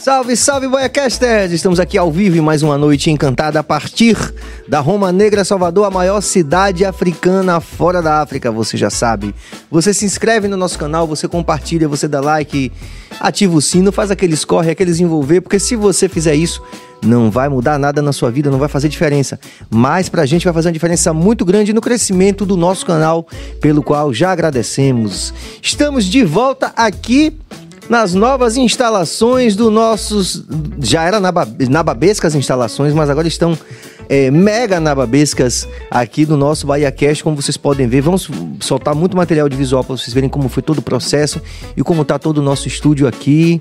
Salve, salve, Boiacasters! Estamos aqui ao vivo em mais uma noite encantada a partir da Roma Negra, Salvador, a maior cidade africana fora da África, você já sabe. Você se inscreve no nosso canal, você compartilha, você dá like, ativa o sino, faz aqueles corre, aqueles envolver, porque se você fizer isso, não vai mudar nada na sua vida, não vai fazer diferença. Mas pra gente vai fazer uma diferença muito grande no crescimento do nosso canal, pelo qual já agradecemos. Estamos de volta aqui nas novas instalações do nossos. Já era nababescas instalações, mas agora estão é, mega nababescas aqui do nosso Bahia Cast, como vocês podem ver. Vamos soltar muito material de visual para vocês verem como foi todo o processo e como está todo o nosso estúdio aqui.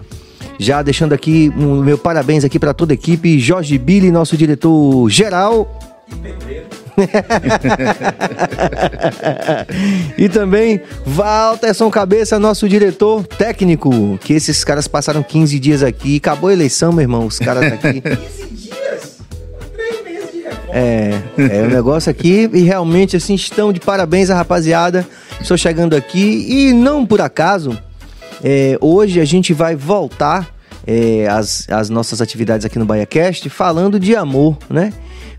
Já deixando aqui um, meu parabéns aqui para toda a equipe, Jorge Billy, nosso diretor geral. E pedreiro. e também Walterson Cabeça, nosso diretor técnico, que esses caras passaram 15 dias aqui, acabou a eleição, meu irmão, os caras aqui. 15 dias? Três meses de reforma. É, é o um negócio aqui e realmente assim estão de parabéns a rapaziada. Estou chegando aqui e não por acaso, é, hoje a gente vai voltar é, as, as nossas atividades aqui no BaiaCast falando de amor, né?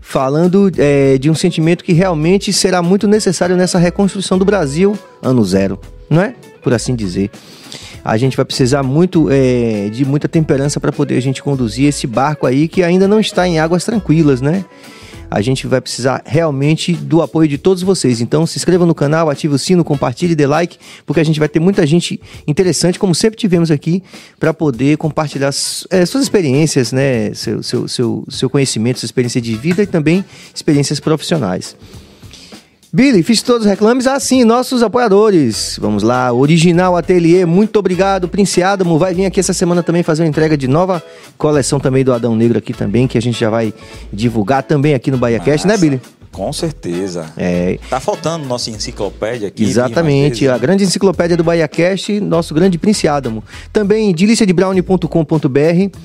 Falando é, de um sentimento que realmente será muito necessário nessa reconstrução do Brasil ano zero, não é? Por assim dizer. A gente vai precisar muito é, de muita temperança para poder a gente conduzir esse barco aí que ainda não está em águas tranquilas, né? A gente vai precisar realmente do apoio de todos vocês. Então se inscreva no canal, ative o sino, compartilhe, dê like, porque a gente vai ter muita gente interessante, como sempre tivemos aqui, para poder compartilhar é, suas experiências, né? Seu, seu, seu, seu conhecimento, sua experiência de vida e também experiências profissionais. Billy, fiz todos os reclames. Ah, sim, nossos apoiadores. Vamos lá, Original Atelier, muito obrigado. Prince Adamo vai vir aqui essa semana também fazer uma entrega de nova coleção também do Adão Negro aqui também, que a gente já vai divulgar também aqui no Bahia Cast, né, Billy? Com certeza. É. Tá faltando nossa enciclopédia aqui. Exatamente, a grande enciclopédia do Bahia Cast, nosso grande Prince Adamo. Também deliciadebrownie.com.br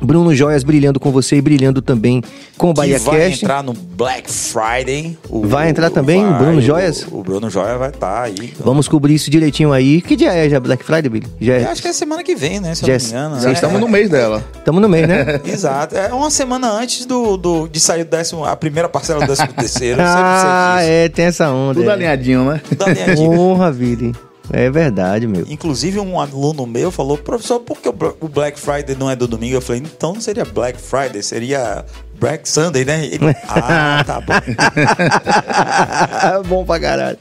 Bruno Joias brilhando com você e brilhando também com o Bahia vai Cast. Vai entrar no Black Friday. O, vai entrar também vai, o Bruno Joias? O, o, Bruno Joias vai estar tá aí. Então. Vamos cobrir isso direitinho aí. Que dia é já Black Friday, Billy? Já é... acho que é semana que vem, né? Se já eu não me engano. Né? Estamos no mês dela. Estamos no mês, né? Exato. É uma semana antes do, do, de sair décimo, a primeira parcela do décimo terceiro. ah, é, tem essa onda. Tudo é. alinhadinho, né? Tudo alinhadinho. Honra, Billy. É verdade, meu. Inclusive, um aluno meu falou, professor, por que o Black Friday não é do domingo? Eu falei, então não seria Black Friday, seria Black Sunday, né? Ah, tá bom. bom pra caralho.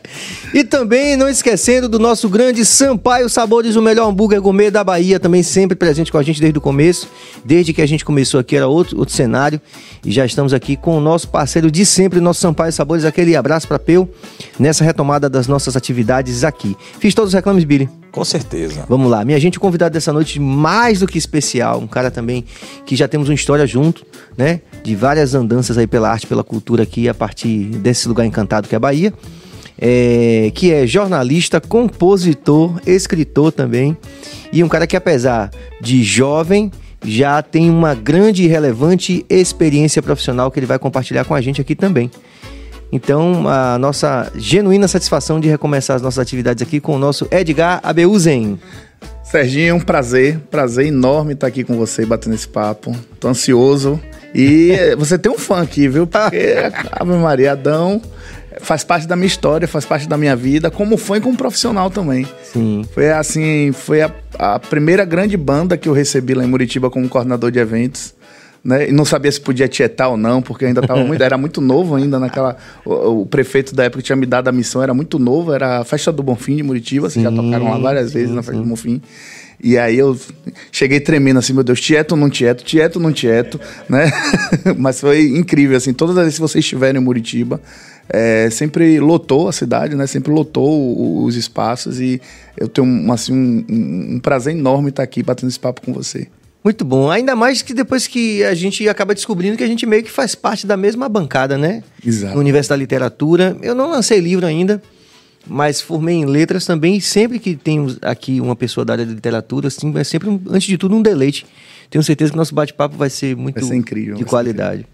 E também, não esquecendo do nosso grande Sampaio Sabores, o melhor hambúrguer gourmet da Bahia, também sempre presente com a gente desde o começo. Desde que a gente começou aqui era outro, outro cenário. E já estamos aqui com o nosso parceiro de sempre, nosso Sampaio Sabores. Aquele abraço pra Peu, nessa retomada das nossas atividades aqui. Fiz todos os reclames, Billy. Com certeza. Vamos lá. Minha gente, convidado dessa noite mais do que especial. Um cara também que já temos uma história junto, né? De várias andanças aí pela arte, pela cultura aqui, a partir desse lugar encantado que é a Bahia. É, que é jornalista, compositor, escritor também. E um cara que, apesar de jovem, já tem uma grande e relevante experiência profissional que ele vai compartilhar com a gente aqui também. Então, a nossa genuína satisfação de recomeçar as nossas atividades aqui com o nosso Edgar Abeuzen. Serginho, um prazer, prazer enorme estar aqui com você batendo esse papo. Tô ansioso. E você tem um fã aqui, viu? Porque Ave Maria Adão faz parte da minha história, faz parte da minha vida, como fã e como profissional também. Sim. Foi assim, foi a, a primeira grande banda que eu recebi lá em Muritiba como coordenador de eventos né? E não sabia se podia tietar ou não, porque ainda estava muito, era muito novo ainda naquela. O, o, prefeito da época tinha me dado a missão, era muito novo, era a festa do Bonfim de Muritiba, sim, vocês já tocaram lá várias sim, vezes na festa sim. do Bonfim. E aí eu cheguei tremendo assim, meu Deus, tieto ou não tieto, tieto ou não tieto, né? Mas foi incrível, assim, todas as vezes que vocês estiverem em Muritiba, é, sempre lotou a cidade, né? Sempre lotou os espaços e eu tenho assim, um, um prazer enorme estar aqui batendo esse papo com você. Muito bom. Ainda mais que depois que a gente acaba descobrindo que a gente meio que faz parte da mesma bancada, né? Exato. No universo da literatura. Eu não lancei livro ainda, mas formei em letras também. E sempre que tem aqui uma pessoa da área de literatura, assim, é sempre, antes de tudo, um deleite. Tenho certeza que o nosso bate-papo vai ser muito vai ser incrível, de qualidade.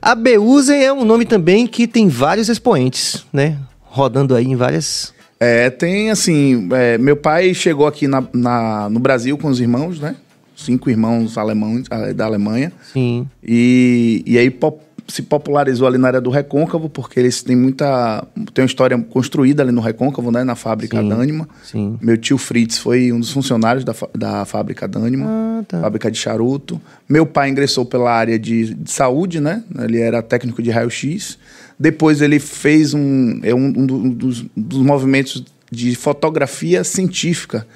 A Beuzen é um nome também que tem vários expoentes, né? Rodando aí em várias. É, tem assim. É, meu pai chegou aqui na, na, no Brasil com os irmãos, né? Cinco irmãos alemães ah, da Alemanha. Sim. E, e aí pop- se popularizou ali na área do Recôncavo, porque eles têm muita. tem uma história construída ali no Recôncavo, né? Na fábrica Sim. Dânima. Sim. Meu tio Fritz foi um dos funcionários da, da fábrica Dânima, Ah, tá. fábrica de charuto. Meu pai ingressou pela área de, de saúde, né? Ele era técnico de raio-x. Depois ele fez um, é um, um dos, dos movimentos de fotografia científica,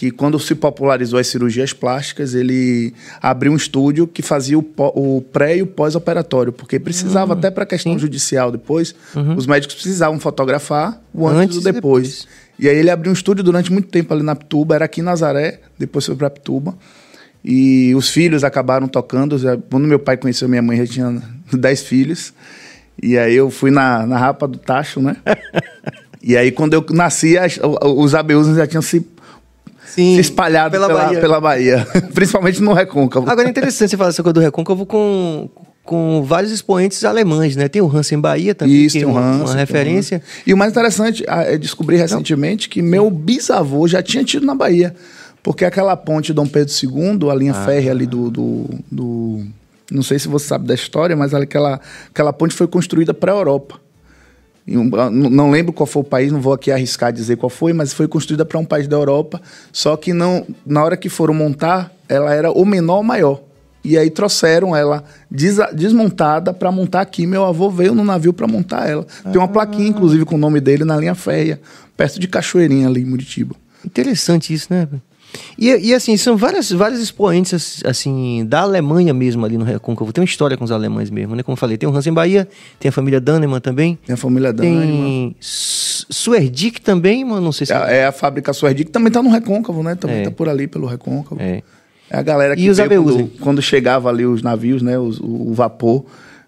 que quando se popularizou as cirurgias plásticas, ele abriu um estúdio que fazia o, o pré e o pós-operatório, porque precisava até para a questão judicial depois, os médicos precisavam fotografar o antes, e o depois. depois. E aí ele abriu um estúdio durante muito tempo ali na Pituba, era aqui em Nazaré, depois foi para Pituba. E os filhos acabaram tocando. já- Quando meu pai conheceu minha mãe, já tinha 10 filhos. E aí eu fui na, na rapa do tacho, né? e aí quando eu nasci, as- os ABUs já tinham se, Sim. espalhado pela, pela, Bahia. Principalmente no Recôncavo. Agora é interessante você falar essa coisa do Recôncavo com, com vários expoentes alemães, né? Tem o Hansen Bahia também, Isso, que é tem um uma, Hansen, uma tem um referência. E o mais interessante, ah, é descobrir recentemente que meu bisavô já tinha tido na Bahia. Porque aquela ponte Dom Pedro II, a linha Ah. férrea ali do, do, do- Não sei se você sabe da história, mas aquela, aquela ponte foi construída para a Europa. Ah, não lembro qual foi o país, não vou aqui arriscar dizer qual foi, mas foi construída para um país da Europa. Só que não, na hora que foram montar, ela era o menor ou maior. E aí trouxeram ela desmontada para montar aqui. Meu avô veio no navio para montar ela. Tem uma plaquinha, inclusive, com o nome dele na linha férrea, perto de Cachoeirinha, ali em Muritiba. Interessante isso, né? E, e assim, são várias, vários expoentes assim, da Alemanha mesmo ali no Recôncavo. Tem uma história com os alemães mesmo, né? Como eu falei, tem o Hansen Bahia, tem a família Dannemann também. Tem a família Dânima. Tem Su- Suerdick também, mas não sei se... É, é a fábrica Suerdi, que também está no Recôncavo, né? Também É. está por ali, pelo Recôncavo. É. É a galera que E os ABUs, quando, quando chegava ali os navios, né, os- o vapor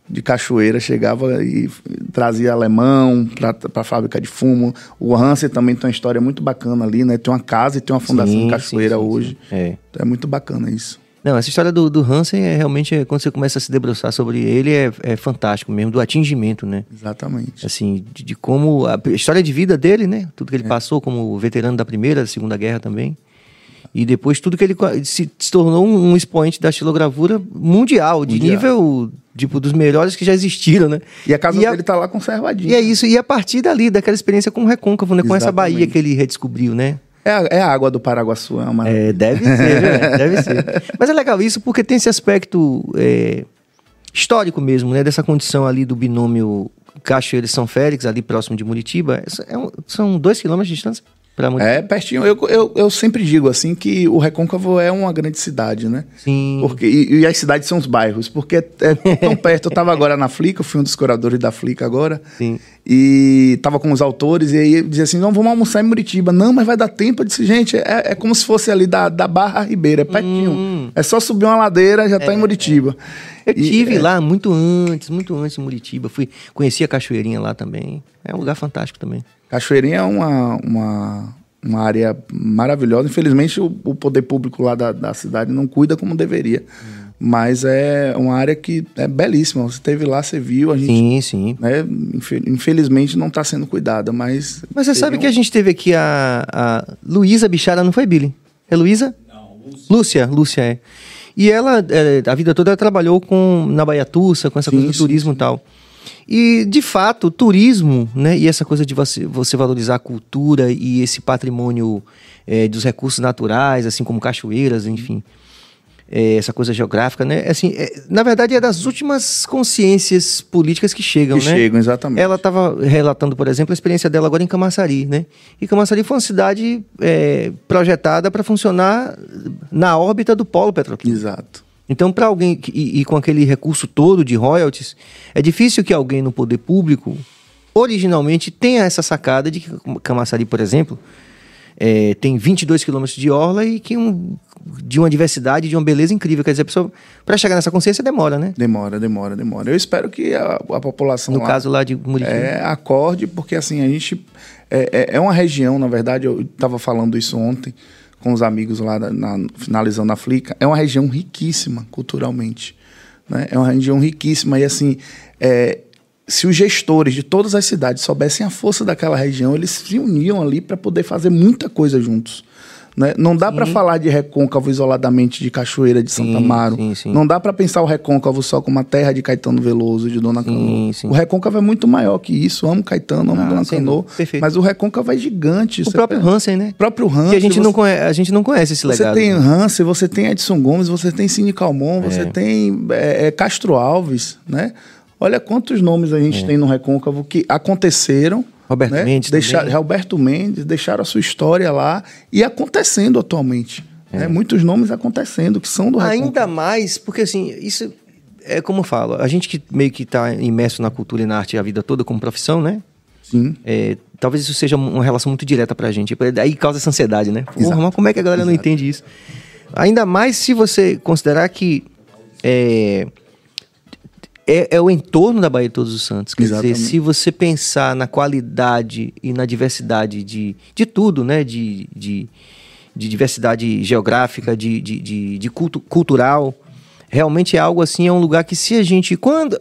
de cachoeira chegava e trazia alemão para a fábrica de fumo. O Hansen também tem uma história muito bacana ali, né? Tem uma casa e tem uma fundação Sim, em cachoeira sim, sim, hoje. É. Então é muito bacana isso. Não, essa história do, do Hansen é realmente, é, quando você começa a se debruçar sobre ele, é, é fantástico mesmo, do atingimento, né? Exatamente. Assim, de, de como a história de vida dele, né? Tudo É. que ele passou como veterano da Primeira, da Segunda Guerra também. E depois tudo que ele se, se tornou um, um expoente da estilogravura mundial, de Mundial. nível, tipo, dos melhores que já existiram, né? E a casa E a- dele tá lá conservadinha. E é isso, e a partir dali, daquela experiência com o Recôncavo, né? Com essa. Bahia que ele redescobriu, né? É, a, é a água do Paraguaçu, é uma. É, deve ser, né? deve ser. Mas é legal isso porque tem esse aspecto é, histórico mesmo, né? Dessa condição ali do binômio Cachoeira e São Félix, ali próximo de Muritiba. É um- são dois quilômetros de distância. É, pertinho. Eu, eu, eu sempre digo assim que o Recôncavo é uma grande cidade, né? Sim. Porque, e, e as cidades são os bairros, porque é, é tão perto. Eu estava agora na Flica, eu fui um dos curadores da Flica agora. Sim. E estava com os autores, e aí dizia assim: não, vamos almoçar em Muritiba. Não, mas vai dar tempo. Eu disse, gente, é, é como se fosse ali da, da Barra Ribeira, é pertinho. É só subir uma ladeira, já está em Muritiba. Eu E, tive é, lá muito antes, muito antes em Muritiba. Fui, conheci a Cachoeirinha lá também. É um lugar fantástico também. Cachoeirinha é uma, uma, uma área maravilhosa. Infelizmente, o, o poder público lá da, da cidade não cuida como deveria. Mas é uma área que é belíssima. Você esteve lá, você viu, a gente. Sim, sim. né, infe- infelizmente não está sendo cuidada, mas. Mas você sabe seria que a gente teve aqui a, a Luísa Bichara, não foi, Billy? É Luísa? Não, Lúcia. Lúcia, é. E ela, é, a vida toda, ela trabalhou com, na Baiatussa, com essa Sim, coisa do sim, turismo e tal. E, de fato, o turismo, né, e essa coisa de você, você valorizar a cultura e esse patrimônio é, dos recursos naturais, assim como cachoeiras, enfim, é, essa coisa geográfica, né, assim, é, na verdade é das últimas consciências políticas que chegam, Que né? chegam, exatamente. Ela estava relatando, por exemplo, a experiência dela agora em Camaçari, né? E Camaçari foi uma cidade é, projetada para funcionar na órbita do polo petroquímico. Exato. Então, para alguém que- e, e com aquele recurso todo de royalties, é difícil que alguém no poder público originalmente tenha essa sacada de que Camaçari, por exemplo, é, tem 22 quilômetros de orla e que um, de uma diversidade, de uma beleza incrível. Quer dizer, a pessoa, para chegar nessa consciência, demora, né? Demora, demora, demora. Eu espero que a, a população No lá, caso lá de Muritiba. é, acorde, porque assim, a gente. É, é- é uma região, na verdade, eu estava falando isso ontem com os amigos lá, na, na- finalizando a Flica, é uma região riquíssima culturalmente. Né? É uma região riquíssima e assim. é, se os gestores de todas as cidades soubessem a força daquela região, eles se uniam ali para poder fazer muita coisa juntos. Né? Não dá para falar de recôncavo isoladamente de Cachoeira de Santa Amaro. Não dá para pensar o recôncavo só como a terra de Caetano Veloso, de Dona Canoa. O recôncavo é muito maior que isso. Amo Caetano, amo Ah, Dona Canoa. Mas o recôncavo é gigante. O Você próprio pega- Hansen, né? O próprio Hansen. Que a gente, você- não conhece, a gente não conhece esse Você legado. tem né? Hansen, você tem Edson Gomes, você tem Cine Calmon, você É. tem é, é, Castro Alves, né? Olha quantos nomes a gente tem no Recôncavo que aconteceram. É. Roberto né? Mendes Deixar, também. Roberto Mendes, deixaram a sua história lá e acontecendo atualmente. né? Muitos nomes acontecendo que são do. É. Ainda mais, porque assim, isso é como eu falo, a gente que meio que tá imerso na cultura e na arte a vida toda como profissão, né? Sim. É, talvez isso seja uma relação muito direta pra gente. Aí causa essa ansiedade, né? Porra, mas como é que a galera não Exato. entende isso? Ainda mais se você considerar que é, é, é o entorno da Bahia de Todos os Santos. Quer Exatamente. dizer, se você pensar na qualidade e na diversidade de, de tudo, né? De, de, de diversidade geográfica, de, de, de, de culto, cultural. Realmente é algo assim, é um lugar que se a gente, quando,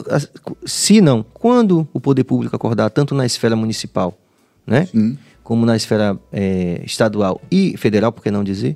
se não, quando o poder público acordar, tanto na esfera municipal, né? Sim. Como na esfera é, estadual e federal, por que não dizer?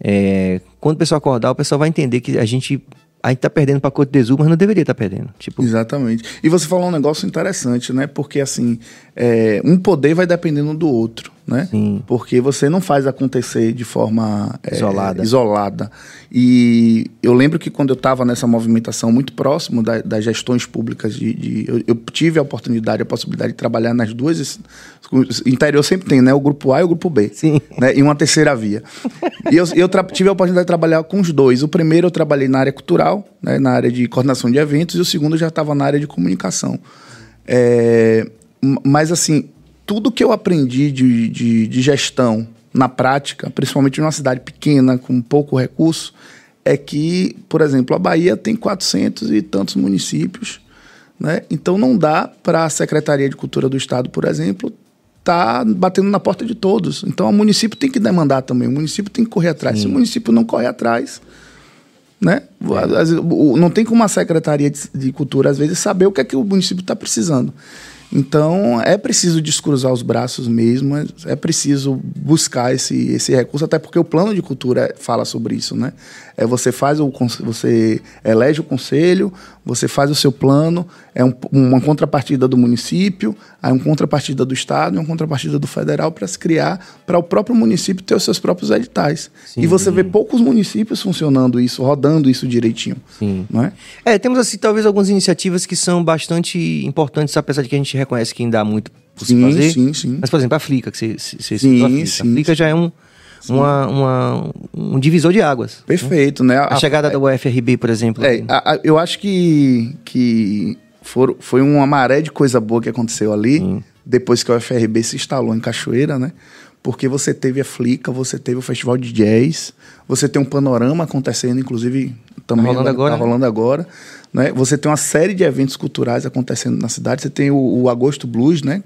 É, quando o pessoal acordar, o pessoal vai entender que a gente a gente tá perdendo para Côte d'Azur, mas não deveria estar perdendo. Tipo, Exatamente. E você falou um negócio interessante, né? Porque assim, é, um poder vai dependendo do outro, né? Sim. Porque você não faz acontecer de forma é, Isolada. isolada. E eu lembro que quando eu estava nessa movimentação muito próximo da- das gestões públicas, de, de- eu, eu tive a oportunidade, a possibilidade de trabalhar nas duas. Interior sempre tem, né? O grupo A e o grupo B. Sim. Né? E uma terceira via. E eu, eu tive a oportunidade de trabalhar com os dois. O primeiro eu trabalhei na área cultural, né? na área de coordenação de eventos, e o segundo eu já estava na área de comunicação. É, mas assim, tudo que eu aprendi de, de, de gestão na prática, principalmente numa cidade pequena, com pouco recurso, é que, por exemplo, a Bahia tem 400 e tantos municípios, né? Então não dá para a Secretaria de Cultura do Estado, por exemplo, tá batendo na porta de todos. Então o município tem que demandar também, o município tem que correr atrás. Se o município não corre atrás, né? O- Não tem como a Secretaria de Cultura, às vezes, saber o que é que o município está precisando. Então, é preciso descruzar os braços mesmo, é- preciso buscar esse, esse recurso, até porque o plano de cultura fala sobre isso, né? É você faz o você elege o conselho, você faz o seu plano, é um- uma contrapartida do município, aí uma contrapartida do estado e uma contrapartida do federal para se criar, para o próprio município ter os seus próprios editais. Sim. E você vê poucos municípios funcionando isso, rodando isso direitinho, Sim. não é? É, temos assim, talvez algumas iniciativas que são bastante importantes, apesar de que a gente reconhece que ainda há muito por se Sim, fazer. sim, sim. Mas, por exemplo, a Flica, que você, você você Sim, citou a Flica. sim, a Flica já é um, uma, uma- um divisor de águas. Perfeito, né? A, chegada da UFRB, por exemplo. É, a- a- eu acho que, que for- foi uma maré de coisa boa que aconteceu ali, depois que a UFRB se instalou em Cachoeira, né? Porque você teve a Flica, você teve o Festival de Jazz, você tem um panorama acontecendo, inclusive também rolando agora, tá né? rolando agora, né? Você tem uma série de eventos culturais acontecendo na cidade, você tem o, o Agosto Blues, né?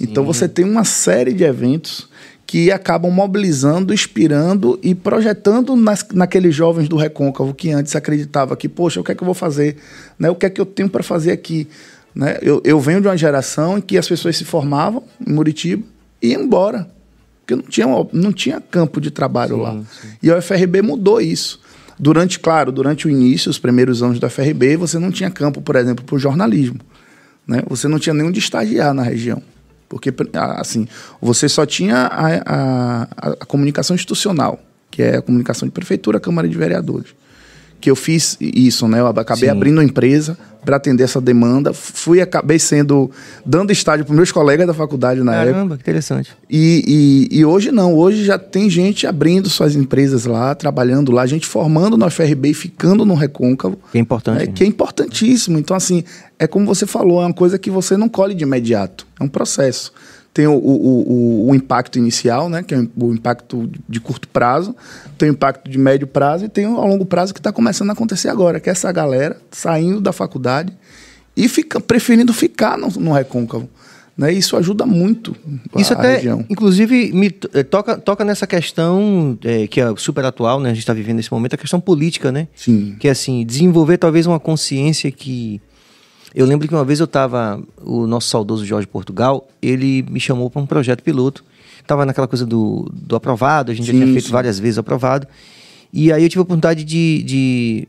Então você tem uma série de eventos que acabam mobilizando, inspirando e projetando nas, naqueles jovens do recôncavo que antes acreditava que, poxa, o que é que eu vou fazer? Né? O que é que eu tenho para fazer aqui? Né? Eu, eu venho de uma geração em que as pessoas se formavam em Muritiba e iam embora. Porque não tinha, não tinha campo de trabalho lá. E a UFRB mudou isso. Durante, claro, durante o início, os primeiros anos da UFRB, você não tinha campo, por exemplo, para o jornalismo. Né? Você não tinha nenhum de estagiar na região. Porque, assim, você só tinha a, a, a, comunicação institucional, que é a comunicação de prefeitura, Câmara de Vereadores. Que eu fiz isso, né? Eu acabei Sim. abrindo uma empresa para atender essa demanda. Fui, acabei sendo, dando estágio para meus colegas da faculdade na época. Caramba, que interessante. E, e, e hoje não, hoje já tem gente abrindo suas empresas lá, trabalhando lá, gente formando no FRB e ficando no Recôncavo. Que é importante. É, né? que é importantíssimo. Então, assim, é como você falou, é uma coisa que você não colhe de imediato. É um processo. Tem o, o, o, o impacto inicial, né? Que é o impacto de curto prazo, tem o impacto de médio prazo e tem o a longo prazo que está começando a acontecer agora, que é essa galera saindo da faculdade e fica, preferindo ficar no, no recôncavo. Né? Isso ajuda muito Isso a até, região. inclusive, me eh, toca, toca nessa questão eh, que é super atual, né? A gente está vivendo nesse momento, a questão política, né? Sim. Que é assim, desenvolver talvez uma consciência que. Eu lembro que uma vez eu estava. O nosso saudoso Jorge Portugal, ele me chamou para um projeto piloto Tava naquela coisa do, do aprovado, a gente já Sim, tinha feito sim. várias vezes o aprovado. E aí eu tive a oportunidade de de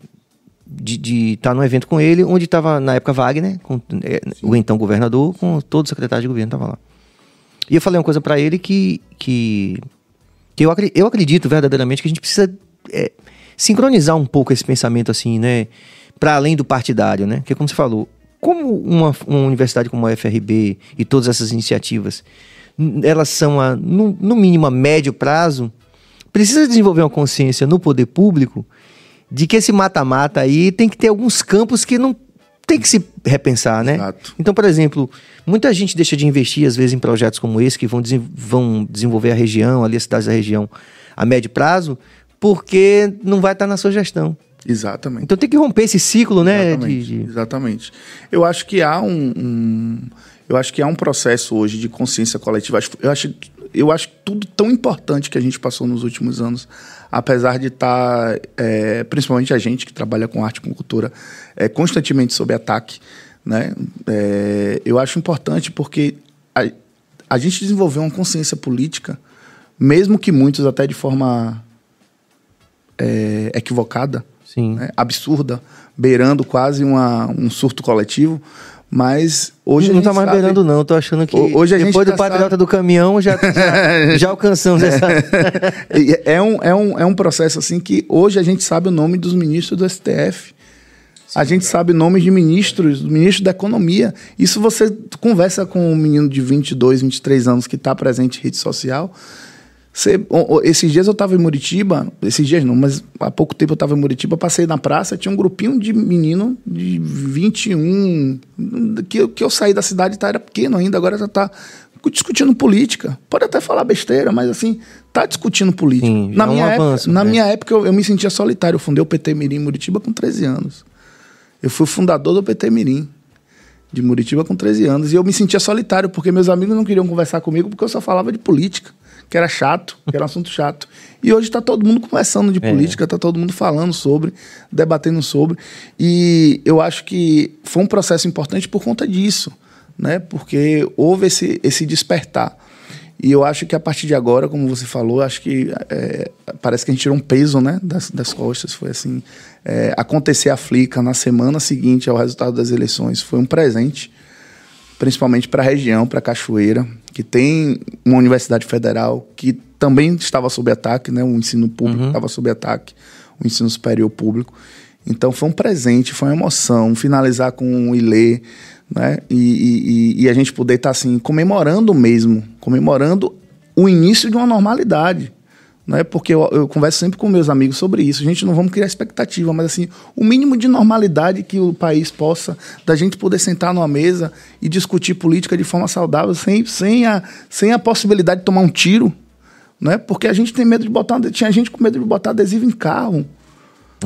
de estar num evento com ele, onde estava na época Wagner, com, eh, o então governador, com todo o secretário de governo tava lá. E eu falei uma coisa para ele que que, que eu, eu acredito verdadeiramente que a gente precisa eh, sincronizar um pouco esse pensamento assim, né, para além do partidário, né? Porque como você falou, como uma, uma universidade como a FRB e todas essas iniciativas, elas são a, no, no mínimo a médio prazo, precisa desenvolver uma consciência no poder público de que esse mata-mata aí tem que ter alguns campos que não tem que se repensar, né? Exato. Então, por exemplo, muita gente deixa de investir, às vezes, em projetos como esse, que vão, desen- vão desenvolver a região, ali as cidades da região, a médio prazo, porque não vai estar na sua gestão. Exatamente. Então tem que romper esse ciclo, né? Exatamente, de- de- exatamente. Eu acho que há um, um- eu acho que há um processo hoje de consciência coletiva. Eu acho, eu acho tudo tão importante que a gente passou nos últimos anos, apesar de estar, é, principalmente a gente que trabalha com arte e com cultura, é, constantemente sob ataque, né? É, eu acho importante porque a, a gente desenvolveu uma consciência política, mesmo que muitos até de forma é, equivocada, Sim. né, absurda, beirando quase uma, um surto coletivo. Mas hoje a não gente tá mais sabe- beirando, não. Tô achando que Ho- hoje depois do já Patriota sabe- do Caminhão já, já, já alcançamos essa. E é, um, é, um, é um processo assim que hoje a gente sabe o nome dos ministros do STF. a gente sabe nomes de ministros, do ministro da Economia. Isso você conversa com um menino de 22, 23 anos que está presente em rede social. Você, esses dias eu estava em Muritiba, esses dias não, mas há pouco tempo eu estava em Muritiba, passei na praça, tinha um grupinho de menino de 21, que, eu- que eu saí da cidade, tá, era pequeno ainda, agora já está discutindo política. Pode até falar besteira, mas assim, tá discutindo política. Sim, na é um minha avanço, época, na né? minha época eu, eu me sentia solitário, eu fundei o PT Mirim em Muritiba com 13 anos. Eu fui fundador do PT Mirim de Muritiba com 13 anos. E eu me sentia solitário, porque meus amigos não queriam conversar comigo porque eu só falava de política, que era chato, que era um assunto chato. E hoje está todo mundo conversando de É. política, está todo mundo falando sobre, debatendo sobre. E eu acho que foi um processo importante por conta disso, né? Porque houve esse, esse despertar. E eu acho que a partir de agora, como você falou, acho que é, parece que a gente tirou um peso né, das, das costas. Foi assim: é, acontecer a Flica na semana seguinte ao resultado das eleições foi um presente, principalmente para a região, para Cachoeira, que tem uma universidade federal que também estava sob ataque, né, o ensino público estava sob ataque, o ensino superior público. Então foi um presente, foi uma emoção finalizar com o Ilê, né? E, e- e- a gente poder estar assim, comemorando mesmo, comemorando o início de uma normalidade. Né? Porque eu, eu converso sempre com meus amigos sobre isso. A gente não vamos criar expectativa, mas assim, o mínimo de normalidade que o país possa, da gente poder sentar numa mesa e discutir política de forma saudável, sem, sem, a, sem a possibilidade de tomar um tiro. Né? Porque a gente tem medo de botar. Tinha gente com medo de botar adesivo em carro.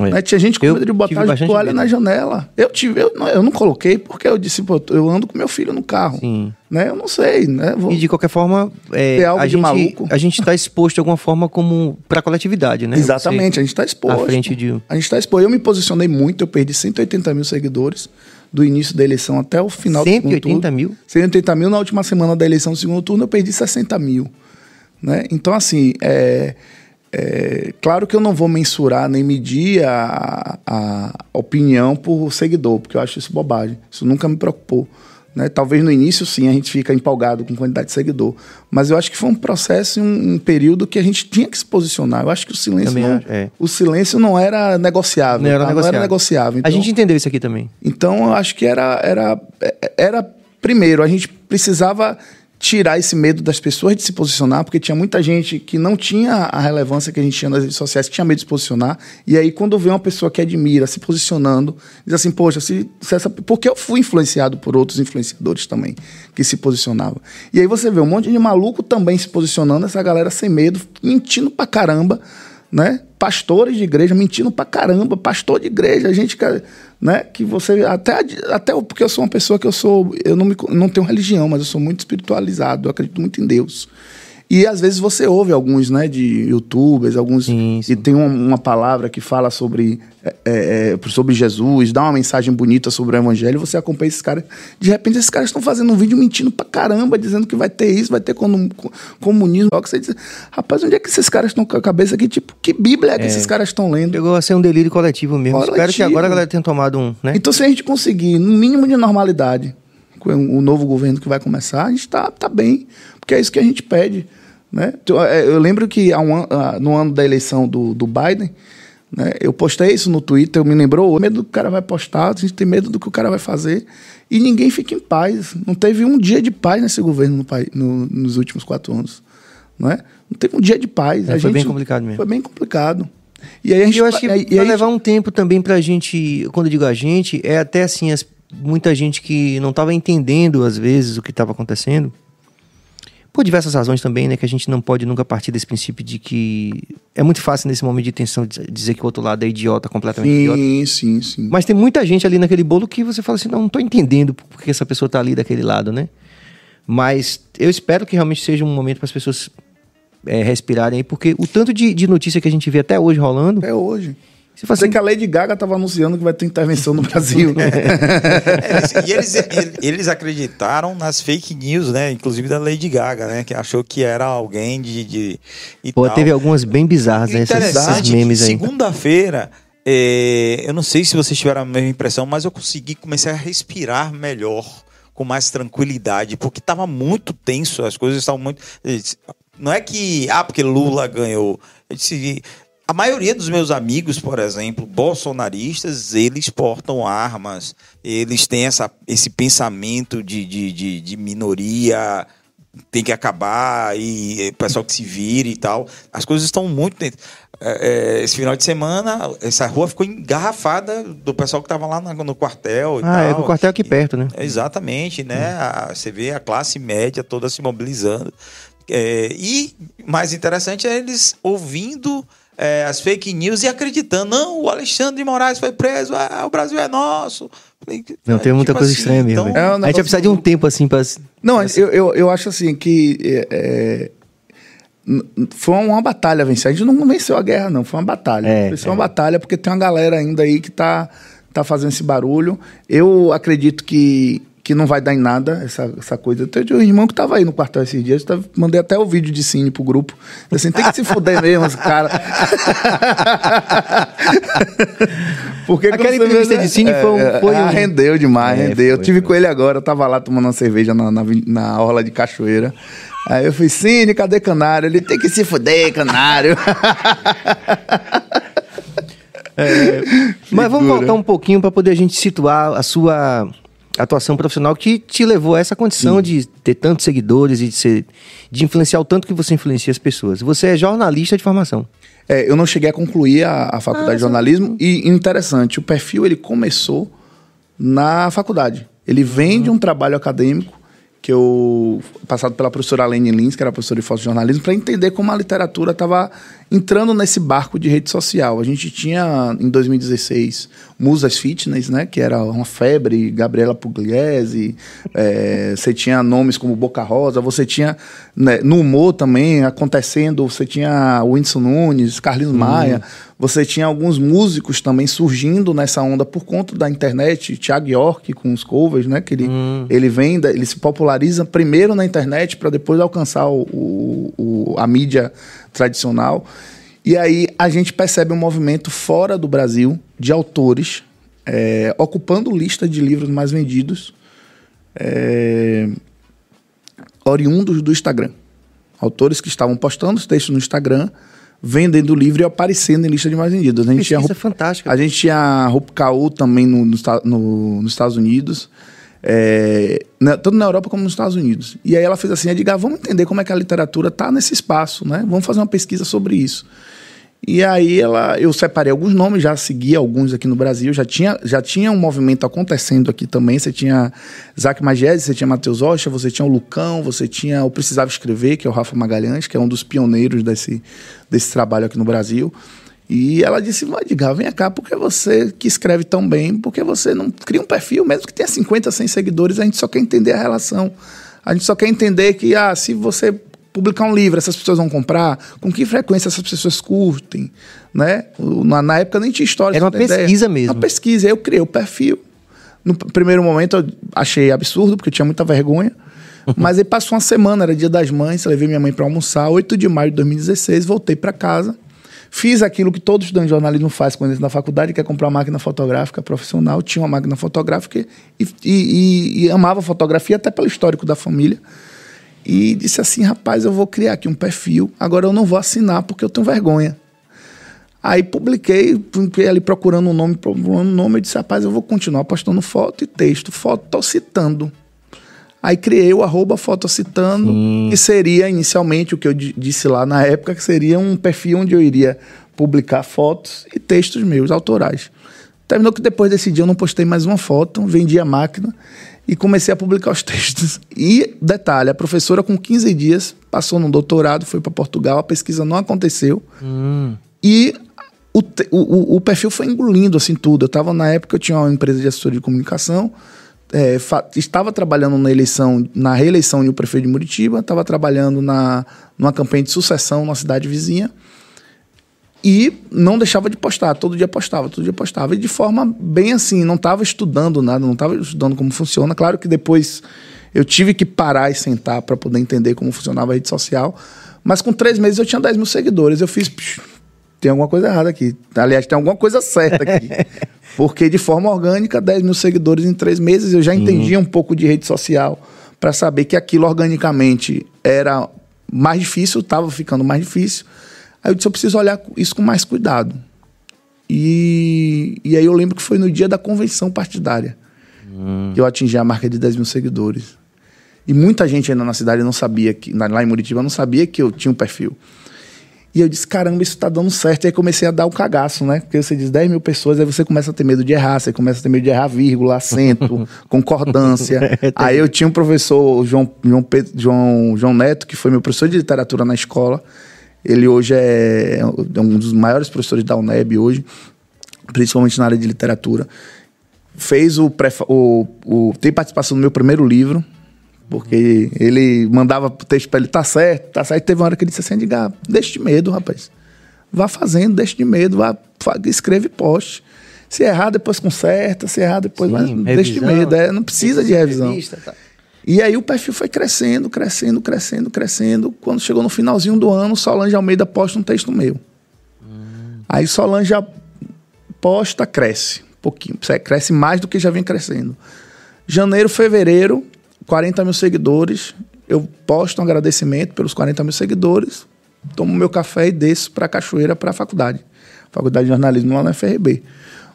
É. Né? Tinha gente com Eu medo de botar bastante toalha medo. na janela. Eu tive, eu, não- eu não coloquei porque eu disse, pô, eu ando com meu filho no carro. Sim. Né? Eu não sei, né? Vou- E de qualquer forma, é, algo a, de gente, maluco. a gente está exposto de alguma forma como para a coletividade, né? Exatamente, a gente está exposto. à frente de- A gente está exposto. Eu me posicionei muito, eu perdi 180 mil seguidores do início da eleição até o final do segundo 180 turno. mil? 180 mil na última semana da eleição do segundo turno, eu perdi 60 mil. Né? Então, assim, é, é, claro que eu não vou mensurar nem medir a, a opinião por seguidor, porque eu acho isso bobagem. Isso nunca me preocupou. Né? Talvez no início, sim, a gente fica empolgado com quantidade de seguidor. Mas eu acho que foi um processo, um, um período que a gente tinha que se posicionar. Eu acho que o silêncio, Também não, é. o silêncio não era negociável. Não era tá? negociável. negociável. A gente entendeu isso aqui também. Então, eu acho que era, era, era. Primeiro, a gente precisava tirar esse medo das pessoas de se posicionar, porque tinha muita gente que não tinha a relevância que a gente tinha nas redes sociais, que tinha medo de se posicionar. E aí, quando vê uma pessoa que admira se posicionando, diz assim: Poxa, se, se essa. Porque eu fui influenciado por outros influenciadores também que se posicionavam. E aí você vê um monte de maluco também se posicionando, essa galera sem medo, mentindo pra caramba né? Pastores de igreja mentindo pra caramba, pastor de igreja, gente que, né? Que você até até porque eu sou uma pessoa que eu sou, eu não me, não tenho religião, mas eu sou muito espiritualizado, eu acredito muito em Deus. E às vezes você ouve alguns, né, de youtubers, alguns. Sim, sim. E tem uma, uma palavra que fala sobre, é, é, sobre Jesus, dá uma mensagem bonita sobre o evangelho, você acompanha esses caras. De repente, esses caras estão fazendo um vídeo mentindo pra caramba, dizendo que vai ter isso, vai ter comu- comunismo. Você diz, rapaz, onde é que esses caras estão com a cabeça aqui? Tipo, que Bíblia é que esses caras estão lendo? Chegou a ser um delírio coletivo mesmo. Coletivo. Espero que agora a galera tenha tomado um, né? Então, se a gente conseguir, no mínimo de normalidade, com o novo governo que vai começar, a gente está tá bem, porque é isso que a gente pede. Né? É, Eu lembro que um ah, no ano da eleição do, do Biden, né, eu postei isso no Twitter, me lembrou, medo do que o cara vai postar, a gente tem medo do que o cara vai fazer, e ninguém fica em paz. Não teve um dia de paz nesse governo no, no- nos últimos quatro anos. Não, é? não teve um dia de paz. É, A foi bem gente- complicado mesmo. Foi bem complicado. E aí a gente, eu acho que aí- vai levar um tempo também pra gente, quando eu digo a gente, é até assim, as- muita gente que não estava entendendo às vezes o que estava acontecendo. Por diversas razões também, né? Que a gente não pode nunca partir desse princípio de que é muito fácil nesse momento de tensão diz- dizer que o outro lado é idiota, completamente idiota. Sim, sim, sim. Mas tem muita gente ali naquele bolo que você fala assim, não, não tô entendendo por que essa pessoa tá ali daquele lado, né? Mas eu espero que realmente seja um momento para as pessoas é, respirarem aí, porque o tanto de, de notícia que a gente vê até hoje rolando, É hoje. Você fala assim, que a Lady Gaga estava anunciando que vai ter intervenção no Brasil. Eles- e eles, eles- acreditaram nas fake news, né? Inclusive da Lady Gaga, né? Que achou que era alguém de. de e pô, tal. teve algumas bem bizarras, né? Esses, memes aí. segunda-feira, é, eu não sei se vocês tiveram a mesma impressão, mas eu consegui começar a respirar melhor, com mais tranquilidade, porque estava muito tenso, as coisas estavam muito. Não é que, ah, porque Lula ganhou. Eu disse, a maioria dos meus amigos, por exemplo, bolsonaristas, eles portam armas, eles têm essa, esse pensamento de, de, de, de minoria, tem que acabar e é, pessoal que se vire e tal. As coisas estão muito dentro. É, é, esse final de semana, essa rua ficou engarrafada do pessoal que estava lá na- no quartel Ah, é tal. o quartel aqui perto, né? Exatamente, né? A- você vê a classe média toda se mobilizando. É, e mais interessante é eles ouvindo é, as fake news e acreditando. Não, o Alexandre de Moraes foi preso, ah, o Brasil é nosso. Não, é, tem muita tipo coisa assim, estranha mesmo. então- velho. É um a gente vai precisar de um tempo assim pra. Não, eu, eu, eu acho assim que é, é, foi uma batalha vencer. A gente não venceu a guerra, não. Foi uma batalha. É, Venceu uma batalha porque tem uma galera ainda aí que tá, tá fazendo esse barulho. Eu acredito que, que não vai dar em nada essa, essa coisa. Eu tenho um irmão que tava aí no quartel esses dias. tava- mandei até o vídeo de cine pro grupo. Eu Assim, tem que se fuder mesmo, esse cara. Porque Aquela entrevista vê- de cine foi um- foi ah, um- rendeu demais, É, rendeu. Eu foi, tive foi. com ele agora, eu tava lá tomando uma cerveja na, na, na orla de Cachoeira. Aí eu fui, Cine, cadê Canário? Ele tem que se fuder, Canário. Mas vamos voltar um pouquinho para poder a gente situar a sua atuação profissional que te levou a essa condição de ter tantos seguidores e de, ser, de influenciar o tanto que você influencia as pessoas. Você é jornalista de formação. É, eu não cheguei a concluir a, a faculdade Ah, de jornalismo e interessante, o perfil ele começou na faculdade. Ele vem de um trabalho acadêmico que eu passado pela professora Lene Lins, que era professora de fotojornalismo, para entender como a literatura estava entrando nesse barco de rede social. A gente tinha em 2016 Musas Fitness, né, que era uma febre, Gabriela Pugliese, é, você tinha nomes como Boca Rosa, você tinha né, no humor também acontecendo, você tinha Whindersson Nunes, Carlinhos Maia, você tinha alguns músicos também surgindo nessa onda por conta da internet, Thiago York com os covers, né, que ele, ele vem, ele se populariza primeiro na internet para depois alcançar o, o- o- a mídia tradicional. E aí a gente percebe um movimento fora do Brasil de autores é, ocupando lista de livros mais vendidos, é, oriundos do Instagram. Autores que estavam postando os textos no Instagram, vendendo o livro e aparecendo em lista de mais vendidos. A gente tinha Pesquisa fantástica. a gente tinha Rup Kaur também no, no no- nos Estados Unidos, é, na- tanto na Europa como nos Estados Unidos. E aí ela fez assim, Edgar, vamos entender como é que a literatura está nesse espaço, né? Vamos fazer uma pesquisa sobre isso. E aí ela, eu separei alguns nomes, já segui alguns aqui no Brasil, já tinha, já tinha um movimento acontecendo aqui também. Você tinha Zac Magese, você tinha Matheus Rocha, você tinha o Lucão, você tinha o Precisava Escrever, que é o Rafa Magalhães, que é um dos pioneiros desse, desse trabalho aqui no Brasil. E ela disse, Edgar, vem cá, porque você que escreve tão bem, porque você não cria um perfil, mesmo que tenha 50, 100 seguidores, a gente só quer entender a relação. A gente só quer entender que, ah, se você publicar um livro, essas pessoas vão comprar? Com que frequência essas pessoas curtem? Né? Na, na época nem tinha história. Era uma pesquisa ideia. mesmo. Uma pesquisa. Aí eu criei o perfil. No primeiro momento eu achei absurdo, porque eu tinha muita vergonha. Mas aí passou uma semana, era dia das mães, levei minha mãe para almoçar, 8 de maio de 2016, voltei para casa. Fiz aquilo que todo estudante de jornalismo faz quando entra na faculdade, que é comprar uma máquina fotográfica profissional. Tinha uma máquina fotográfica e, e, e, e amava fotografia, até pelo histórico da família. E disse assim: rapaz, eu vou criar aqui um perfil, agora eu não vou assinar porque eu tenho vergonha. Aí publiquei, fiquei ali procurando um nome, procurando um nome, e disse, rapaz, eu vou continuar postando foto e texto. Foto, tô citando. Aí criei o arroba fotocitando, Sim. que seria inicialmente o que eu disse lá na época, que seria um perfil onde eu iria publicar fotos e textos meus, autorais. Terminou que depois desse dia eu não postei mais uma foto, vendi a máquina e comecei a publicar os textos. E, detalhe, a professora com 15 dias passou no doutorado, foi para Portugal, a pesquisa não aconteceu. Hum. E o, o, o, perfil foi engolindo assim tudo. Eu estava na época, eu tinha uma empresa de assessoria de comunicação, é, estava trabalhando na eleição, na reeleição de um prefeito de Muritiba, estava trabalhando na, numa campanha de sucessão na cidade vizinha e não deixava de postar, todo dia postava, todo dia postava, e de forma bem assim, não estava estudando nada, não estava estudando como funciona. Claro que depois eu tive que parar e sentar para poder entender como funcionava a rede social, mas com três meses eu tinha 10 mil seguidores. Eu fiz, tem alguma coisa errada aqui. Aliás, tem alguma coisa certa aqui. Porque de forma orgânica, 10 mil seguidores em três meses, eu já entendia um pouco de rede social para saber que aquilo organicamente era mais difícil, estava ficando mais difícil. Aí eu disse, eu preciso olhar isso com mais cuidado. E, e aí eu lembro que foi no dia da convenção partidária hum. que eu atingi a marca de 10 mil seguidores. E muita gente ainda na cidade não sabia, que lá em Muritiba não sabia que eu tinha um perfil. E eu disse, caramba, isso tá dando certo. E aí comecei a dar o cagaço, né? Porque você diz 10 mil pessoas, aí você começa a ter medo de errar, você começa a ter medo de errar vírgula, acento, concordância. É, aí eu tinha um professor, João, João, Pedro, João, João Neto, que foi meu professor de literatura na escola. Ele hoje é, é um dos maiores professores da UNEB hoje, principalmente na área de literatura. Fez o, o, o tem participação no meu primeiro livro, porque ele mandava o texto para ele, tá certo, tá certo. Teve uma hora que ele disse assim, diga, deixa de medo, rapaz. Vá fazendo, deixa de medo, vá, escreve e poste. Se errar, depois conserta, se errar, depois Sim, mas deixa de medo. É, não precisa de revisão. Revista, tá. E aí o perfil foi crescendo, crescendo, crescendo, crescendo. Quando chegou no finalzinho do ano, Solange Almeida posta um texto meu. Hum. Aí Solange posta, cresce um pouquinho. Cresce mais do que já vem crescendo. Janeiro, fevereiro, 40 mil seguidores, eu posto um agradecimento pelos 40 mil seguidores, tomo meu café e desço para a Cachoeira, para a faculdade. Faculdade de jornalismo lá na FRB.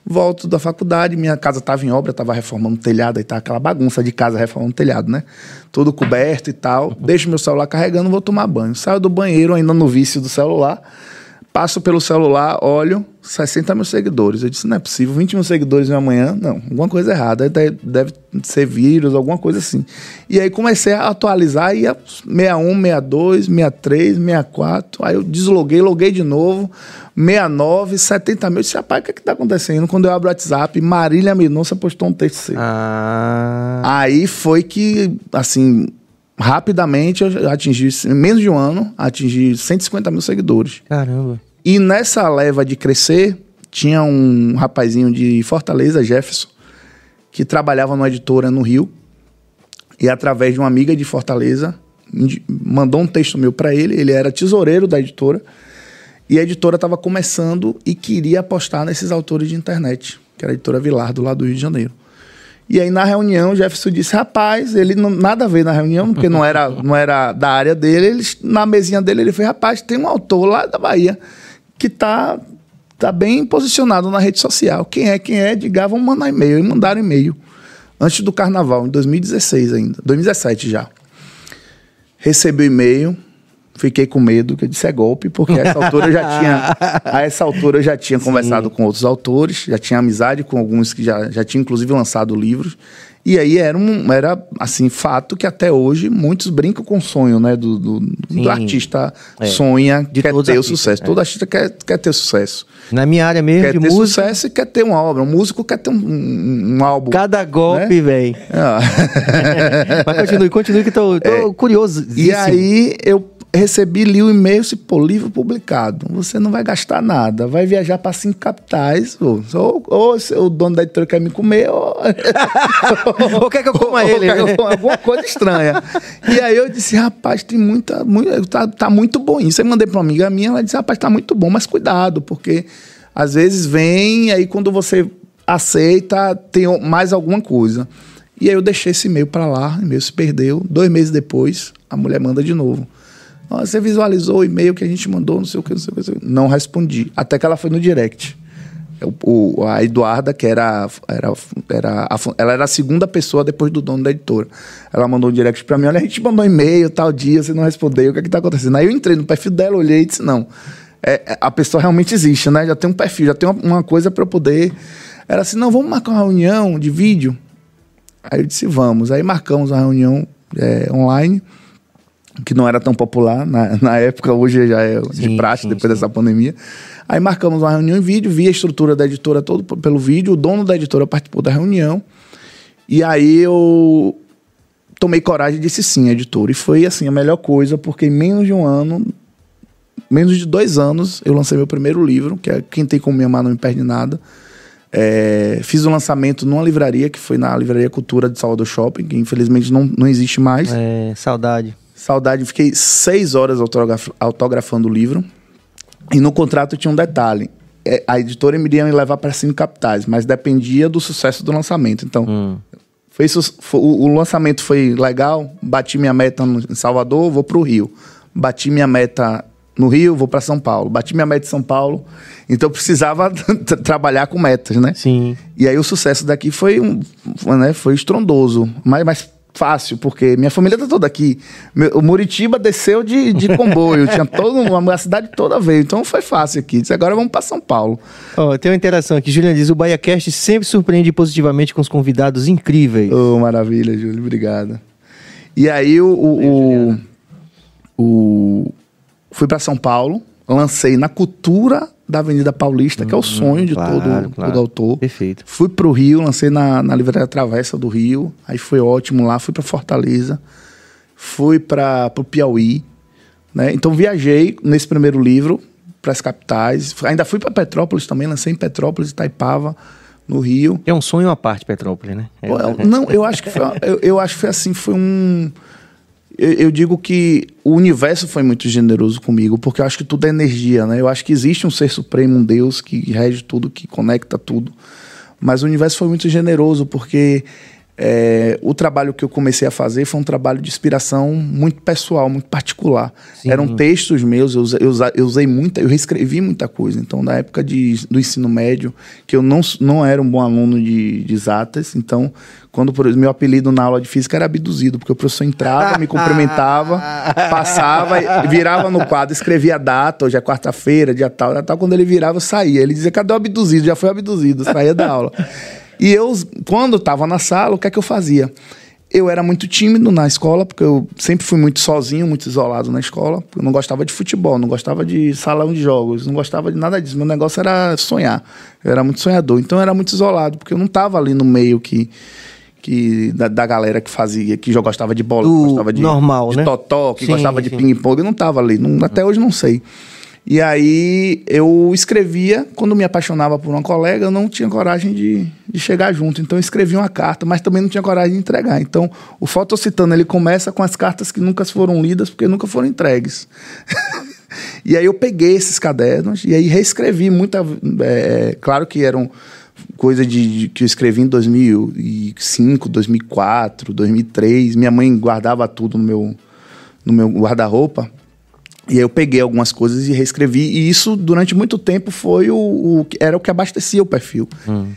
Volto da faculdade, minha casa estava em obra, estava reformando telhado, aí tá aquela bagunça de casa reformando telhado, né? Tudo coberto e tal. Deixo meu celular carregando, vou tomar banho. Saio do banheiro, ainda no vício do celular Passo pelo celular, olho, 60 mil seguidores. Eu disse, não é possível, 20 mil seguidores em uma manhã? Não, alguma coisa errada. Deve, deve ser vírus, alguma coisa assim. E aí comecei a atualizar, ia 61, 62, 63, 64. Aí eu desloguei, loguei de novo, 69, 70 mil. Eu disse, rapaz, o que é que tá acontecendo? Quando eu abro o WhatsApp, Marília Mendonça postou um texto seu. Ah. Aí foi que, assim, rapidamente eu atingi, em menos de um ano, atingi 150 mil seguidores. Caramba. E nessa leva de crescer, tinha um rapazinho de Fortaleza, Jefferson, que trabalhava numa editora no Rio. E através de uma amiga de Fortaleza, mandou um texto meu para ele. Ele era tesoureiro da editora. E a editora estava começando e queria apostar nesses autores de internet, que era a editora Vilar, do lado do Rio de Janeiro. E aí na reunião o Jefferson disse: rapaz, ele não, nada a ver na reunião, porque não era, não era da área dele. Ele, na mesinha dele, ele fez: rapaz, tem um autor lá da Bahia que tá, tá bem posicionado na rede social. Quem é? Quem é? Diga, vamos mandar e-mail. E mandaram e-mail. Antes do carnaval, em 2016 ainda, 2017 já. Recebi o e-mail, Fiquei com medo, que eu disse é golpe, porque a essa altura eu já tinha, a essa altura eu já tinha Sim. conversado com outros autores, já tinha amizade com alguns que já, já tinham inclusive lançado livros. E aí era um era assim fato que até hoje muitos brincam com o sonho, né, do, do, do artista é. sonha, De quer ter artistas, o sucesso. É. Todo artista quer, quer ter sucesso. Na minha área mesmo quer de ter música, sucesso e quer ter uma obra. Um músico quer ter um, um, um álbum. Cada golpe, né? velho. É. Mas continue, continue que tô, tô é. curioso. E aí eu recebi, li o e-mail, se pô, livro publicado. Você não vai gastar nada, vai viajar para cinco capitais. Ou, ou, ou, o dono da editora quer me comer, ou. ou quer que eu coma ele, né? Alguma coisa estranha. e aí eu disse, rapaz, tem muita. muita tá, tá muito bom isso. Aí mandei para uma amiga minha, ela disse, rapaz, tá muito bom, mas cuidado, porque às vezes vem, aí quando você aceita, tem mais alguma coisa. E aí eu deixei esse e-mail para lá, o e-mail se perdeu. Dois meses depois, a mulher manda de novo. Você visualizou o e-mail que a gente mandou, não sei o que, não sei o que. Não respondi. Até que ela foi no direct. O, o, a Eduarda, que era, era, era a, ela era a segunda pessoa depois do dono da editora. Ela mandou um direct para mim: olha, a gente mandou e-mail tal dia, você não respondeu, o que é que tá acontecendo? Aí eu entrei no perfil dela, olhei e disse: não, é, a pessoa realmente existe, né? Já tem um perfil, já tem uma, uma coisa para eu poder. Era assim: não, vamos marcar uma reunião de vídeo. Aí eu disse: vamos. Aí marcamos uma reunião é, online que não era tão popular na, na época, hoje já é de sim, praxe sim, depois sim. dessa pandemia. Aí marcamos uma reunião em vídeo, vi a estrutura da editora todo pelo vídeo, o dono da editora participou da reunião. E aí eu tomei coragem e disse sim, editor. E foi assim a melhor coisa, porque em menos de um ano, menos de dois anos, eu lancei meu primeiro livro, que é Quem Tem Como Me Amar Não Me Perde Nada. É, fiz o um lançamento numa livraria, que foi na Livraria Cultura de Salvador Shopping, que infelizmente não, não existe mais. É, saudade. Saudade, fiquei seis horas autograf autografando o livro. E no contrato tinha um detalhe. É, a editora me iria me levar para cinco capitais, mas dependia do sucesso do lançamento. Então, hum. foi, foi, o, o, lançamento foi legal, bati minha meta no, em Salvador, vou para o Rio. Bati minha meta no Rio, vou para São Paulo. Bati minha meta em São Paulo, então precisava trabalhar com metas, né? Sim. E aí o sucesso daqui foi um, né, foi estrondoso, mas, mas fácil, porque minha família tá toda aqui. o Muritiba desceu de, de comboio, tinha toda a cidade toda veio, então foi fácil aqui. Disse, agora vamos para São Paulo. Oh, tem uma interação aqui. Juliana diz: o BaiaCast sempre surpreende positivamente com os convidados incríveis. Oh, maravilha, Júlio, obrigado. E aí o, o, o, o fui para São Paulo, lancei na cultura da Avenida Paulista, que é o hum, sonho de claro, todo, claro. todo autor. Perfeito. Fui pro Rio, lancei na, na Livraria Travessa do Rio, aí foi ótimo lá, fui para Fortaleza, fui para o Piauí, né? Então viajei nesse primeiro livro para as capitais, ainda fui para Petrópolis também, lancei em Petrópolis, Itaipava, no Rio. É um sonho à parte Petrópolis, né? É, não, eu acho que foi, eu, eu acho que foi assim, foi um eu, eu, digo que o universo foi muito generoso comigo, porque eu acho que tudo é energia, né? Eu acho que existe um ser supremo, um Deus que rege tudo, que conecta tudo. Mas o universo foi muito generoso, porque é, o trabalho que eu comecei a fazer foi um trabalho de inspiração muito pessoal, muito particular. Sim. Eram textos meus, eu, usei, eu usei muita, eu reescrevi muita coisa. Então, na época de, do ensino médio, que eu não, não era um bom aluno de, de exatas, então, quando meu apelido na aula de física era abduzido, porque o professor entrava, me cumprimentava, passava, virava no quadro, escrevia a data, hoje é quarta-feira, dia tal, dia tal. Quando ele virava, eu saía. Ele dizia: cadê o abduzido? Já foi abduzido, saía da aula. E eu, quando estava na sala, o que é que eu fazia? Eu era muito tímido na escola, porque eu sempre fui muito sozinho, muito isolado na escola. Eu não gostava de futebol, não gostava de salão de jogos, não gostava de nada disso. Meu negócio era sonhar. Eu era muito sonhador. Então eu era muito isolado, porque eu não estava ali no meio que que da, da, galera que fazia, que já gostava de bola, que gostava de, normal, de né? totó, que sim, gostava de ping-pong, eu não estava ali. Não, até hoje não sei. E aí eu escrevia, quando me apaixonava por uma colega, eu não tinha coragem de, de chegar junto. Então eu escrevia uma carta, mas também não tinha coragem de entregar. Então o Fotocitando ele começa com as cartas que nunca foram lidas porque nunca foram entregues. e aí eu peguei esses cadernos e aí reescrevi muita. É, claro que eram coisa de, de, que eu escrevi em 2005, 2004, 2003. Minha mãe guardava tudo no meu, no meu guarda-roupa. E aí eu peguei algumas coisas e reescrevi. E isso, durante muito tempo, foi o, o era o que abastecia o perfil. Hum.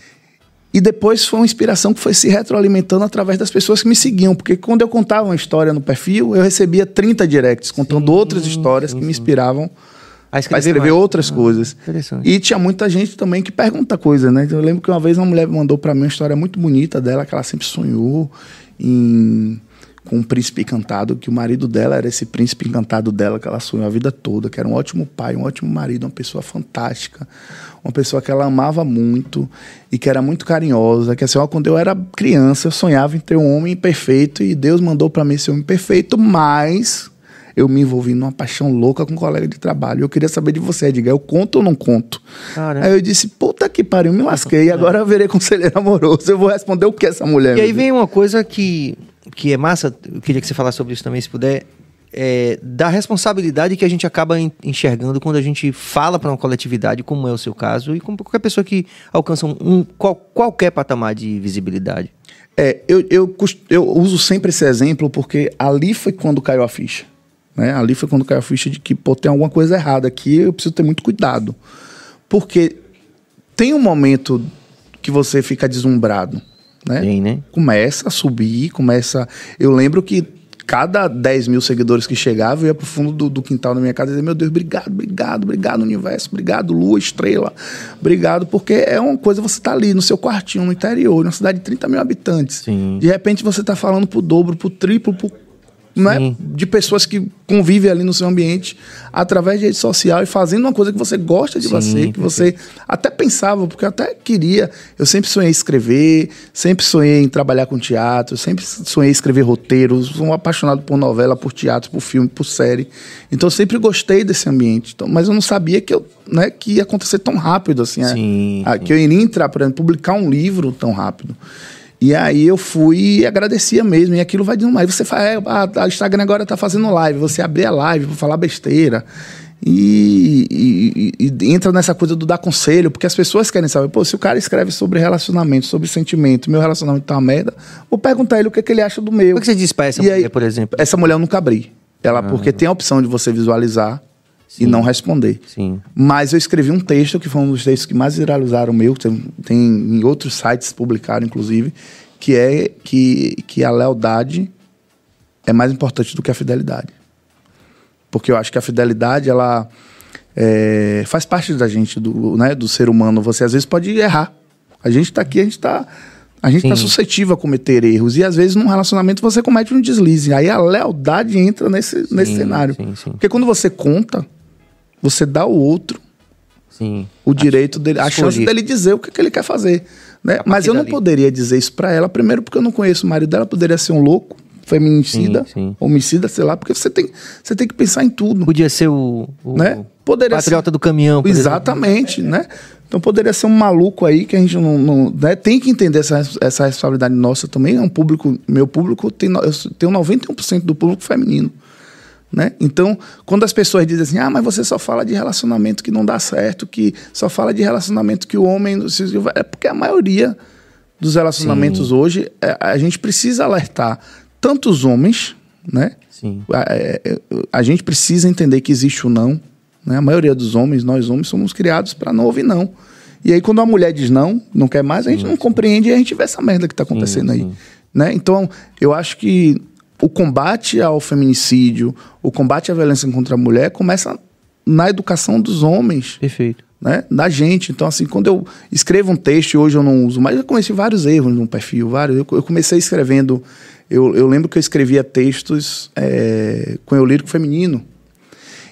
E depois foi uma inspiração que foi se retroalimentando através das pessoas que me seguiam. Porque quando eu contava uma história no perfil, eu recebia 30 directs contando sim, outras histórias sim, que me inspiravam a escrever, escrever outras ah, coisas. E tinha muita gente também que pergunta coisas, né? Eu lembro que uma vez uma mulher mandou para mim uma história muito bonita dela, que ela sempre sonhou em com um príncipe encantado, que o marido dela era esse príncipe encantado dela, que ela sonhou a vida toda, que era um ótimo pai, um ótimo marido, uma pessoa fantástica, uma pessoa que ela amava muito e que era muito carinhosa, que assim, ó, quando eu era criança, eu sonhava em ter um homem perfeito e Deus mandou para mim esse homem perfeito, mas eu me envolvi numa paixão louca com um colega de trabalho. Eu queria saber de você, Edgar, eu conto ou não conto? Caramba. Aí eu disse, puta que pariu, me lasquei, agora eu virei conselheiro amoroso. Eu vou responder o que essa mulher E aí vem uma coisa que, que é massa, eu queria que você falasse sobre isso também, se puder, é, da responsabilidade que a gente acaba en- enxergando quando a gente fala para uma coletividade, como é o seu caso, e como qualquer pessoa que alcança um, um- qual- qualquer patamar de visibilidade. É, eu, eu, eu uso sempre esse exemplo porque ali foi quando caiu a ficha. Né? Ali foi quando caiu a ficha de que pô, tem alguma coisa errada aqui, eu preciso ter muito cuidado. Porque tem um momento que você fica deslumbrado. Né? Tem, né? Começa a subir, começa. Eu lembro que cada 10 mil seguidores que chegavam, eu ia pro fundo do, do quintal da minha casa e dizia, meu Deus, obrigado, obrigado, obrigado, universo, obrigado, lua, estrela, obrigado, porque é uma coisa, você tá ali no seu quartinho, no interior, numa cidade de 30 mil habitantes. Sim. De repente você tá falando pro dobro, pro triplo, pro, né, de pessoas que convivem ali no seu ambiente através de rede social e fazendo uma coisa que você gosta de Sim, você, que você até pensava, porque eu até queria, eu sempre sonhei em escrever, sempre sonhei em trabalhar com teatro, sempre sonhei em escrever roteiros, sou um apaixonado por novela, por teatro, por filme, por série. Então eu sempre gostei desse ambiente, então, mas eu não sabia que eu, né, que ia acontecer tão rápido assim, é. Sim, sim. que eu iria entrar, por exemplo, publicar um livro tão rápido. E aí eu fui e agradecia mesmo. E aquilo vai de uma. Aí você fala, é, a, a Instagram agora tá fazendo live. Você abrir a live pra falar besteira. E, e- e- entra nessa coisa do dar conselho, porque as pessoas querem saber, pô, se o cara escreve sobre relacionamento, sobre sentimento, meu relacionamento tá uma merda, vou perguntar ele o que, que ele acha do meu. O que você diz pra essa E mulher, aí- por exemplo? Essa mulher eu nunca abri. Ela, porque tem a opção de você visualizar e Sim. não responder. Sim. Mas eu escrevi um texto que foi um dos textos que mais viralizaram o meu, tem, tem em outros sites publicaram, inclusive, que é que, que a lealdade é mais importante do que a fidelidade. Porque eu acho que a fidelidade, ela é, faz parte da gente, do, né, do ser humano. Você às vezes pode errar. A gente está aqui, a gente está. A gente está Sim. suscetível a cometer erros. E às vezes num relacionamento você comete um deslize. Aí a lealdade entra nesse, nesse Sim, cenário. sim, sim. Porque quando você conta, você dá ao outro Sim. o direito dele, a chance dele dizer o que, que ele quer fazer. Né? Mas eu não dali. poderia dizer isso pra ela, primeiro porque eu não conheço o marido dela, poderia ser um louco, feminicida, Sim, sim. homicida, sei lá, porque você tem, você tem que pensar em tudo. Podia ser o, o Né? Poderia patriota do caminhão. exemplo. Exatamente, né? Então poderia ser um maluco aí que a gente não, não- né? tem que entender essa, essa responsabilidade nossa também. É um público, meu público tem, eu tenho 91% do público feminino, né? Então, quando as pessoas dizem assim, ah, mas você só fala de relacionamento que não dá certo, que só fala de relacionamento que o homem é porque a maioria dos relacionamentos hoje é, a gente precisa alertar tanto os homens, né? Sim. A, é, é, a gente precisa entender que existe o não. Né? A maioria dos homens, nós homens, somos criados para não ouvir não. E aí, quando a mulher diz não, não quer mais, a gente não compreende e a gente vê essa merda que está acontecendo aí. sim. Né? Então, eu acho que o combate ao feminicídio, o combate à violência contra a mulher começa na educação dos homens Perfeito. né, da gente. Então, assim, quando eu escrevo um texto, e hoje eu não uso, mas eu comecei vários erros no perfil, vários. Eu, eu comecei escrevendo, eu, eu lembro que eu escrevia textos é, com eu lírico feminino.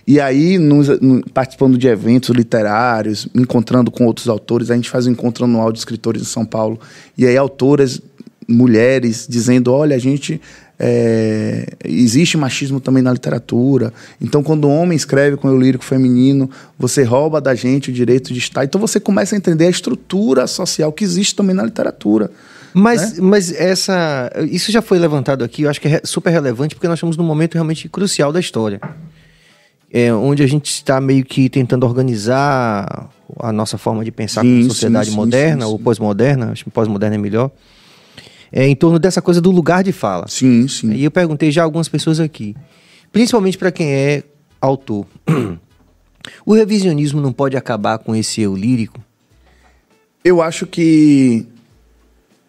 E aí, nos- no- participando de eventos literários, me encontrando com outros autores, a gente faz um encontro anual de escritores em São Paulo. E aí, autoras, mulheres, dizendo: olha, a gente. é, existe machismo também na literatura. Então, quando o homem escreve com o lírico feminino, você rouba da gente o direito de estar. Então, você começa a entender a estrutura social que existe também na literatura. Mas, mas essa, isso já foi levantado aqui, eu acho que é super relevante, porque nós estamos num momento realmente crucial da história. É, onde a gente está meio que tentando organizar a nossa forma de pensar Sim, como sim, sociedade sim, moderna, sim, ou sim. pós-moderna, acho que pós-moderna é melhor, é, em torno dessa coisa do lugar de fala. Sim, sim. E eu perguntei já a algumas pessoas aqui, principalmente para quem é autor. o revisionismo não pode acabar com esse eu lírico? Eu acho que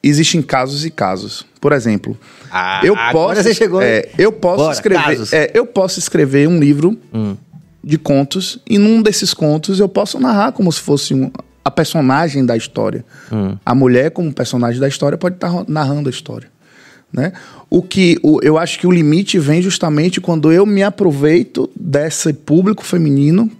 existem casos e casos. Por exemplo, Ah, eu posso, você chegou, é, eu posso Bora, escrever, é, eu posso escrever um livro Hum. de contos e num desses contos eu posso narrar como se fosse um- a personagem da história. Hum. A mulher como personagem da história pode estar narrando a história. Né? O que o- eu acho que o limite vem justamente quando eu me aproveito desse público feminino,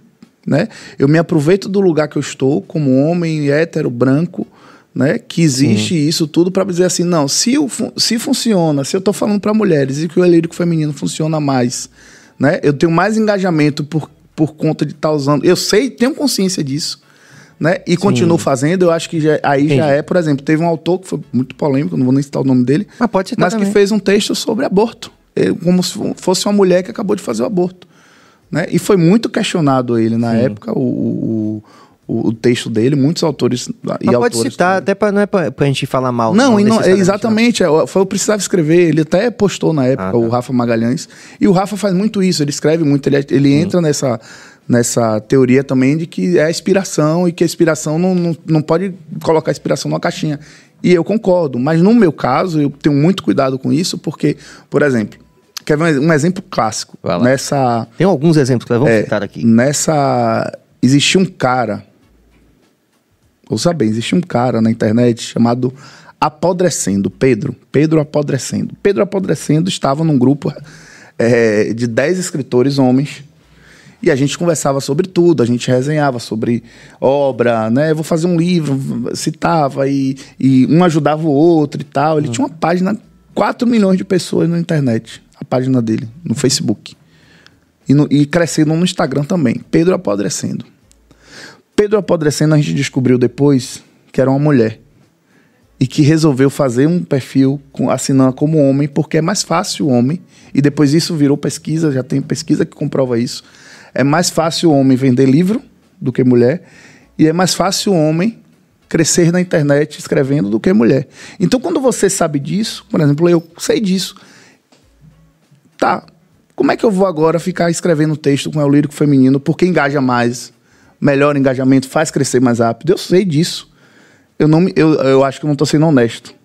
né? Eu me aproveito do lugar que eu estou como homem hétero branco, né? Que existe isso tudo para dizer assim, não, se, o, se funciona, se eu estou falando para mulheres e que o lírico feminino funciona mais né? Eu tenho mais engajamento por, por conta de estar usando. Eu sei, tenho consciência disso, né? E continuo fazendo. Eu acho que já, aí Entendi. já é, por exemplo, teve um autor que foi muito polêmico, não vou nem citar o nome dele, Mas pode mas que fez um texto sobre aborto, como se fosse uma mulher que acabou de fazer o aborto, né? E foi muito questionado ele na época o, o, o, texto dele, muitos autores e Mas pode autores citar, também. até pra, não é pra, pra gente falar mal. Não, e não- é necessariamente, exatamente. é, Foi eu precisava escrever. Ele até postou na época, Ah, tá. o Rafa Magalhães. E o Rafa faz muito isso, ele escreve muito, ele, ele entra nessa, nessa teoria também de que é a inspiração e que a inspiração não, não, não pode colocar a inspiração numa caixinha. E eu concordo, mas no meu caso, eu tenho muito cuidado com isso, porque, por exemplo, quer ver um exemplo clássico? Nessa. Tem alguns exemplos que nós vamos É, citar aqui. Nessa. Existia um cara. Ouça bem, existia um cara na internet chamado Apodrecendo, Pedro. Pedro Apodrecendo. Pedro Apodrecendo estava num grupo é, de 10 escritores homens. E a gente conversava sobre tudo, a gente resenhava sobre obra, né? Vou fazer um livro, citava, e, e um ajudava o outro e tal. Ele tinha uma página, 4 milhões de pessoas na internet, a página dele, no Facebook. E, no- e crescendo no Instagram também. Pedro apodrecendo. Pedro apodrecendo, a gente descobriu depois que era uma mulher. E que resolveu fazer um perfil com, assinando como homem, porque é mais fácil o homem. E depois isso virou pesquisa, já tem pesquisa que comprova isso. É mais fácil o homem vender livro do que mulher. E é mais fácil o homem crescer na internet escrevendo do que mulher. Então, quando você sabe disso, por exemplo, eu sei disso, tá, como é que eu vou agora ficar escrevendo texto com o lírico feminino porque engaja mais, melhor engajamento, faz crescer mais rápido? Eu sei disso. Eu, não, eu, eu acho que eu não estou sendo honesto.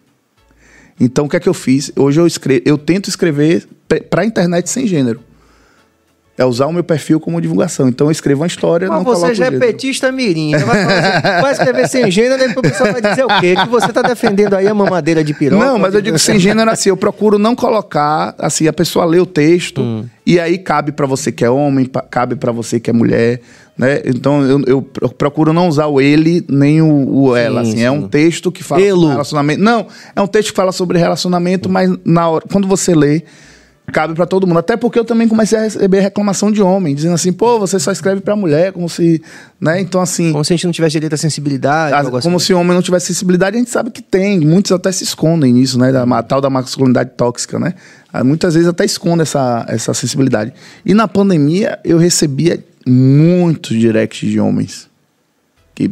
Então, o que é que eu fiz? Hoje eu, escrevo, eu tento escrever para a internet sem gênero. É usar o meu perfil como divulgação. Então, eu escrevo uma história, Mas não você já é petista mirim. Vai, vai escrever sem gênero, depois o pessoal vai dizer o quê? Que você tá defendendo aí a mamadeira de piroca? Não, mas eu digo sem gênero assim, eu procuro não colocar, assim, a pessoa lê o texto Hum. e aí cabe pra você que é homem, cabe pra você que é mulher, né? Então eu, eu pro- procuro não usar o ele nem o, o ela, Sim, assim. É sim. um texto que fala Elo. sobre relacionamento. Não, é um texto que fala sobre relacionamento, mas na hora, quando você lê, cabe pra todo mundo. Até porque eu também comecei a receber reclamação de homem, dizendo assim, pô, você só escreve pra mulher, como se, né? Então assim, Como se a gente não tivesse direito à sensibilidade. assim. como se o homem não tivesse sensibilidade, a gente sabe que tem. Muitos até se escondem nisso, né? Da ma- tal da masculinidade tóxica, né? Ah, Muitas vezes até escondem essa, essa sensibilidade. E na pandemia, eu recebia muitos directs de homens. Que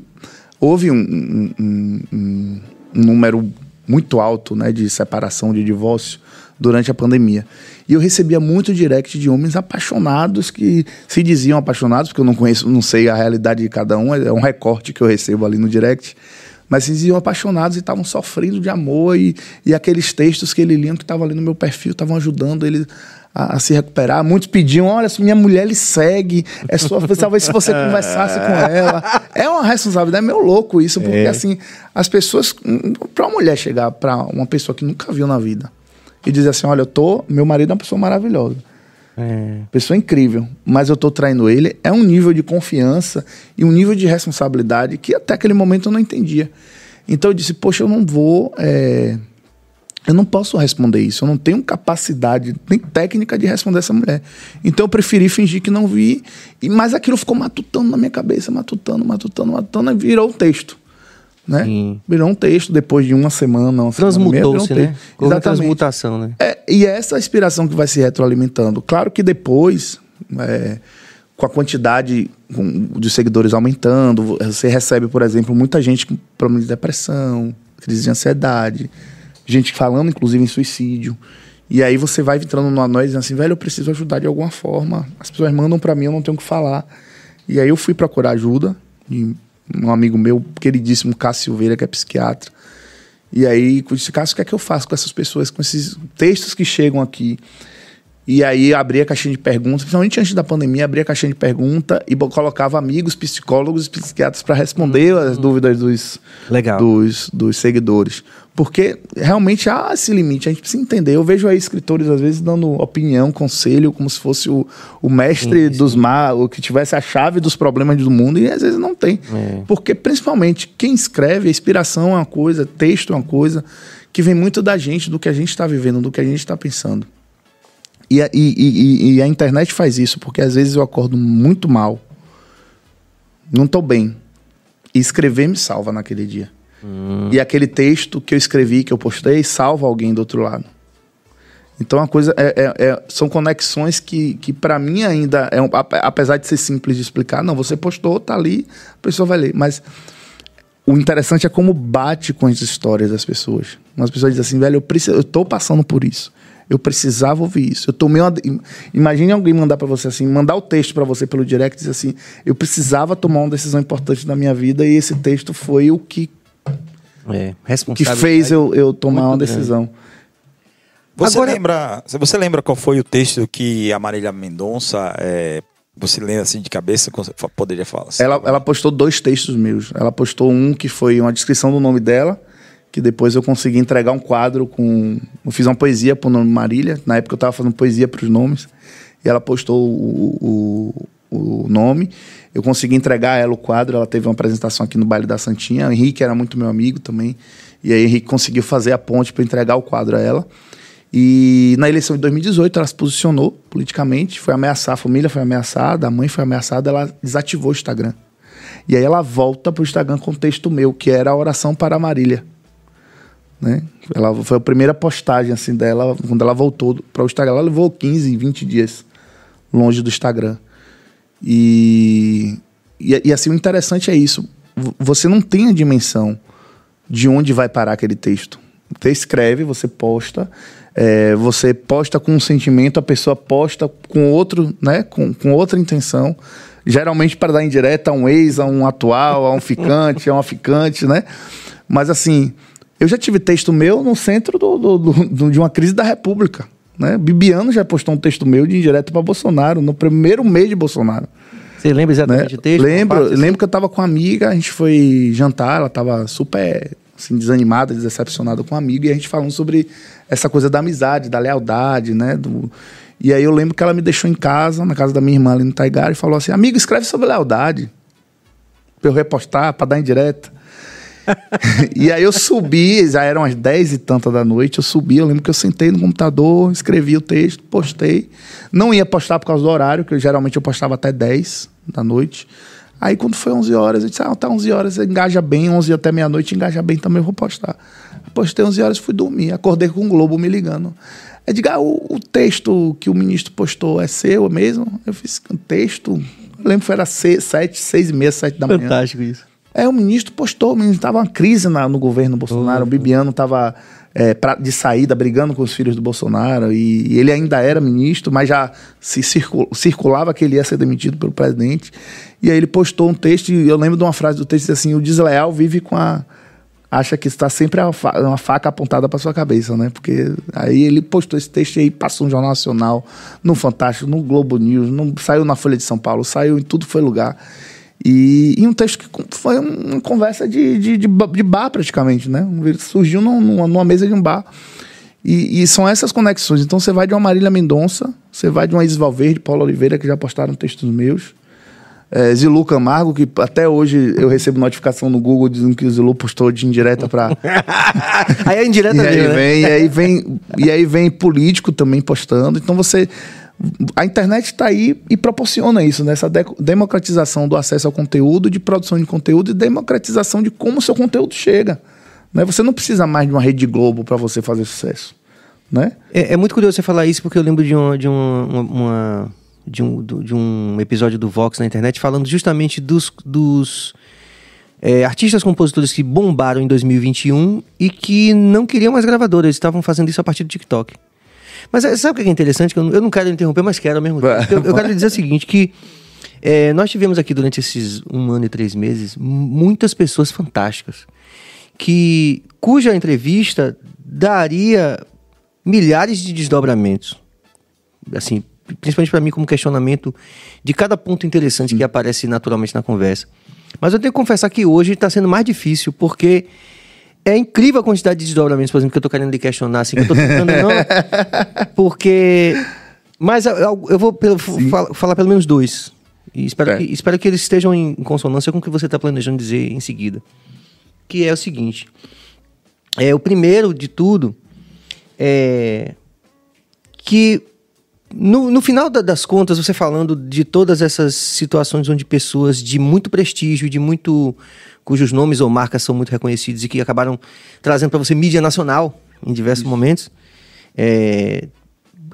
houve um, um- um- um- um número muito alto, né? De separação, de divórcio durante a pandemia. E eu recebia muito direct de homens apaixonados que se diziam apaixonados, porque eu não conheço, não sei a realidade de cada um, é um recorte que eu recebo ali no direct. Mas se diziam apaixonados e estavam sofrendo de amor e, e aqueles textos que ele liam que estavam ali no meu perfil estavam ajudando ele a, a se recuperar. Muitos pediam, olha, se minha mulher lhe segue, é sua, talvez se você conversasse com ela. É uma responsabilidade, é meio louco isso, porque assim, as pessoas, para uma mulher chegar para uma pessoa que nunca viu na vida e dizer assim, olha, eu tô, meu marido é uma pessoa maravilhosa. É. Pessoa incrível, mas eu tô traindo ele. É um nível de confiança e um nível de responsabilidade que até aquele momento eu não entendia. Então eu disse, poxa, eu não vou. é, Eu não posso responder isso. Eu não tenho capacidade nem técnica de responder essa mulher. Então eu preferi fingir que não vi. E, mas aquilo ficou matutando na minha cabeça, matutando, matutando, matutando, e virou um texto. Né? Sim. Virou um texto depois de uma semana. Uma semana meia, virou Transmutou-se, né? Houve Exatamente. transmutação, né? É, e é essa inspiração que vai se retroalimentando. Claro que depois, é, com a quantidade de seguidores aumentando, você recebe, por exemplo, muita gente com problema de depressão, crise de ansiedade, gente falando, inclusive, em suicídio. E aí você vai entrando numa noite assim, velho, eu preciso ajudar de alguma forma. As pessoas mandam para mim, eu não tenho o que falar. E aí eu fui procurar ajuda. E um amigo meu, queridíssimo Cássio Silveira, que é psiquiatra, e aí, com esse caso, o que é que eu faço com essas pessoas, com esses textos que chegam aqui? E aí, abria a caixinha de perguntas, principalmente antes da pandemia, abria a caixinha de pergunta e colocava amigos, psicólogos e psiquiatras para responder as dúvidas dos, Legal. dos, dos seguidores. Porque realmente há esse limite, a gente precisa entender. Eu vejo aí escritores, às vezes, dando opinião, conselho, como se fosse o, o mestre dos mar, o que tivesse a chave dos problemas do mundo, e às vezes não tem. É. Porque, principalmente, quem escreve, a inspiração é uma coisa, texto é uma coisa, que vem muito da gente, do que a gente está vivendo, do que a gente está pensando. E, a- e- e- e a internet faz isso, porque às vezes eu acordo muito mal, não tô bem. E escrever me salva naquele dia. E aquele texto que eu escrevi, que eu postei, salva alguém do outro lado. Então a coisa é, é- é- são conexões que, que para mim ainda é um, ape- apesar de ser simples de explicar, não, você postou, tá ali, a pessoa vai ler, mas o interessante é como bate com as histórias das pessoas. Umas pessoas dizem assim, velho, eu, preciso, eu tô passando por isso. Eu precisava ouvir isso. Eu tomei uma, im- imagine alguém mandar para você assim, mandar o texto para você pelo direct e dizer assim, eu precisava tomar uma decisão importante na minha vida e esse texto foi o que, É, que fez eu, eu tomar muito uma grande. decisão. Você Agora- lembra, você lembra qual foi o texto que a Marília Mendonça, é, você lembra assim de cabeça, poderia falar? assim? Ela, ela postou dois textos meus. Ela postou um que foi uma descrição do nome dela, que depois eu consegui entregar um quadro com. Eu fiz uma poesia pro nome Marília. Na época eu estava fazendo poesia para os nomes. E ela postou o, o, o nome. Eu consegui entregar a ela o quadro. Ela teve uma apresentação aqui no Baile da Santinha. O Henrique era muito meu amigo também. E aí o Henrique conseguiu fazer a ponte para entregar o quadro a ela. E na eleição de 2018 ela se posicionou politicamente, foi ameaçar, a família foi ameaçada, a mãe foi ameaçada, ela desativou o Instagram. E aí ela volta pro Instagram com um texto meu, que era a oração para a Marília. Né? Ela foi a primeira postagem assim dela, quando ela voltou para o Instagram, ela levou 15, 20 dias longe do Instagram. E, e, e, assim, o interessante é isso. Você não tem a dimensão de onde vai parar aquele texto. Você escreve, você posta, é, você posta com um sentimento, a pessoa posta com outro, né? Com, com outra intenção. Geralmente para dar indireta a um ex, a um atual, a um ficante, a uma ficante, né? Mas assim, eu já tive texto meu no centro do, do- do- de uma crise da República. Né? Bibiano já postou um texto meu de indireta para Bolsonaro, no primeiro mês de Bolsonaro. Você lembra Né? exatamente o texto? Lembro, assim? lembro que eu tava com uma amiga, a gente foi jantar, ela tava super assim, desanimada, decepcionada com uma amiga, e a gente falando sobre essa coisa da amizade, da lealdade, né? Do... E aí eu lembro que ela me deixou em casa, na casa da minha irmã ali no Taigara, e falou assim: amigo, escreve sobre lealdade. Pra eu repostar, pra dar indireta. e aí eu subi, já eram as 10 e tanta da noite, eu subi, eu lembro que eu sentei no computador, escrevi o texto, postei. Não ia postar por causa do horário, que eu, geralmente eu postava até 10 da noite. Aí quando foi 11 horas, eu disse, ah, tá 11 horas, engaja bem, 11 até meia-noite, engaja bem também, eu vou postar. Postei 11 horas, fui dormir, acordei com o Globo me ligando. É diga, ah, o, o texto que o ministro postou é seu mesmo? Eu fiz um texto, eu lembro que era 7, 6 e meia, 7 da manhã. Fantástico isso. É, o ministro postou, o ministro estava uma crise na- no governo Bolsonaro, o Bibiano estava de saída, brigando com os filhos do Bolsonaro, e, e ele ainda era ministro, mas já se circu- circulava que ele ia ser demitido pelo presidente. E aí ele postou um texto, e eu lembro de uma frase do texto assim: o desleal vive com a. Acha que está sempre fa- uma faca apontada para sua cabeça, né? Porque aí ele postou esse texto e aí passou no Jornal Nacional, no Fantástico, no Globo News, no- saiu na Folha de São Paulo, saiu em tudo foi lugar. E, e um texto que foi uma conversa de, de, de, de bar, praticamente, né? Surgiu num- numa, numa mesa de um bar. E, e são essas conexões. Então você vai de uma Marília Mendonça, você vai de uma Isis Valverde, Paulo Oliveira, que já postaram textos meus. É, Zilu Camargo, que até hoje eu recebo notificação no Google dizendo que o Zilu postou de indireta para Aí é indireta e aí mesmo, né? vem, e aí vem, e aí vem político também postando. Então você a internet está aí e proporciona isso, né? essa de- democratização do acesso ao conteúdo, de produção de conteúdo e democratização de como o seu conteúdo chega. Né? Você não precisa mais de uma rede Globo para você fazer sucesso. Né? É, é muito curioso você falar isso, porque eu lembro de, uma, de, uma, uma- de, um, de um episódio do Vox na internet falando justamente dos, dos é, artistas compositores que bombaram em 2021 e que não queriam mais gravadoras, estavam fazendo isso a partir do TikTok. Mas é, sabe o que é interessante? Que eu, não- eu não quero interromper, mas quero ao mesmo tempo. Eu, eu quero dizer o seguinte, que é, nós tivemos aqui durante esses um ano e três meses muitas pessoas fantásticas que cuja entrevista daria milhares de desdobramentos. Assim, principalmente para mim como questionamento de cada ponto interessante que aparece naturalmente na conversa. Mas eu tenho que confessar que hoje está sendo mais difícil porque é incrível a quantidade de desdobramentos, por exemplo, que eu tô querendo lhe questionar, assim, que eu tô tentando não. Porque. Mas eu, eu- vou pelo- fala- falar pelo menos dois. E espero, É. que, espero que eles estejam em consonância com o que você está planejando dizer em seguida. Que é o seguinte. É, o primeiro de tudo é que no, no final da- das contas, você falando de todas essas situações onde pessoas de muito prestígio, de muito. cujos nomes ou marcas são muito reconhecidos e que acabaram trazendo para você mídia nacional em diversos momentos. é,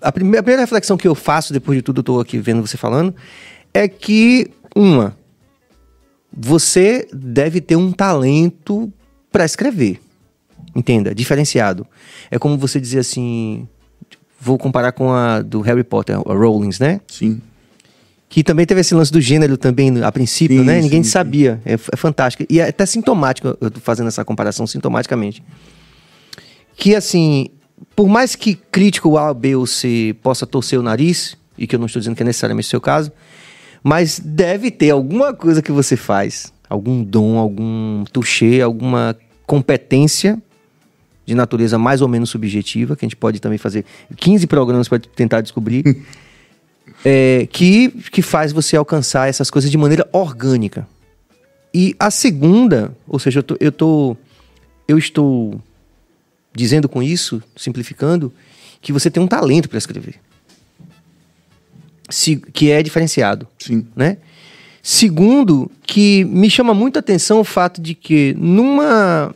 a, prime- a primeira reflexão que eu faço, depois de tudo, estou aqui vendo você falando, é que, uma, você deve ter um talento para escrever. Entenda, diferenciado. É como você dizer assim. Vou comparar com a do Harry Potter, a Rowlings, né? Sim. Que também teve esse lance do gênero também a princípio, Sim, né? Ninguém sim, sabia. É, é fantástico. E é até sintomático, eu tô fazendo essa comparação sintomaticamente. Que assim, por mais que crítico A, B ou C possa torcer o nariz, e que eu não estou dizendo que é necessariamente o seu caso, mas deve ter alguma coisa que você faz, algum dom, algum touché, alguma competência de natureza mais ou menos subjetiva, que a gente pode também fazer 15 programas para tentar descobrir, é, que, que faz você alcançar essas coisas de maneira orgânica. E a segunda, ou seja, eu, tô, eu, tô, eu estou dizendo com isso, simplificando, que você tem um talento para escrever. Se- que é diferenciado Sim. né? Segundo, que me chama muita atenção o fato de que numa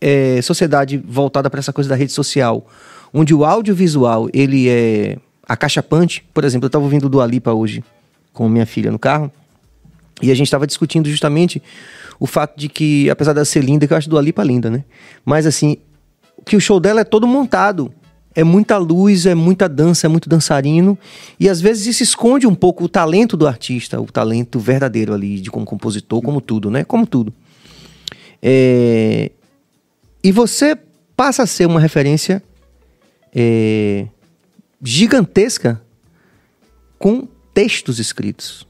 eh, sociedade voltada para essa coisa da rede social, onde o audiovisual ele é acachapante, por exemplo, eu estava ouvindo do Alipa hoje com minha filha no carro e a gente estava discutindo justamente o fato de que, apesar dela ser linda, que eu acho do Alipa linda, né? Mas assim, que o show dela é todo montado. É muita luz, é muita dança, é muito dançarino. E às vezes isso esconde um pouco o talento do artista, o talento verdadeiro ali, de como compositor, como tudo, né? Como tudo. É, E você passa a ser uma referência é, gigantesca com textos escritos.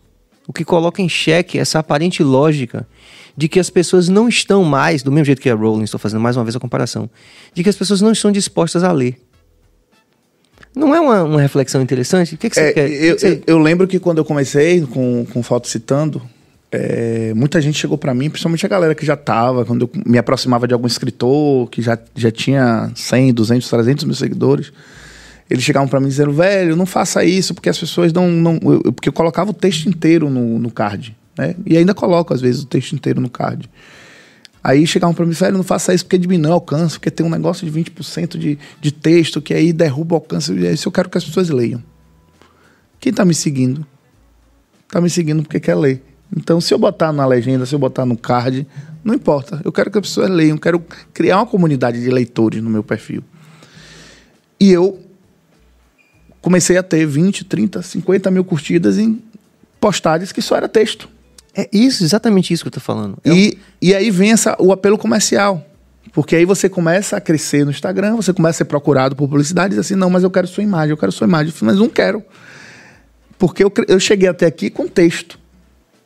O que coloca em xeque essa aparente lógica de que as pessoas não estão mais, do mesmo jeito que a Rowling, estou fazendo mais uma vez a comparação, de que as pessoas não estão dispostas a ler. Não é uma, uma reflexão interessante? O que, que você É, quer? O que eu, que você- eu- eu lembro que quando eu comecei com, com Foto Citando, é, muita gente chegou pra mim, principalmente a galera que já tava, quando eu me aproximava de algum escritor que já, já tinha 100, 200, 300 mil seguidores. Eles chegavam pra mim dizendo, velho, não faça isso, porque as pessoas não. não eu- porque eu colocava o texto inteiro no, no card. Né? E ainda coloco, às vezes, o texto inteiro no card. Aí chegavam pra mim, velho, não faça isso porque diminui o alcance, porque tem um negócio de 20% de, de texto que aí derruba o alcance. E Isso eu quero que as pessoas leiam. Quem tá me seguindo? Tá me seguindo porque quer ler. Então, se eu botar na legenda, se eu botar no card, não importa. Eu quero que as pessoas leiam, eu quero criar uma comunidade de leitores no meu perfil. E eu comecei a ter 20, 30, 50 mil curtidas em postagens que só era texto. É isso, exatamente isso que eu tô falando. É um- E, e aí vem essa, o apelo comercial. Porque aí você começa a crescer no Instagram, você começa a ser procurado por publicidade e diz assim, não, mas eu quero sua imagem, eu quero sua imagem. Eu mas não quero. Porque eu, eu cheguei até aqui com texto.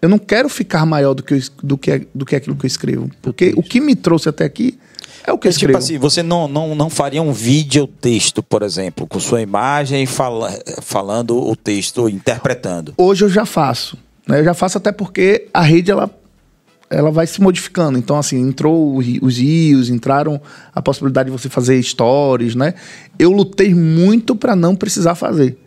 Eu não quero ficar maior do que, eu do que, do que aquilo que eu escrevo. Porque o que me trouxe até aqui é o que eu Mas, tipo escrevo. assim, você não, não, não faria um vídeo texto, por exemplo, com sua imagem fala, falando o texto, interpretando. Hoje eu já faço. Né? Eu já faço até porque a rede ela, ela vai se modificando. Então, assim, entrou os rios, entraram a possibilidade de você fazer stories, né? Eu lutei muito para não precisar fazer.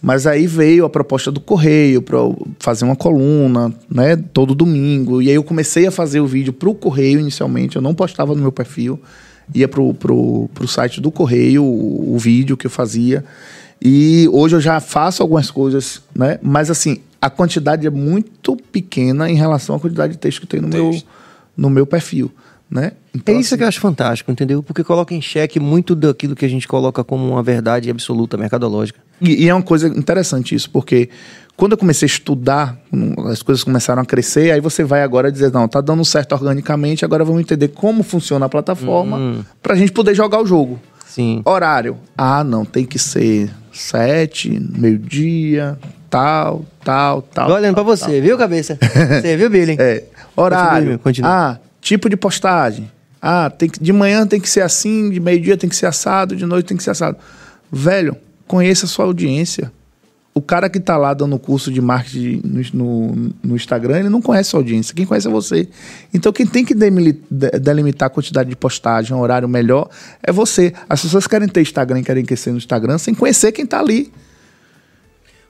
Mas aí veio a proposta do Correio para fazer uma coluna, né, todo domingo. E aí eu comecei a fazer o vídeo pro Correio inicialmente, eu não postava no meu perfil, ia pro, pro, pro site do Correio o, o vídeo que eu fazia. E hoje eu já faço algumas coisas, né? Mas assim, a quantidade é muito pequena em relação à quantidade de texto que tem no, meu, Texto. no meu perfil, né? Então, É isso assim, que eu acho fantástico, entendeu? Porque coloca em xeque muito daquilo que a gente coloca como uma verdade absoluta, mercadológica. E, e é uma coisa interessante isso, porque quando eu comecei a estudar, as coisas começaram a crescer, aí você vai agora dizer, não, tá dando certo organicamente, agora vamos entender como funciona a plataforma Hum. pra gente poder jogar o jogo. Sim. Horário. Ah, não, tem que ser sete, meio-dia, tal, tal, tal. Tô olhando pra você, viu, cabeça? Você viu, Billy? É, horário. Continue, continue. Ah, tipo de postagem. Ah, tem que, de manhã tem que ser assim, de meio-dia tem que ser assado, de noite tem que ser assado. Velho, conheça a sua audiência. O cara que tá lá dando curso de marketing no, no- no Instagram, ele não conhece a audiência. Quem conhece é você. Então, quem tem que delimitar a quantidade de postagem, um horário melhor, é você. As pessoas querem ter Instagram, querem crescer no Instagram sem conhecer quem tá ali.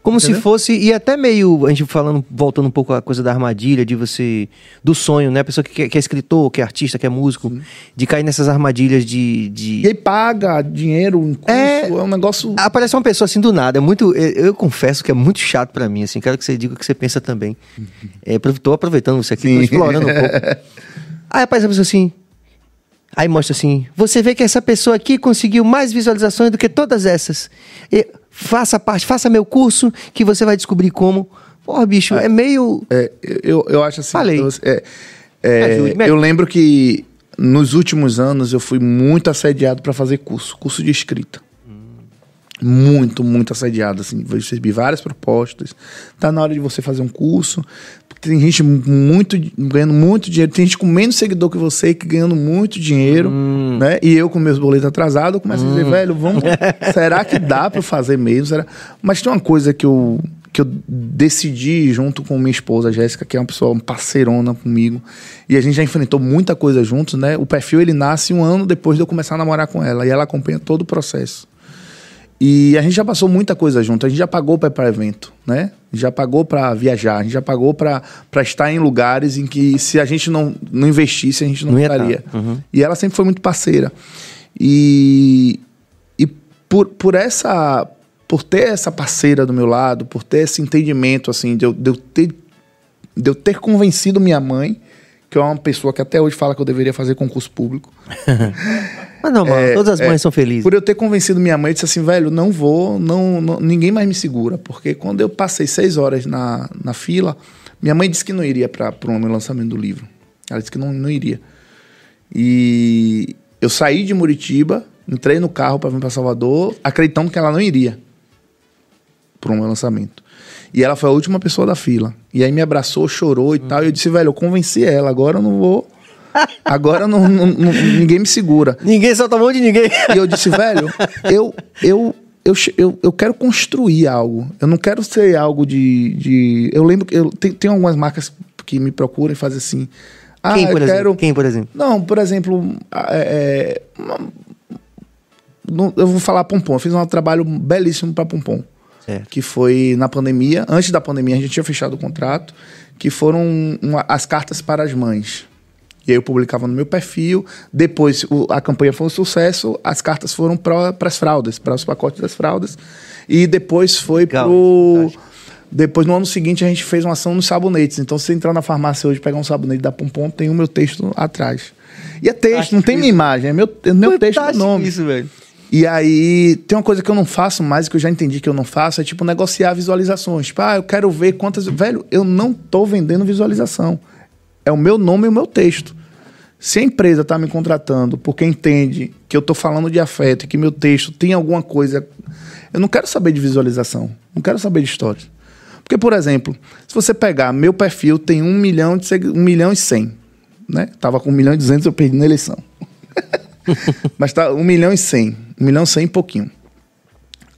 Como Entendeu? se fosse, e até meio, a gente falando, voltando um pouco à coisa da armadilha, de você, do sonho, né? A pessoa que, que é escritor, que é artista, que é músico, de cair nessas armadilhas de. de... E aí paga dinheiro, um curso, É. é, um negócio. Aparece uma pessoa assim do nada, é muito, eu, eu confesso que é muito chato pra mim, assim, quero que você diga o que você pensa também. É, tô aproveitando você aqui, tô Sim. explorando um pouco. Aí aparece a pessoa assim, aí mostra assim, você vê que essa pessoa aqui conseguiu mais visualizações do que todas essas. E faça parte, faça meu curso, que você vai descobrir como. Porra, bicho, é, meio... É, eu, eu acho assim. Falei. eu- é, é, eu lembro que nos últimos anos eu fui muito assediado para fazer curso, curso de escrita. Muito, muito assediado, assim. Eu recebi várias propostas. Tá na hora de você fazer um curso. Tem gente muito ganhando muito dinheiro. Tem gente com menos seguidor que você que ganhando muito dinheiro, né? E eu com meus boletos atrasados, eu começo a dizer, velho, vamos. será que dá para fazer mesmo? Será? Mas tem uma coisa que eu que eu decidi junto com minha esposa Jéssica, que é uma pessoa uma parceirona comigo, e a gente já enfrentou muita coisa juntos, né? O perfil ele nasce um ano depois de eu começar a namorar com ela, e ela acompanha todo o processo. E a gente já passou muita coisa junto. A gente já pagou para ir para evento, né? Já pagou para viajar, a gente já pagou para estar em lugares em que se a gente não, não investisse, a gente não, Não ia estaria. Uhum. E ela sempre foi muito parceira. E, e por, por essa por ter essa parceira do meu lado, por ter esse entendimento assim, de eu, de eu ter de eu ter convencido minha mãe, que é uma pessoa que até hoje fala que eu deveria fazer concurso público. Mas não, mano, todas as mães são felizes. É, Por eu ter convencido minha mãe, eu disse assim, velho, não vou, não, não- ninguém mais me segura. Porque quando eu passei seis horas na, na fila, minha mãe disse que não iria para o meu lançamento do livro. Ela disse que não, não iria. E eu saí de Muritiba, entrei no carro para vir para Salvador, acreditando que ela não iria para o meu lançamento. E ela foi a última pessoa da fila. E aí me abraçou, chorou e tal. E eu disse, velho, eu convenci ela, agora eu não vou. Agora não, não- não- ninguém me segura. Ninguém solta a mão de ninguém. E eu disse, velho, eu, eu, eu, eu, eu quero construir algo. Eu não quero ser algo de. de eu lembro que eu, tem, tem algumas marcas que me procuram e fazem assim. Ah, Quem, por exemplo? quero. Quem, por exemplo? Não, por exemplo, é, é, eu vou falar Pompom. Eu fiz um trabalho belíssimo para Pompom. Que foi na pandemia. Antes da pandemia, a gente tinha fechado o contrato. Que foram uma- as cartas para as mães. E aí eu publicava no meu perfil. Depois o- a campanha foi um sucesso. As cartas foram para as fraldas, para os pacotes das fraldas. E depois foi fantástico. Depois, no ano seguinte, a gente fez uma ação nos sabonetes. Então, se você entrar na farmácia hoje e pegar um sabonete da Pompom, tem o meu texto atrás. E é texto, não tem minha imagem, é meu, é meu texto do Fantástico nome. isso, velho. E aí, tem uma coisa que eu não faço mais, que eu já entendi que eu não faço, é tipo negociar visualizações. Tipo, ah, eu quero ver quantas. Velho, eu não tô vendendo visualização. É o meu nome e o meu texto. Se a empresa tá me contratando porque entende que eu tô falando de afeto e que meu texto tem alguma coisa. Eu não quero saber de visualização. Não quero saber de histórias. Porque, por exemplo, se você pegar meu perfil, tem um milhão de segui- um milhão e cem. Né? Tava com um milhão e duzentos, eu perdi na eleição. Mas tá um milhão e cem. Um milhão e cem e pouquinho.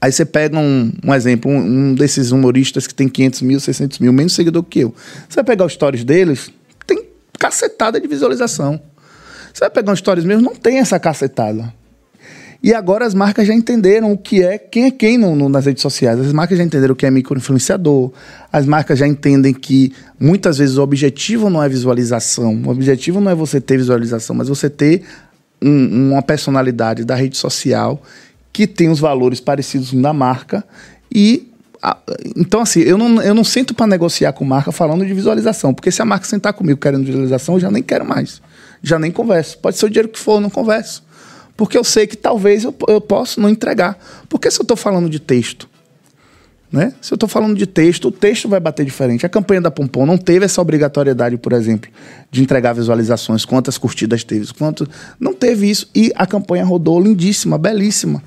Aí você pega um, um exemplo, um, um desses humoristas que tem 500 mil, 600 mil, menos seguidor que eu. Você vai pegar os stories deles, tem cacetada de visualização. Você vai pegar os stories meus, não tem essa cacetada. E agora as marcas já entenderam o que é, quem é quem no- no- nas redes sociais. As marcas já entenderam o que é microinfluenciador. As marcas já entendem que muitas vezes o objetivo não é visualização. O objetivo não é você ter visualização, mas você ter um- uma personalidade da rede social que tem os valores parecidos da marca. E então, assim, eu não, eu não sento para negociar com marca falando de visualização, porque se a marca sentar comigo querendo visualização, eu já nem quero mais. Já nem converso. Pode ser o dinheiro que for, eu não converso. Porque eu sei que talvez eu, eu possa não entregar. Porque se eu estou falando de texto, né? Se eu estou falando de texto, o texto vai bater diferente. A campanha da Pompom não teve essa obrigatoriedade, por exemplo, de entregar visualizações, quantas curtidas teve, quanto não teve isso e a campanha rodou lindíssima, belíssima,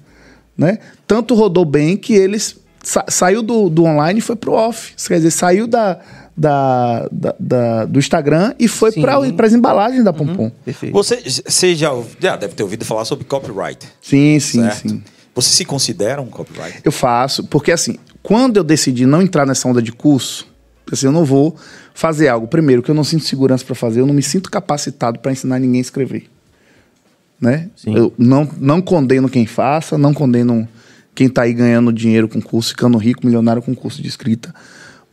né? Tanto rodou bem que eles sa- saiu do, do online e foi pro off, quer dizer, saiu da, da, da- da- do Instagram e foi para as embalagens da Pompom. Perfeito. Você, você já, já deve ter ouvido falar sobre copyright. Sim, sim, certo? sim. Você se considera um copyright? Eu faço, porque assim, quando eu decidi não entrar nessa onda de curso, assim, eu não vou fazer algo, primeiro, que eu não sinto segurança para fazer, eu não me sinto capacitado para ensinar ninguém a escrever. Né? Sim. Eu não, não condeno quem faça, não condeno quem tá aí ganhando dinheiro com curso, ficando rico, milionário com curso de escrita.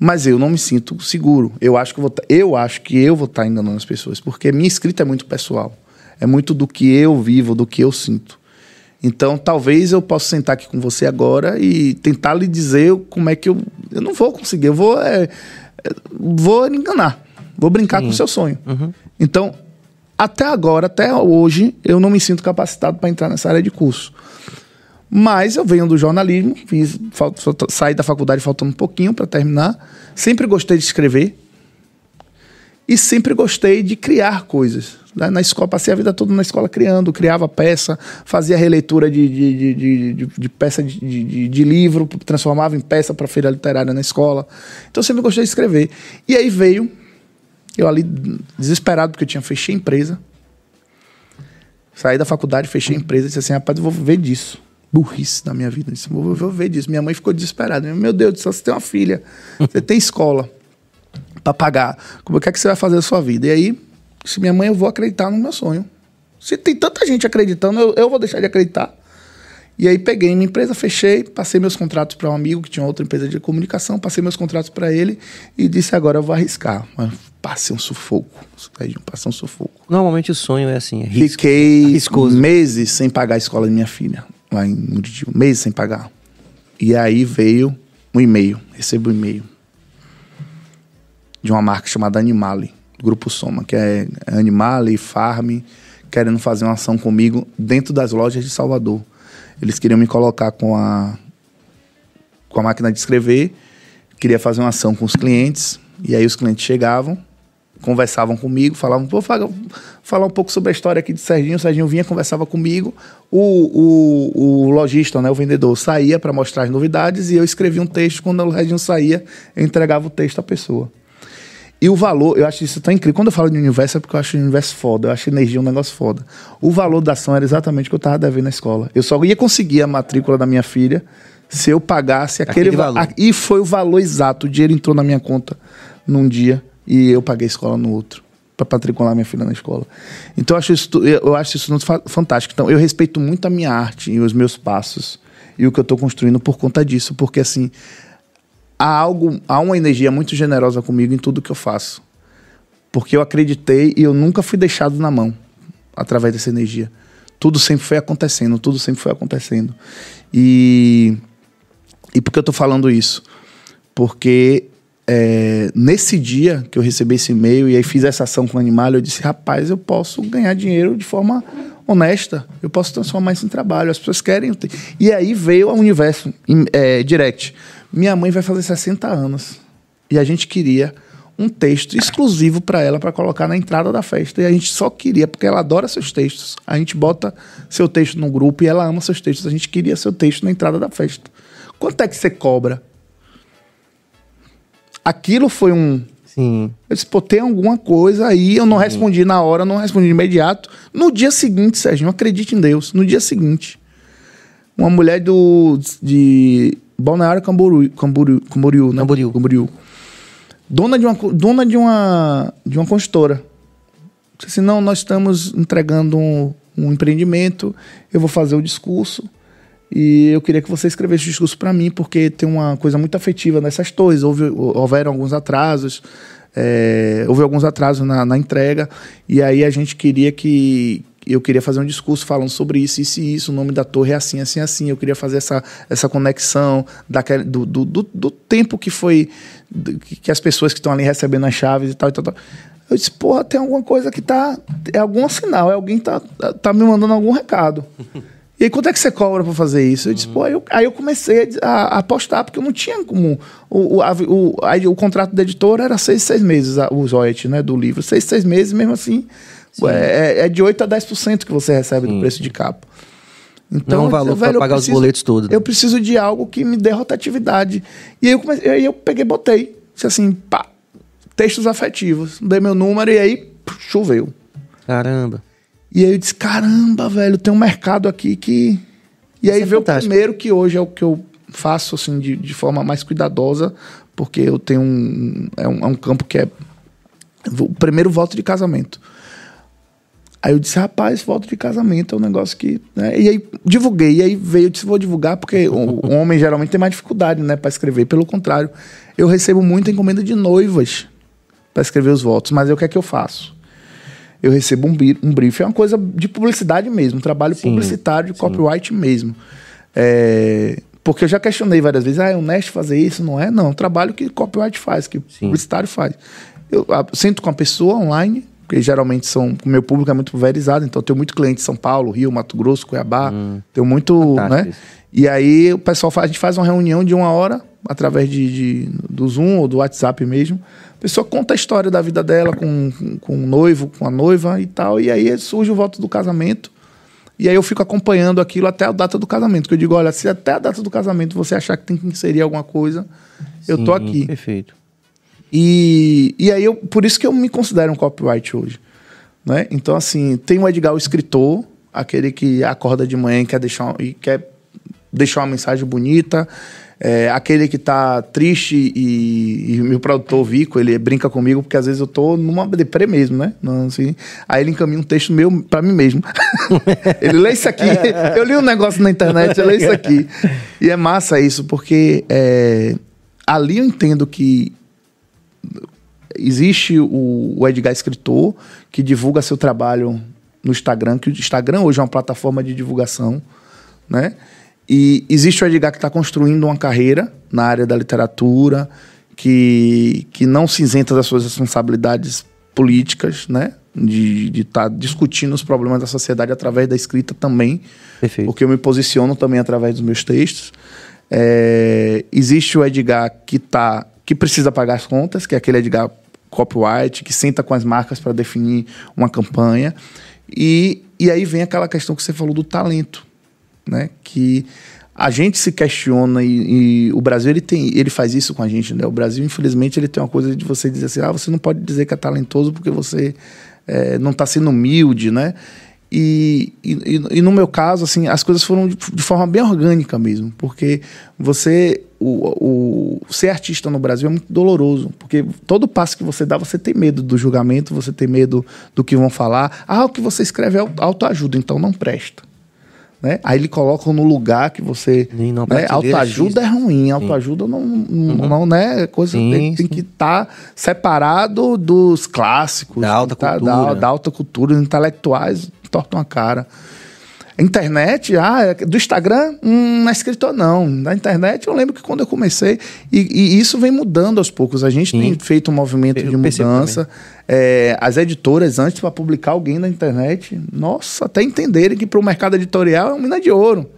Mas eu não me sinto seguro. Eu acho que eu vou, tá, eu acho que eu vou estar tá enganando as pessoas, porque minha escrita é muito pessoal. É muito do que eu vivo, do que eu sinto. Então, talvez eu possa sentar aqui com você agora e tentar lhe dizer como é que eu. Eu não vou conseguir, eu vou. É, é vou enganar. Vou brincar Sim. com o seu sonho. Uhum. Então, até agora, até hoje, eu não me sinto capacitado para entrar nessa área de curso. Mas eu venho do jornalismo, fiz, saí da faculdade faltando um pouquinho para terminar. Sempre gostei de escrever e sempre gostei de criar coisas. Né? Na escola, passei a vida toda na escola criando, criava peça, fazia releitura de, de, de, de, de peça de, de, livro, transformava em peça para feira literária na escola. Então sempre gostei de escrever. E aí veio, eu ali desesperado, porque eu tinha fechei a empresa. Saí da faculdade, fechei a empresa e disse assim: rapaz, eu vou viver disso burrice na minha vida. Eu disse, vou, vou ver disso. Minha mãe ficou desesperada. Meu Deus do céu, você tem uma filha, você tem escola para pagar. Como é que, é que você vai fazer a sua vida? E aí, se minha mãe, eu vou acreditar no meu sonho. Se tem tanta gente acreditando, eu, eu vou deixar de acreditar. E aí peguei minha empresa, fechei, passei meus contratos para um amigo que tinha outra empresa de comunicação, passei meus contratos para ele e disse agora eu vou arriscar. Mas passei um sufoco, passei um sufoco. Normalmente o sonho é assim, é risco, Fiquei arriscoso. meses sem pagar a escola de minha filha lá em Muritiba, meses sem pagar. E aí veio um e-mail, recebo um e-mail de uma marca chamada Animale, do Grupo Soma, que é Animale, Farm, querendo fazer uma ação comigo dentro das lojas de Salvador. Eles queriam me colocar com a com a máquina de escrever, queria fazer uma ação com os clientes, e aí os clientes chegavam, conversavam comigo, falavam, vou falar, falar um pouco sobre a história aqui de Serginho. O Serginho vinha, conversava comigo. O, o, o lojista, né, o vendedor, saía para mostrar as novidades e eu escrevia um texto. Quando o Serginho saía, eu entregava o texto à pessoa. E o valor, eu acho isso tão incrível. Quando eu falo de universo é porque eu acho o universo foda, eu acho energia um negócio foda. O valor da ação era exatamente o que eu estava devendo na escola. Eu só ia conseguir a matrícula da minha filha se eu pagasse aquele, aquele valor. E foi o valor exato. O dinheiro entrou na minha conta num dia e eu paguei escola no outro para patricular minha filha na escola. Então eu acho isso, eu acho isso fantástico. Então eu respeito muito a minha arte e os meus passos e o que eu estou construindo por conta disso, porque assim há algo, há uma energia muito generosa comigo em tudo que eu faço, porque eu acreditei e eu nunca fui deixado na mão através dessa energia. Tudo sempre foi acontecendo, tudo sempre foi acontecendo. E e por que eu estou falando isso? Porque é, nesse dia que eu recebi esse e-mail e aí fiz essa ação com o animal, eu disse, rapaz, eu posso ganhar dinheiro de forma honesta, eu posso transformar isso em trabalho, as pessoas querem. E aí veio o universo é, direct. Minha mãe vai fazer 60 anos e a gente queria um texto exclusivo para ela para colocar na entrada da festa. E a gente só queria, porque ela adora seus textos. A gente bota seu texto no grupo e ela ama seus textos. A gente queria seu texto na entrada da festa. Quanto é que você cobra? Aquilo foi um. Sim. Eu disse, pô, tem alguma coisa aí. Eu não Sim. respondi na hora, não respondi de imediato. No dia seguinte, Sérgio, não acredite em Deus. No dia seguinte, uma mulher do de Balneário Camboriú, Camboriú, Camboriú, né? Camboriú. Camboriú. Dona de uma dona de uma de uma consultora. Disse assim, não, nós estamos entregando um, um empreendimento. Eu vou fazer o discurso. E eu queria que você escrevesse o discurso para mim, porque tem uma coisa muito afetiva nessas torres. Houve, houveram alguns atrasos, é, houve alguns atrasos na, na, entrega, e aí a gente queria que. Eu queria fazer um discurso falando sobre isso, isso e isso. O nome da torre é assim, assim, assim. Eu queria fazer essa, essa conexão daquele, do, do, do, do tempo que foi. que as pessoas que estão ali recebendo as chaves e tal, e tal, tal. Eu disse, porra, tem alguma coisa que tá. É algum sinal, é alguém tá, tá me mandando algum recado. E aí, quanto é que você cobra para fazer isso? Eu disse, pô, aí eu, aí eu comecei a, a, apostar, porque eu não tinha como. O, o, a, o, aí, o contrato da editora era seis, seis meses, a, o Zoet, né, do livro. Seis, seis meses, mesmo assim, é, é, de 8 a 10% que você recebe Sim. do preço de capa. Então, não é um valor para pagar preciso, os boletos todos. Eu preciso de algo que me dê rotatividade. E aí eu, comecei, aí eu peguei botei. Disse assim, pá, textos afetivos. Dei meu número e aí choveu. Caramba. E aí eu disse: caramba, velho, tem um mercado aqui que. E aí é veio fantástico. o primeiro, que hoje é o que eu faço assim de, de forma mais cuidadosa, porque eu tenho um é, um. é um campo que é. O primeiro voto de casamento. Aí eu disse, rapaz, foto de casamento é um negócio que. Né? E aí divulguei. E aí veio, eu disse, vou divulgar, porque o, o homem geralmente tem mais dificuldade, né, para escrever. Pelo contrário, eu recebo muita encomenda de noivas para escrever os votos. Mas aí, o que é que eu faço? Eu recebo um, um brief, é uma coisa de publicidade mesmo, trabalho Sim, publicitário, de sim. copyright mesmo. É, porque eu já questionei várias vezes, ah, é honesto fazer isso? Não é? Não, é trabalho que copyright faz, que Sim. publicitário faz. Eu ah, sento com a pessoa online, porque geralmente são, o meu público é muito pulverizado, então eu tenho muito cliente em São Paulo, Rio, Mato Grosso, Cuiabá, tenho muito, né? isso. E aí o pessoal faz, a gente faz uma reunião de uma hora, através de, de- do Zoom ou do WhatsApp mesmo. A pessoa conta a história da vida dela com, com, com o noivo, com a noiva e tal, e aí surge o voto do casamento. E aí eu fico acompanhando aquilo até a data do casamento. Que eu digo, olha, se até a data do casamento você achar que tem que inserir alguma coisa, eu tô Sim, aqui. Perfeito. E, e aí eu, por isso que eu me considero um copyright hoje. Né? Então, assim, tem o Edgar, o escritor, aquele que acorda de manhã e quer deixar, e quer deixar uma mensagem bonita. É, aquele que tá triste e, e meu produtor Vico, ele brinca comigo porque às vezes eu tô numa deprê mesmo, né? Não, assim, aí ele encaminha um texto meu pra mim mesmo. ele lê isso aqui. Eu li um negócio na internet, eu leio isso aqui. E é massa isso, porque é, ali eu entendo que existe o, o Edgar Escritor, que divulga seu trabalho no Instagram, que o Instagram hoje é uma plataforma de divulgação, né? E existe o Edgar que está construindo uma carreira na área da literatura, que, que não se isenta das suas responsabilidades políticas, né? De estar discutindo os problemas da sociedade através da escrita também, Perfeito. porque eu me posiciono também através dos meus textos. É, existe o Edgar que tá, que precisa pagar as contas, que é aquele Edgar copyright, que senta com as marcas para definir uma campanha. E, e aí vem aquela questão que você falou do talento, né? Que a gente se questiona e, e o Brasil ele tem, ele faz isso com a gente, né? O Brasil infelizmente ele tem uma coisa de você dizer assim, ah, você não pode dizer que é talentoso porque você é, não está sendo humilde, né? E, e, e no meu caso, assim, as coisas foram de, forma bem orgânica mesmo, porque você, o, o, ser artista no Brasil é muito doloroso, porque todo passo que você dá, você tem medo do julgamento, você tem medo do que vão falar. Ah, o que você escreve é autoajuda, então não presta. Né? Aí ele colocam no lugar que você. Né? Autoajuda é ruim, autoajuda não, não, não né? Coisa Sim, tem, tem que estar separado dos clássicos, Da alta tá- cultura. Da, da alta cultura, os intelectuais tortam a cara. Internet, ah, é do Instagram, hum, não é escritor não. Na internet, eu lembro que quando eu comecei, e, e isso vem mudando aos poucos. A gente Sim. tem feito um movimento Eu de mudança. É, as editoras, antes para publicar alguém na internet, nossa, até entenderem que para o mercado editorial é uma mina de ouro.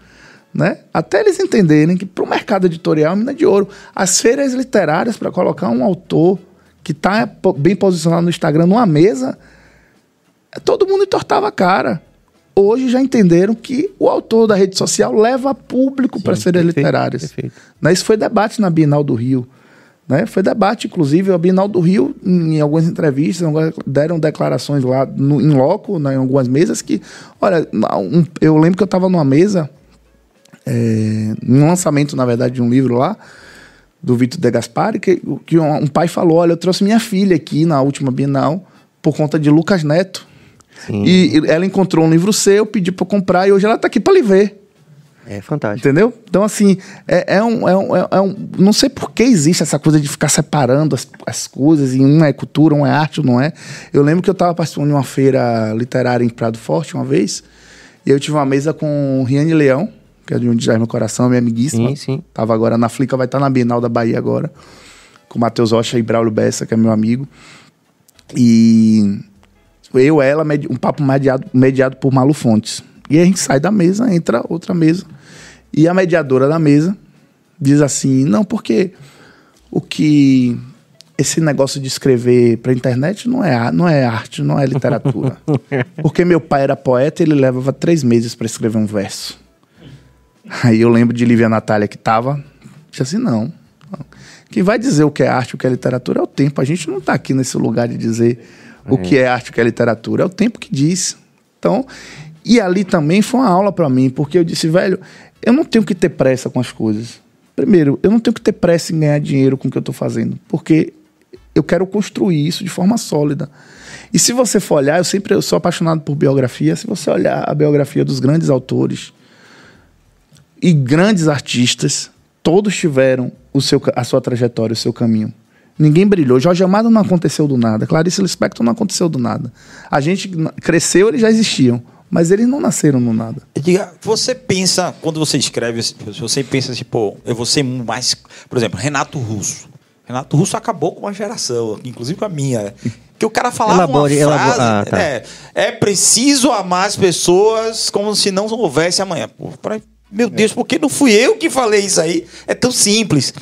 Né? Até eles entenderem que para o mercado editorial é uma mina de ouro. As feiras literárias, para colocar um autor que está bem posicionado no Instagram numa mesa, todo mundo entortava a cara. Hoje já entenderam que o autor da rede social leva público para as feiras literárias. perfeito. Né? Isso foi debate na Bienal do Rio. Né? Foi debate, inclusive, a Bienal do Rio, em algumas entrevistas, deram declarações lá no, em loco, né, em algumas mesas, que, olha, um- eu lembro que eu estava numa mesa, é, num lançamento, na verdade, de um livro lá, do Vitor De Gaspari, que, que um, um pai falou: Olha, eu trouxe minha filha aqui na última Bienal por conta de Lucas Neto. Sim. E, ela encontrou um livro seu, pediu para comprar e hoje ela está aqui para lhe ver. É fantástico. Entendeu? Então, assim, é, é um, é, um, é um- Não sei por que existe essa coisa de ficar separando as, as coisas, e um é cultura, um é arte, ou não é. Eu lembro que eu estava participando de uma feira literária em Prado Forte uma vez, e eu tive uma mesa com Riane Leão, que é de onde já é meu coração, minha amiguíssima. Sim, sim. Tava agora na Flica, vai estar na Bienal da Bahia agora, com Matheus Rocha e Braulio Bessa, que é meu amigo. E eu, ela, um papo mediado, mediado por Malu Fontes. E a gente sai da mesa, entra outra mesa. E a mediadora da mesa diz assim: não, porque o que. Esse negócio de escrever para internet não é, não é arte, não é literatura. Porque meu pai era poeta e ele levava três meses para escrever um verso. Aí eu lembro de Lívia Natália que tava, disse assim, não. Quem vai dizer o que é arte, o que é literatura é o tempo. A gente não está aqui nesse lugar de dizer o que é arte, o que é literatura. É o tempo que diz. Então, e ali também foi uma aula para mim, porque eu disse, velho, eu não tenho que ter pressa com as coisas. Primeiro, eu não tenho que ter pressa em ganhar dinheiro com o que eu estou fazendo, porque eu quero construir isso de forma sólida. E se você for olhar, eu sempre eu sou apaixonado por biografia. Se você olhar a biografia dos grandes autores e grandes artistas, todos tiveram o seu, a sua trajetória, o seu caminho. Ninguém brilhou. Jorge Amado não aconteceu do nada. Clarice Lispector não aconteceu do nada. A gente cresceu, eles já existiam. Mas eles não nasceram no nada. Diga, você pensa, quando você escreve, você pensa assim, pô, eu vou ser mais. Por exemplo, Renato Russo. Renato Russo acabou com uma geração, inclusive com a minha. Que o cara falava elabore, uma frase, ah, tá. é, é preciso amar as pessoas como se não houvesse amanhã. Pô, pra, meu Deus, por que não fui eu que falei isso aí? É tão simples.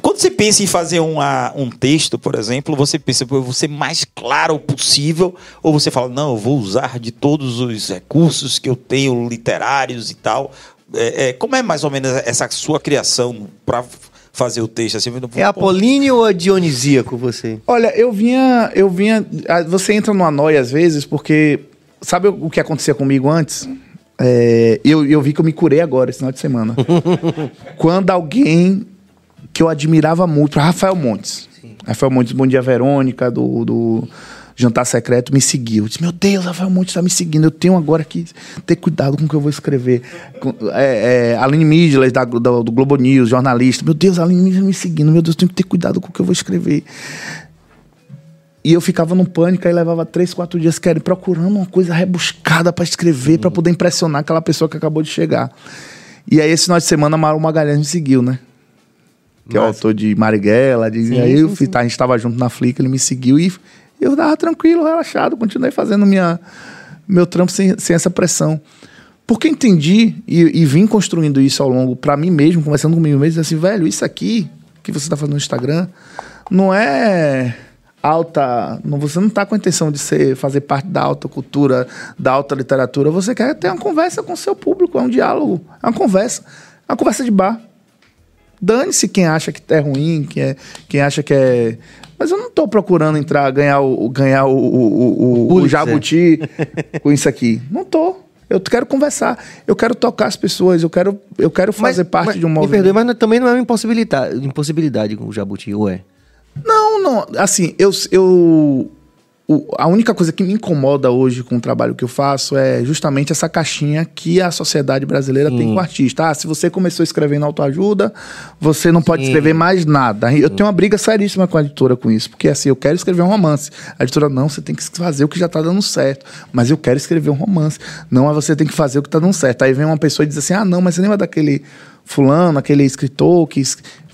Quando você pensa em fazer uma, um texto, por exemplo, você pensa, eu vou ser mais claro possível, ou você fala, não, eu vou usar de todos os recursos que eu tenho, literários e tal. É, é, como é mais ou menos essa sua criação para fazer o texto assim? É apolíneo ou é dionisíaco você? Olha, eu vinha, eu vinha. Você entra numa noia às vezes, porque sabe o que acontecia comigo antes? É, eu, eu vi que eu me curei agora, esse final de semana. Quando alguém que eu admirava muito, Rafael Montes. Sim. Rafael Montes, Bom Dia Verônica, do, do Jantar Secreto, me seguiu. Eu disse, meu Deus, Rafael Montes está me seguindo. Eu tenho agora que ter cuidado com o que eu vou escrever. É, é, Aline Midler, da, do, do Globo News, jornalista. Meu Deus, Aline Midler me seguindo. Meu Deus, eu tenho que ter cuidado com o que eu vou escrever. E eu ficava num pânico, aí levava três, quatro dias querendo, procurando uma coisa rebuscada para escrever, para poder impressionar aquela pessoa que acabou de chegar. E aí, esse final de semana, Mauro Magalhães me seguiu, né? que Mas... é o autor de Marighella. De, sim, aí sim, eu, sim. Tá, a gente estava junto na Flick, ele me seguiu e eu tava tranquilo, relaxado, continuei fazendo minha, meu trampo sem, sem essa pressão. Porque entendi e, e vim construindo isso ao longo, para mim mesmo, conversando comigo mesmo, assim, velho, isso aqui que você está fazendo no Instagram não é alta. Não, você não está com a intenção de ser, fazer parte da alta cultura, da alta literatura. Você quer ter uma conversa com o seu público, é um diálogo, é uma conversa. É uma conversa de bar. Dane-se quem acha que é ruim, quem, é, quem acha que é. Mas eu não estou procurando entrar, ganhar o, ganhar o, o, o, o jabuti com isso aqui. Não estou. Eu quero conversar, eu quero tocar as pessoas, eu quero, eu quero fazer mas, parte mas, de um movimento. Me perdoe, mas também não é uma impossibilidade, impossibilidade com o jabuti, ou é? Não, não. Assim, eu, eu o, a única coisa que me incomoda hoje com o trabalho que eu faço é justamente essa caixinha que a sociedade brasileira Sim. tem com o artista. Ah, se você começou escrevendo autoajuda, você não pode Sim. escrever mais nada. Eu tenho uma briga seríssima com a editora com isso, porque assim, eu quero escrever um romance. A editora, não, você tem que fazer o que já está dando certo. Mas eu quero escrever um romance. Não, você tem que fazer o que está dando certo. Aí vem uma pessoa e diz assim: ah, não, mas você lembra daquele fulano, aquele escritor que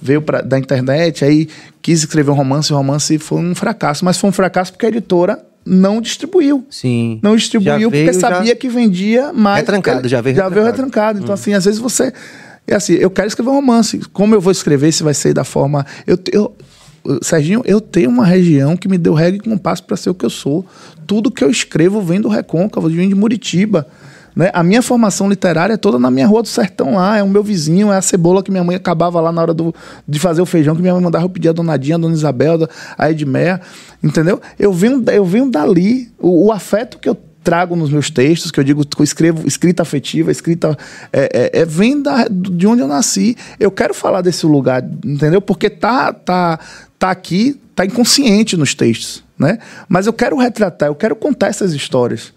veio pra, da internet, aí quis escrever um romance, o romance foi um fracasso. Mas foi um fracasso porque a editora não distribuiu. Sim. Não distribuiu porque sabia já... que vendia mais. Retrancado, já veio Já retrancado. veio retrancado. Então, hum. assim, às vezes você. É assim, eu quero escrever um romance. Como eu vou escrever, se vai ser da forma. Eu, eu, Serginho, eu tenho uma região que me deu regra e compasso para ser o que eu sou. Tudo que eu escrevo vem do Recôncavo, vem de Muritiba. Né? A minha formação literária é toda na minha rua do sertão lá, é o meu vizinho, é a cebola que minha mãe acabava lá na hora do, de fazer o feijão, que minha mãe mandava eu pedir a Donadinha, a Dona Isabel, a Edmeia, entendeu? Eu venho, eu venho dali, o, o afeto que eu trago nos meus textos, que eu digo eu escrevo escrita afetiva, escrita é, é, é, vem da, de onde eu nasci. Eu quero falar desse lugar, entendeu? Porque tá tá tá aqui, tá inconsciente nos textos, né? Mas eu quero retratar, eu quero contar essas histórias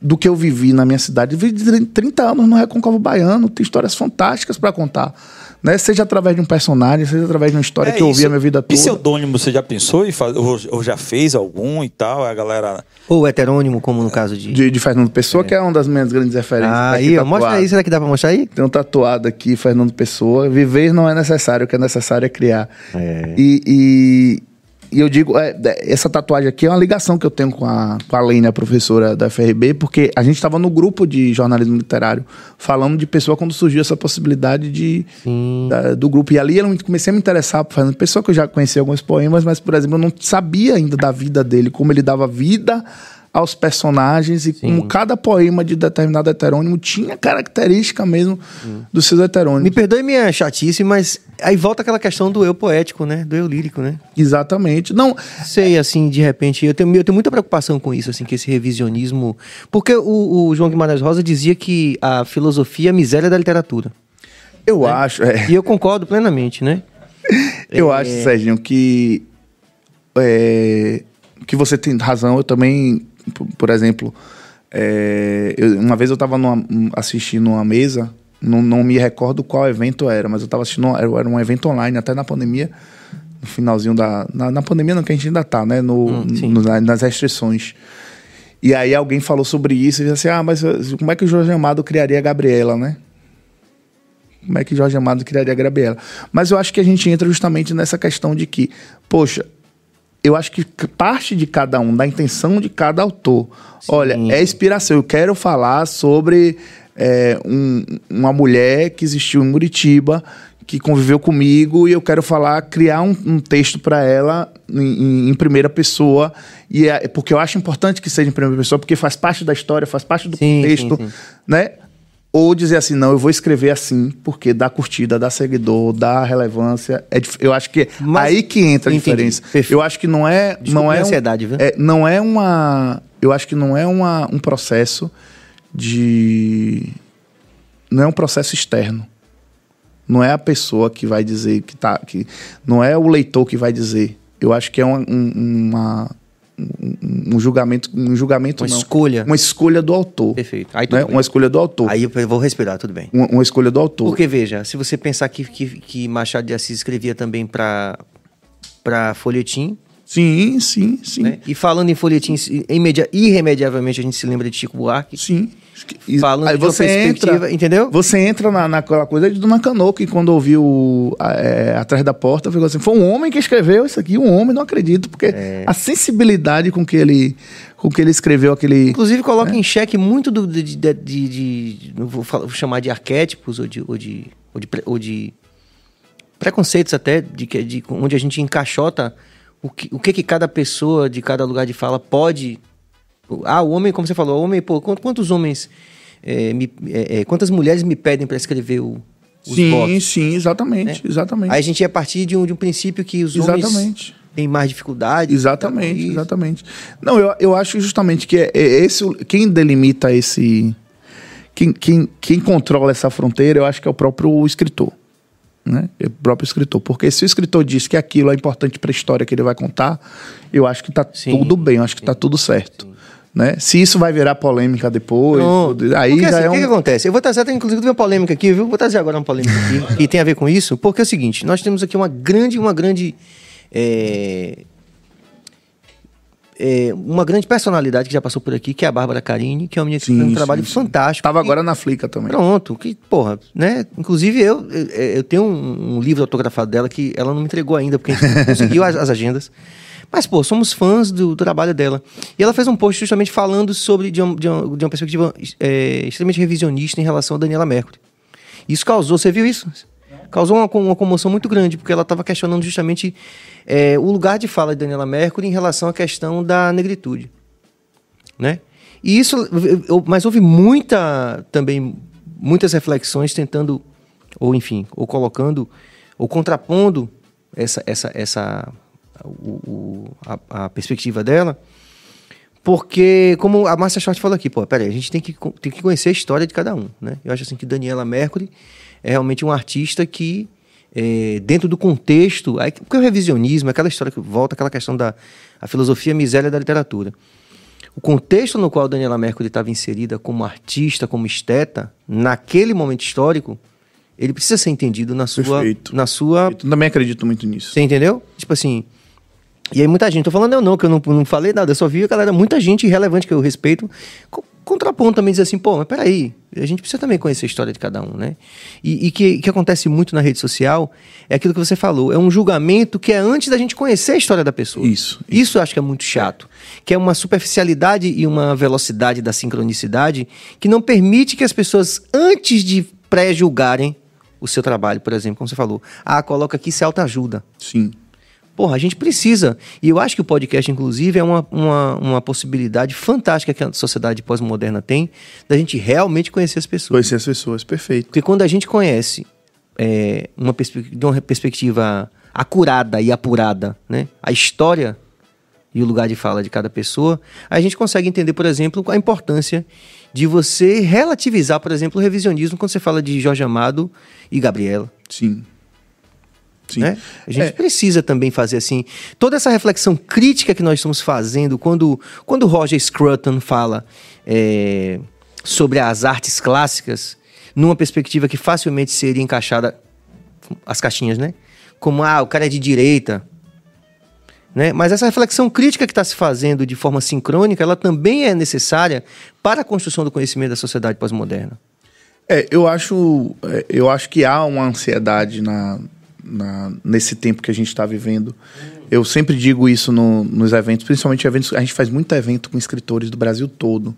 do que eu vivi na minha cidade. Eu vivi 30 anos no Recôncavo Baiano, tem histórias fantásticas para contar. Né? Seja através de um personagem, seja através de uma história é que eu ouvi a minha vida toda. Pseudônimo, você já pensou em fazer, ou, ou, já fez algum e tal? A galera. Ou heterônimo, como no caso de. De, de Fernando Pessoa, é. que é uma das minhas grandes referências. Ah, aí, mostra aí, será que dá pra mostrar aí? Tem um tatuado aqui, Fernando Pessoa. Viver não é necessário, o que é necessário é criar. É. E, e, e eu digo, é, essa tatuagem aqui é uma ligação que eu tenho com a, com a Lene, a professora da FRB, porque a gente estava no grupo de jornalismo literário, falando de pessoa quando surgiu essa possibilidade de, da, do grupo. E ali eu comecei a me interessar por Fernando Pessoa, que eu já conhecia alguns poemas, mas, por exemplo, eu não sabia ainda da vida dele, como ele dava vida aos personagens e Sim. como cada poema de determinado heterônimo tinha característica mesmo hum. dos seus heterônimos. Me perdoe minha chatice, mas aí volta aquela questão do eu poético, né? Do eu lírico, né? Exatamente. Não sei assim, de repente, eu tenho, eu tenho muita preocupação com isso, assim, que esse revisionismo, porque o, o João Guimarães Rosa dizia que a filosofia é a miséria da literatura. Eu né? acho, é. E eu concordo plenamente, né? eu é... acho, Serginho, que é, que você tem razão, eu também, por, exemplo, é, eu- uma vez eu estava assistindo uma mesa, não, não me recordo qual evento era, mas eu estava assistindo, era, um evento online, até na pandemia, no finalzinho da. Na, na pandemia, não, que a gente ainda tá, né? No, Hum, no- na- nas restrições. E aí alguém falou sobre isso e disse assim: ah, mas eh, como é que o Jorge Amado criaria a Gabriela, né? Como é que Jorge Amado criaria a Gabriela? Mas eu acho que a gente entra justamente nessa questão de que, poxa, eu acho que parte de cada um, da intenção de cada autor. Olha, é inspiração. Eu quero falar sobre é, um- uma mulher que existiu em Muritiba, que conviveu comigo, e eu quero falar, criar um, um texto para ela em, em- primeira pessoa. E é, porque eu acho importante que seja em primeira pessoa, porque faz parte da história, faz parte do Sim, contexto, sim, sim. né? Ou dizer assim, não, eu vou escrever assim, porque dá curtida, dá seguidor, dá relevância. É, eu acho que é Mas- aí que entra a Entendi, diferença. perfeito. Eu acho que não é. Desculpa não é um- ansiedade, viu? é, não é uma. Eu acho que não é uma, um processo de. Não é um processo externo. Não é a pessoa que vai dizer que tá. Que, não é o leitor que vai dizer. Eu acho que é uma, um, uma- um, um julgamento. Um julgamento Uma não. escolha. Uma escolha do autor. Perfeito. Aí Né? Uma escolha do autor. Aí eu vou respirar, tudo bem. Uma, uma escolha do autor. Porque, veja, se você pensar que, que, que Machado de Assis escrevia também para para folhetim, Sim, sim, sim. né? E falando em folhetim, irremediavelmente a gente se lembra de Chico Buarque. Sim. Falando aí você entra, entendeu? Você entra na, naquela coisa de Dona Canoa, que quando ouviu é, Atrás da Porta, ficou assim, foi um homem que escreveu isso aqui, um homem, não acredito, porque É. a sensibilidade com que ele, com que ele escreveu aquele... Inclusive, coloca em xeque muito do, de, de, de- de- não vou, falar- vou chamar de arquétipos ou de, ou de, ou de, ou de preconceitos até, de, que- de, onde a gente encaixota o que, o que que cada pessoa de cada lugar de fala pode... Ah, o homem, como você falou, o homem, pô, quant- quantos homens, é, me- é, é, quantas mulheres me pedem para escrever o, os sim, sim, exatamente, exatamente. Aí a gente ia partir de um, de um princípio que os homens Exatamente. têm mais dificuldade. Exatamente, Então, exatamente. Não, eu, eu acho justamente que é, é esse quem delimita esse quem, quem, quem controla essa fronteira, eu acho que é o próprio escritor, né? É o próprio escritor, porque se o escritor diz que aquilo é importante para a história que ele vai contar, eu acho que tá Sim, tudo bem, eu acho que tá tudo certo, né? Se isso vai virar polêmica depois, aí Porque, já assim, é O que, que um acontece? Eu vou trazer até, inclusive, uma polêmica aqui, viu? Vou trazer agora uma polêmica aqui, que tem a ver com isso, porque é o seguinte, nós temos aqui uma grande, uma grande... é, é, uma grande personalidade que já passou por aqui, que é a Bárbara Carini, que é uma menina que Sim, fez um sim, trabalho sim. fantástico. tava agora na Flica também. Pronto, que, porra, né? Inclusive eu, eu, eu tenho um, um livro autografado dela que ela não me entregou ainda, porque a gente não conseguiu as, as agendas. Mas, pô, somos fãs do, do trabalho dela. E ela fez um post justamente falando sobre, de, um- de um- de uma perspectiva é, extremamente revisionista em relação a Daniela Mercury. Isso causou, você viu isso? Causou uma, uma comoção muito grande, porque ela estava questionando justamente é, o lugar de fala de Daniela Mercury em relação à questão da negritude né? E isso, mas houve muita também muitas reflexões tentando ou enfim, ou colocando ou contrapondo essa essa essa o, o- a, a perspectiva dela, porque como a Márcia Short falou aqui, pô, peraí, a gente tem que tem que conhecer a história de cada um, né? Eu acho assim que Daniela Mercury é realmente um artista que é, dentro do contexto, aí, porque o revisionismo, aquela história que volta aquela questão da a filosofia miséria da literatura. O contexto no qual Daniela Mercury estava inserida como artista, como esteta, naquele momento histórico, ele precisa ser entendido na sua. Perfeito. Na sua Eu também acredito muito nisso. você entendeu? Tipo assim. E aí muita gente, tô falando eu não, que eu não, não falei nada, eu só vi a galera, muita gente irrelevante que eu respeito, co- contrapondo também, dizer assim, pô, mas peraí, a gente precisa também conhecer a história de cada um, né? E, e que, que acontece muito na rede social é aquilo que você falou, é um julgamento que é antes da gente conhecer a história da pessoa. Isso, Isso eu acho que é muito chato. Que é uma superficialidade e uma velocidade da sincronicidade que não permite que as pessoas, antes de pré-julgarem o seu trabalho, por exemplo, como você falou, ah, coloca aqui se autoajuda. Sim. Porra, a gente precisa. E eu acho que o podcast, inclusive, é uma, uma, uma possibilidade fantástica que a sociedade pós-moderna tem da gente realmente conhecer as pessoas. Conhecer as pessoas, perfeito. Porque quando a gente conhece é, uma de uma perspectiva acurada e apurada, né, a história e o lugar de fala de cada pessoa, a gente consegue entender, por exemplo, a importância de você relativizar, por exemplo, o revisionismo quando você fala de Jorge Amado e Gabriela. Sim. Sim. Né? A gente É. precisa também fazer assim. Toda essa reflexão crítica que nós estamos fazendo, quando, quando Roger Scruton fala é, sobre as artes clássicas, numa perspectiva que facilmente seria encaixada as caixinhas, né? Como, ah, o cara é de direita. Né? Mas essa reflexão crítica que está se fazendo de forma sincrônica, ela também é necessária para a construção do conhecimento da sociedade pós-moderna. É, eu acho, é, eu acho que há uma ansiedade na, na- nesse tempo que a gente está vivendo. Eu sempre digo isso no- nos eventos, principalmente eventos. A gente faz muito evento com escritores do Brasil todo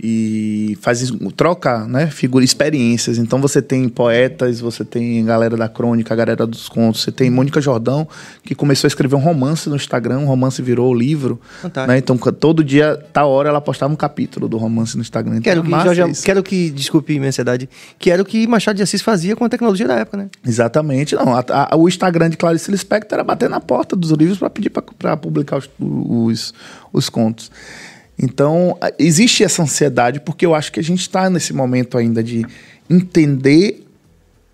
e faz troca, né, figura, experiências. Então você tem poetas, você tem galera da crônica, galera dos contos. Você tem Mônica Jordão que começou a escrever um romance no Instagram, um romance virou livro. Né? Então todo dia, tal hora, ela postava um capítulo do romance no Instagram. Então, Quero é que, Jorge, quero que, desculpe minha ansiedade, que era o que Machado de Assis fazia com a tecnologia da época, né? Exatamente. Não, a- a- o Instagram de Clarice Lispector era bater na porta dos livros para pedir para publicar os, os, os contos. Então, existe essa ansiedade, porque eu acho que a gente está nesse momento ainda de entender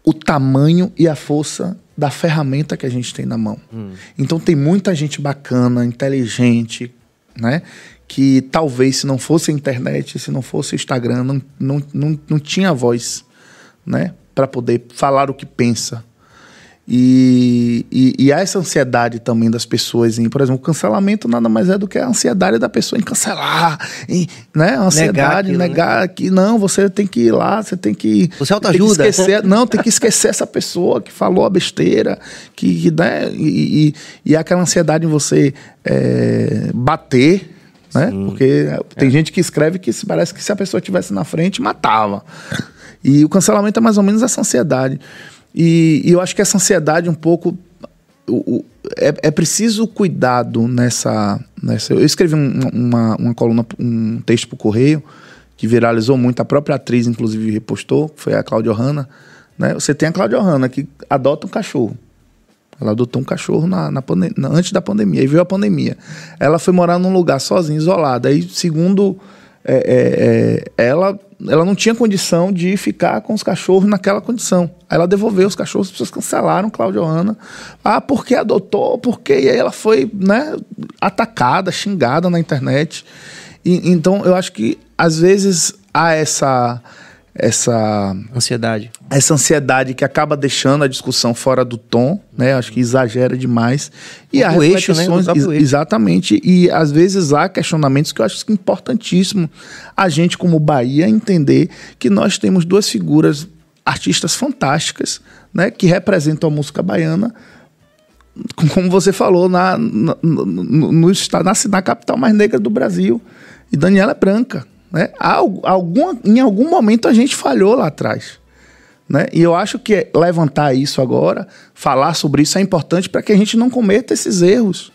o tamanho e a força da ferramenta que a gente tem na mão. Então, tem muita gente bacana, inteligente, né? Que talvez se não fosse a internet, se não fosse o Instagram, não, não, não, não tinha voz, né? Para poder falar o que pensa. E, e, e há essa ansiedade também das pessoas em, por exemplo, o cancelamento nada mais é do que a ansiedade da pessoa em cancelar, em, né? A ansiedade, aquilo, né? negar que não, você tem que ir lá, você tem que. Você autoajuda. que esquecer, não, tem que esquecer essa pessoa que falou a besteira, que, né? E, e, e aquela ansiedade em você é, bater, né? Porque tem gente que escreve que parece que se a pessoa estivesse na frente, matava. E o cancelamento é mais ou menos essa ansiedade. E, e eu acho que essa ansiedade um pouco. o- o- é, é preciso cuidado nessa, nessa. Eu escrevi um- uma, uma coluna, um texto para o Correio, que viralizou muito, a própria atriz, inclusive, repostou, foi a Cláudia Hanna. Né? Você tem a Cláudia Hanna, que adota um cachorro. Ela adotou um cachorro na, na- antes da pandemia, aí veio a pandemia. Ela foi morar num lugar sozinha, isolada. Aí, segundo é, é, é, ela, ela não tinha condição de ficar com os cachorros naquela condição. Aí ela devolveu os cachorros, as pessoas cancelaram Cláudia Ana. Ah, porque adotou? Porque E aí ela foi né, atacada, xingada na internet. E, então, eu acho que às vezes há essa essa Ansiedade. Essa ansiedade que acaba deixando a discussão fora do tom, né? Acho que exagera demais. E há eixo, né? Reflexões, ex- eixo. exatamente. E às vezes há questionamentos que eu acho que é importantíssimo a gente, como Bahia, entender que nós temos duas figuras artistas fantásticas, né? Que representam a música baiana como você falou, na, na, no, no na, na capital mais negra do Brasil. E Daniela é branca. Né? Há al- algum, em algum momento a gente falhou lá atrás. Né? E eu acho que levantar isso agora, falar sobre isso é importante para que a gente não cometa esses erros.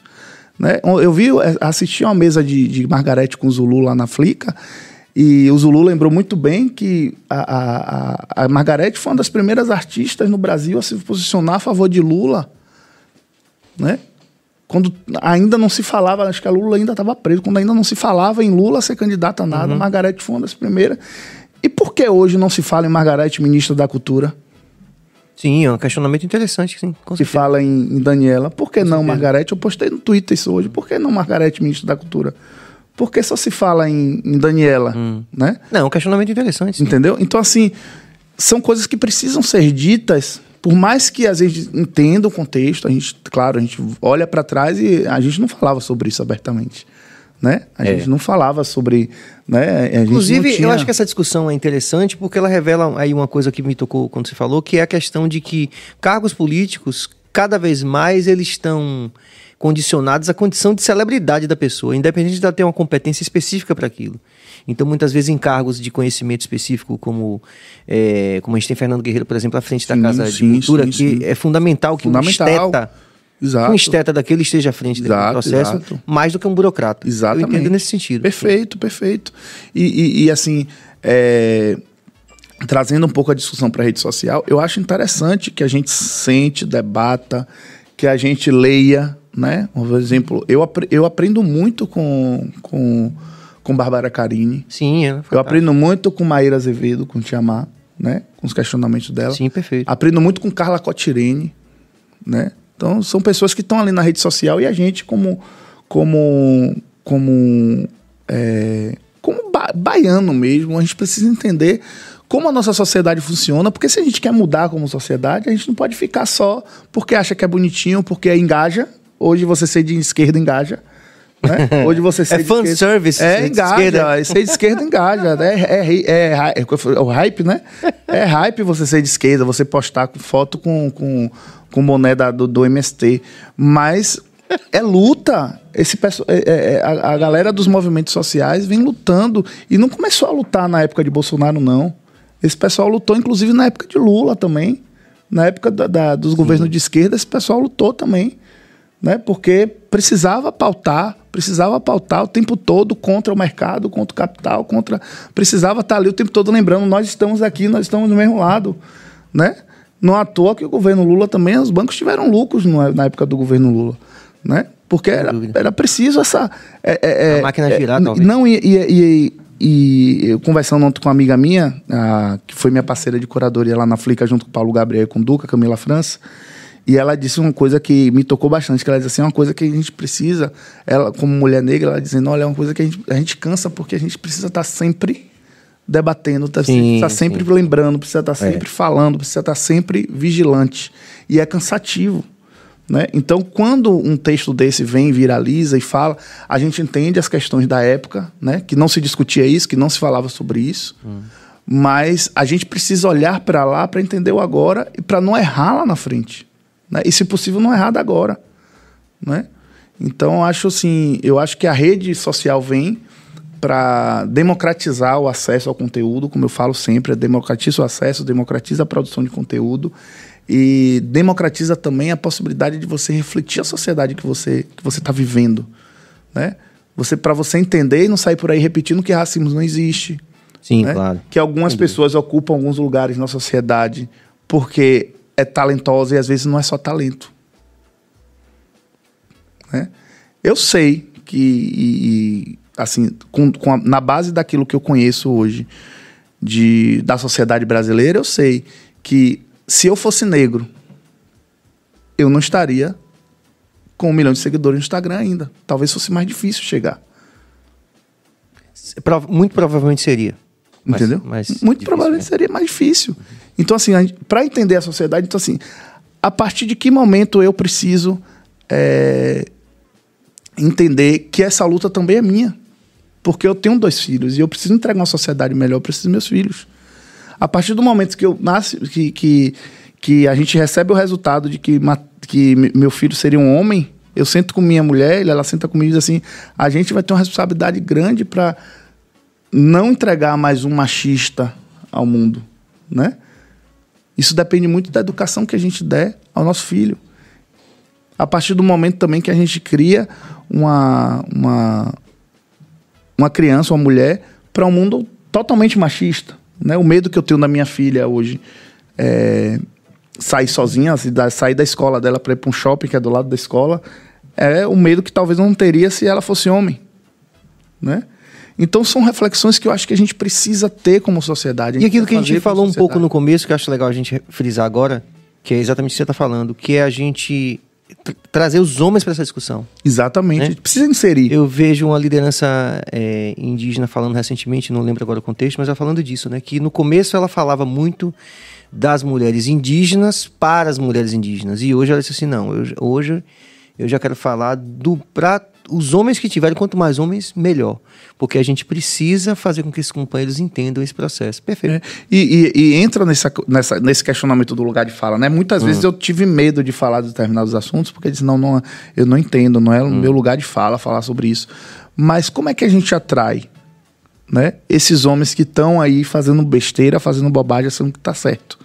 Né? Eu vi, assisti uma mesa de, de Margarete com o Zulu lá na Flica, e o Zulu lembrou muito bem que a, a, a, Margarete foi uma das primeiras artistas no Brasil a se posicionar a favor de Lula né? Quando ainda não se falava, acho que a Lula ainda estava preso, quando ainda não se falava em Lula ser candidato a nada, Margarete foi uma das primeiras. E por que hoje não se fala em Margarete, ministra da Cultura? Sim, é um questionamento interessante, sim. Com Se fala em, em Daniela. Por que não certeza. Margarete? Eu postei no Twitter isso hoje. Por que não Margarete, ministra da Cultura? Por que só se fala em, em Daniela? Né? Não, é um questionamento interessante. Sim. Entendeu? Então, assim, são coisas que precisam ser ditas, por mais que às vezes entenda o contexto, a gente, claro, a gente olha para trás e a gente não falava sobre isso abertamente. Né? A É. gente não falava sobre. Né? Inclusive, tinha- eu acho que essa discussão é interessante porque ela revela aí uma coisa que me tocou quando você falou, que é a questão de que cargos políticos, cada vez mais, eles estão condicionados à condição de celebridade da pessoa, independente de ela ter uma competência específica para aquilo. Então, muitas vezes, em cargos de conhecimento específico, como, é, como a gente tem Fernando Guerreiro, por exemplo, à frente da Sim, Casa de sim, Cultura, sim, que é fundamental que Fundamental. um esteta, Exato. um esteta daquele esteja à frente Exato, processo, exato. mais do que um burocrata. Exatamente. Eu entendo nesse sentido. Perfeito, perfeito. E, e- e, assim, é, trazendo um pouco a discussão para a rede social, eu acho interessante que a gente sente, debata, que a gente leia, né? Por exemplo, eu, eu aprendo muito com, com, com Bárbara Carini. Sim, é Eu aprendo muito com Maíra Azevedo, com Tiamar, né? Com os questionamentos dela. Sim, perfeito. Aprendo muito com Carla Cotirene, né? Então são pessoas que estão ali na rede social e a gente como como como é, como ba baiano mesmo, a gente precisa entender como a nossa sociedade funciona, porque se a gente quer mudar como sociedade, a gente não pode ficar só porque acha que é bonitinho, porque engaja. Hoje você ser de esquerda engaja. Né? Hoje você ser é de fan esquerda- service. É, de engaja. esquerda. Ser de esquerda engaja. É, é, é, é, é o hype, né? É hype você ser de esquerda, você postar com foto com, com, com boné da, do, do MST. Mas é luta. Esse, é- é- é- a, a galera dos movimentos sociais vem lutando. E não começou a lutar na época de Bolsonaro, não. Esse pessoal lutou, inclusive, na época de Lula também. Na época da- da- dos governos de esquerda, esse pessoal lutou também né? Porque precisava pautar, precisava pautar o tempo todo contra o mercado, contra o capital, contra precisava estar ali o tempo todo lembrando, nós estamos aqui, nós estamos do mesmo lado, né? Não à toa que o governo Lula também, os bancos tiveram lucros na época do governo Lula, né? Porque era, era preciso essa é, é, é, A máquina é, girar, talvez. Não e, e, e- e conversando ontem com uma amiga minha, a- que foi minha parceira de curadoria lá na Flica, junto com o Paulo Gabriel e com o Duca, Camila França, e ela disse uma coisa que me tocou bastante, que ela disse assim, uma coisa que a gente precisa, ela como mulher negra, ela dizendo, olha, é uma coisa que a gente, a gente cansa porque a gente precisa estar sempre debatendo, tá, Sim, tá sempre sim. lembrando, precisa estar sempre falando, precisa estar sempre vigilante. E é cansativo. Né? Então, quando um texto desse vem, viraliza e fala, a gente entende as questões da época, né? que não se discutia isso, que não se falava sobre isso, mas a gente precisa olhar para lá para entender o agora e para não errar lá na frente. Né? E, se possível, não errar da agora. Né? Então, acho assim, eu acho que a rede social vem para democratizar o acesso ao conteúdo, como eu falo sempre, é democratiza o acesso, democratiza a produção de conteúdo e democratiza também a possibilidade de você refletir a sociedade que você que você está vivendo, né? Você para você entender e não sair por aí repetindo que racismo não existe, Sim, né? claro. Que algumas pessoas ocupam alguns lugares na sociedade porque é talentosa e às vezes não é só talento. Né? Eu sei que, e- e, assim, com, com a- na base daquilo que eu conheço hoje de, da sociedade brasileira, eu sei que se eu fosse negro, eu não estaria com um milhão de seguidores no Instagram ainda. Talvez fosse mais difícil chegar. Muito provavelmente seria. Mas- Entendeu? mas Muito difícil, provavelmente né? seria mais difícil. Então, assim, para entender a sociedade, então, assim, a partir de que momento eu preciso é, entender que essa luta também é minha? Porque eu tenho dois filhos e eu preciso entregar uma sociedade melhor para esses meus filhos. A partir do momento que eu nasce, que, que, que a gente recebe o resultado de que, que me- meu filho seria um homem, eu sento com minha mulher, ela senta comigo e diz assim: a gente vai ter uma responsabilidade grande para não entregar mais um machista ao mundo, né? Isso depende muito da educação que a gente der ao nosso filho. A partir do momento também que a gente cria uma, uma, uma criança, uma mulher, para um mundo totalmente machista. Né? O medo que eu tenho da minha filha hoje é sair sozinha, sair da escola dela para ir para um shopping que é do lado da escola, é o medo que talvez não teria se ela fosse homem. Né? Então são reflexões que eu acho que a gente precisa ter como sociedade. E aquilo que a gente falou um pouco no começo, que eu acho legal a gente frisar agora, que é exatamente o que você está falando, que é a gente tr- trazer os homens para essa discussão. Exatamente, Né? a gente precisa inserir. Eu vejo uma liderança é, indígena falando recentemente, não lembro agora o contexto, mas ela falando disso, né? Que no começo ela falava muito das mulheres indígenas para as mulheres indígenas. E hoje ela disse assim, não, eu- hoje eu já quero falar do para os homens que tiverem, quanto mais homens, melhor. Porque a gente precisa fazer com que esses companheiros entendam esse processo. Perfeito. É, E, e- e entra nessa, nessa- nesse questionamento do lugar de fala, né? Muitas vezes eu tive medo de falar de determinados assuntos, porque disse, não, não, eu não entendo, não é o meu lugar de fala falar sobre isso. Mas como é que a gente atrai né, esses homens que estão aí fazendo besteira, fazendo bobagem, achando que tá certo?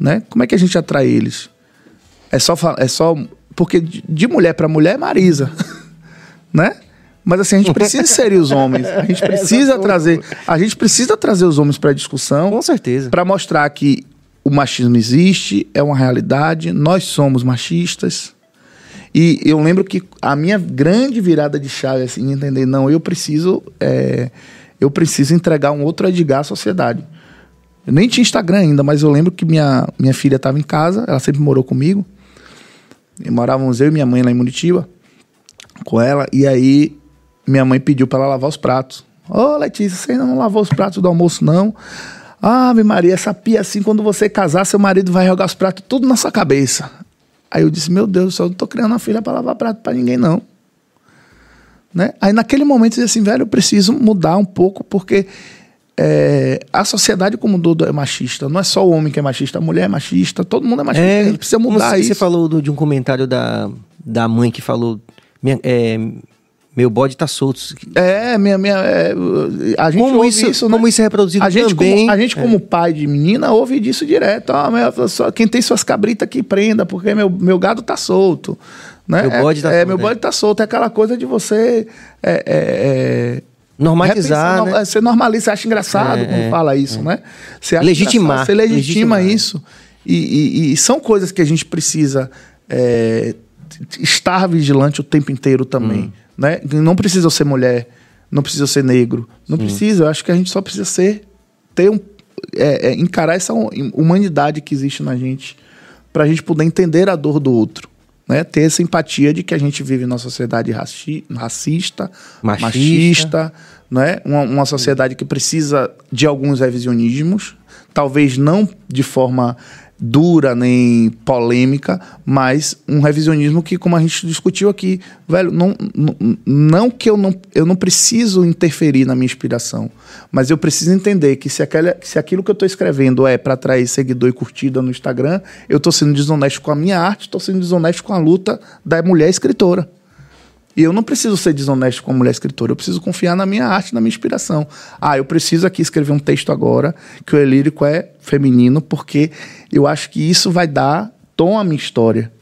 Né? Como é que a gente atrai eles? É só, é só porque de mulher para mulher é Marisa, né? Mas assim, a gente precisa inserir os homens. A gente precisa trazer, a gente precisa trazer os homens para a discussão Com certeza. para mostrar que o machismo existe, é uma realidade, nós somos machistas. E eu lembro que a minha grande virada de chave, assim, entender, não, eu preciso, é, eu preciso entregar um outro Edgar à sociedade. Eu nem tinha Instagram ainda, mas eu lembro que minha, minha filha estava em casa, ela sempre morou comigo. E morávamos eu e minha mãe lá em Muritiba com ela. E aí minha mãe pediu para ela lavar os pratos. Ô, oh, Letícia, você ainda não lavou os pratos do almoço, não? Ave Maria, essa pia assim, quando você casar, seu marido vai jogar os pratos tudo na sua cabeça. Aí eu disse, meu Deus, eu não tô criando uma filha para lavar prato para ninguém, não. Né? Aí naquele momento eu disse assim, velho, eu preciso mudar um pouco, porque é, a sociedade como um todo é machista. Não é só o homem que é machista, a mulher é machista, todo mundo é machista. É, a gente precisa mudar isso. Você falou do, de um comentário da, da mãe que falou. Minha, é, meu bode tá solto. É, minha. minha é, a gente como isso, isso né? como isso é reproduzido a gente também. Como, a gente, como é. pai de menina, ouve disso direto. Ah, quem tem suas cabritas que prenda, porque meu, meu gado tá solto. Né? Meu bode tá é, solto. É, meu bode tá solto. É aquela coisa de você. É, é, Normalizar. Repensar, né? Você normaliza, você acha engraçado é, quando fala isso, né? Você Legitimar. Você legitima Legitimar. isso. E, e, e, são coisas que a gente precisa estar vigilante o tempo inteiro também. Hum. Né? Não precisa ser mulher, não precisa ser negro, não Sim. precisa. Eu acho que a gente só precisa ser, ter um, é, é, encarar essa humanidade que existe na gente, para a gente poder entender a dor do outro. Né? Ter essa empatia de que a gente vive numa sociedade raci racista, machista, machista né? uma, uma sociedade que precisa de alguns revisionismos, talvez não de forma dura nem polêmica, mas um revisionismo que, como a gente discutiu aqui, velho, não, não, não que eu não, eu não preciso interferir na minha inspiração, mas eu preciso entender que se, aquela, se aquilo que eu estou escrevendo é para atrair seguidor e curtida no Instagram, eu estou sendo desonesto com a minha arte, estou sendo desonesto com a luta da mulher escritora. E eu não preciso ser desonesto com a mulher escritora, eu preciso confiar na minha arte, na minha inspiração. Ah, eu preciso aqui escrever um texto agora que o elírico é feminino, porque eu acho que isso vai dar tom à minha história.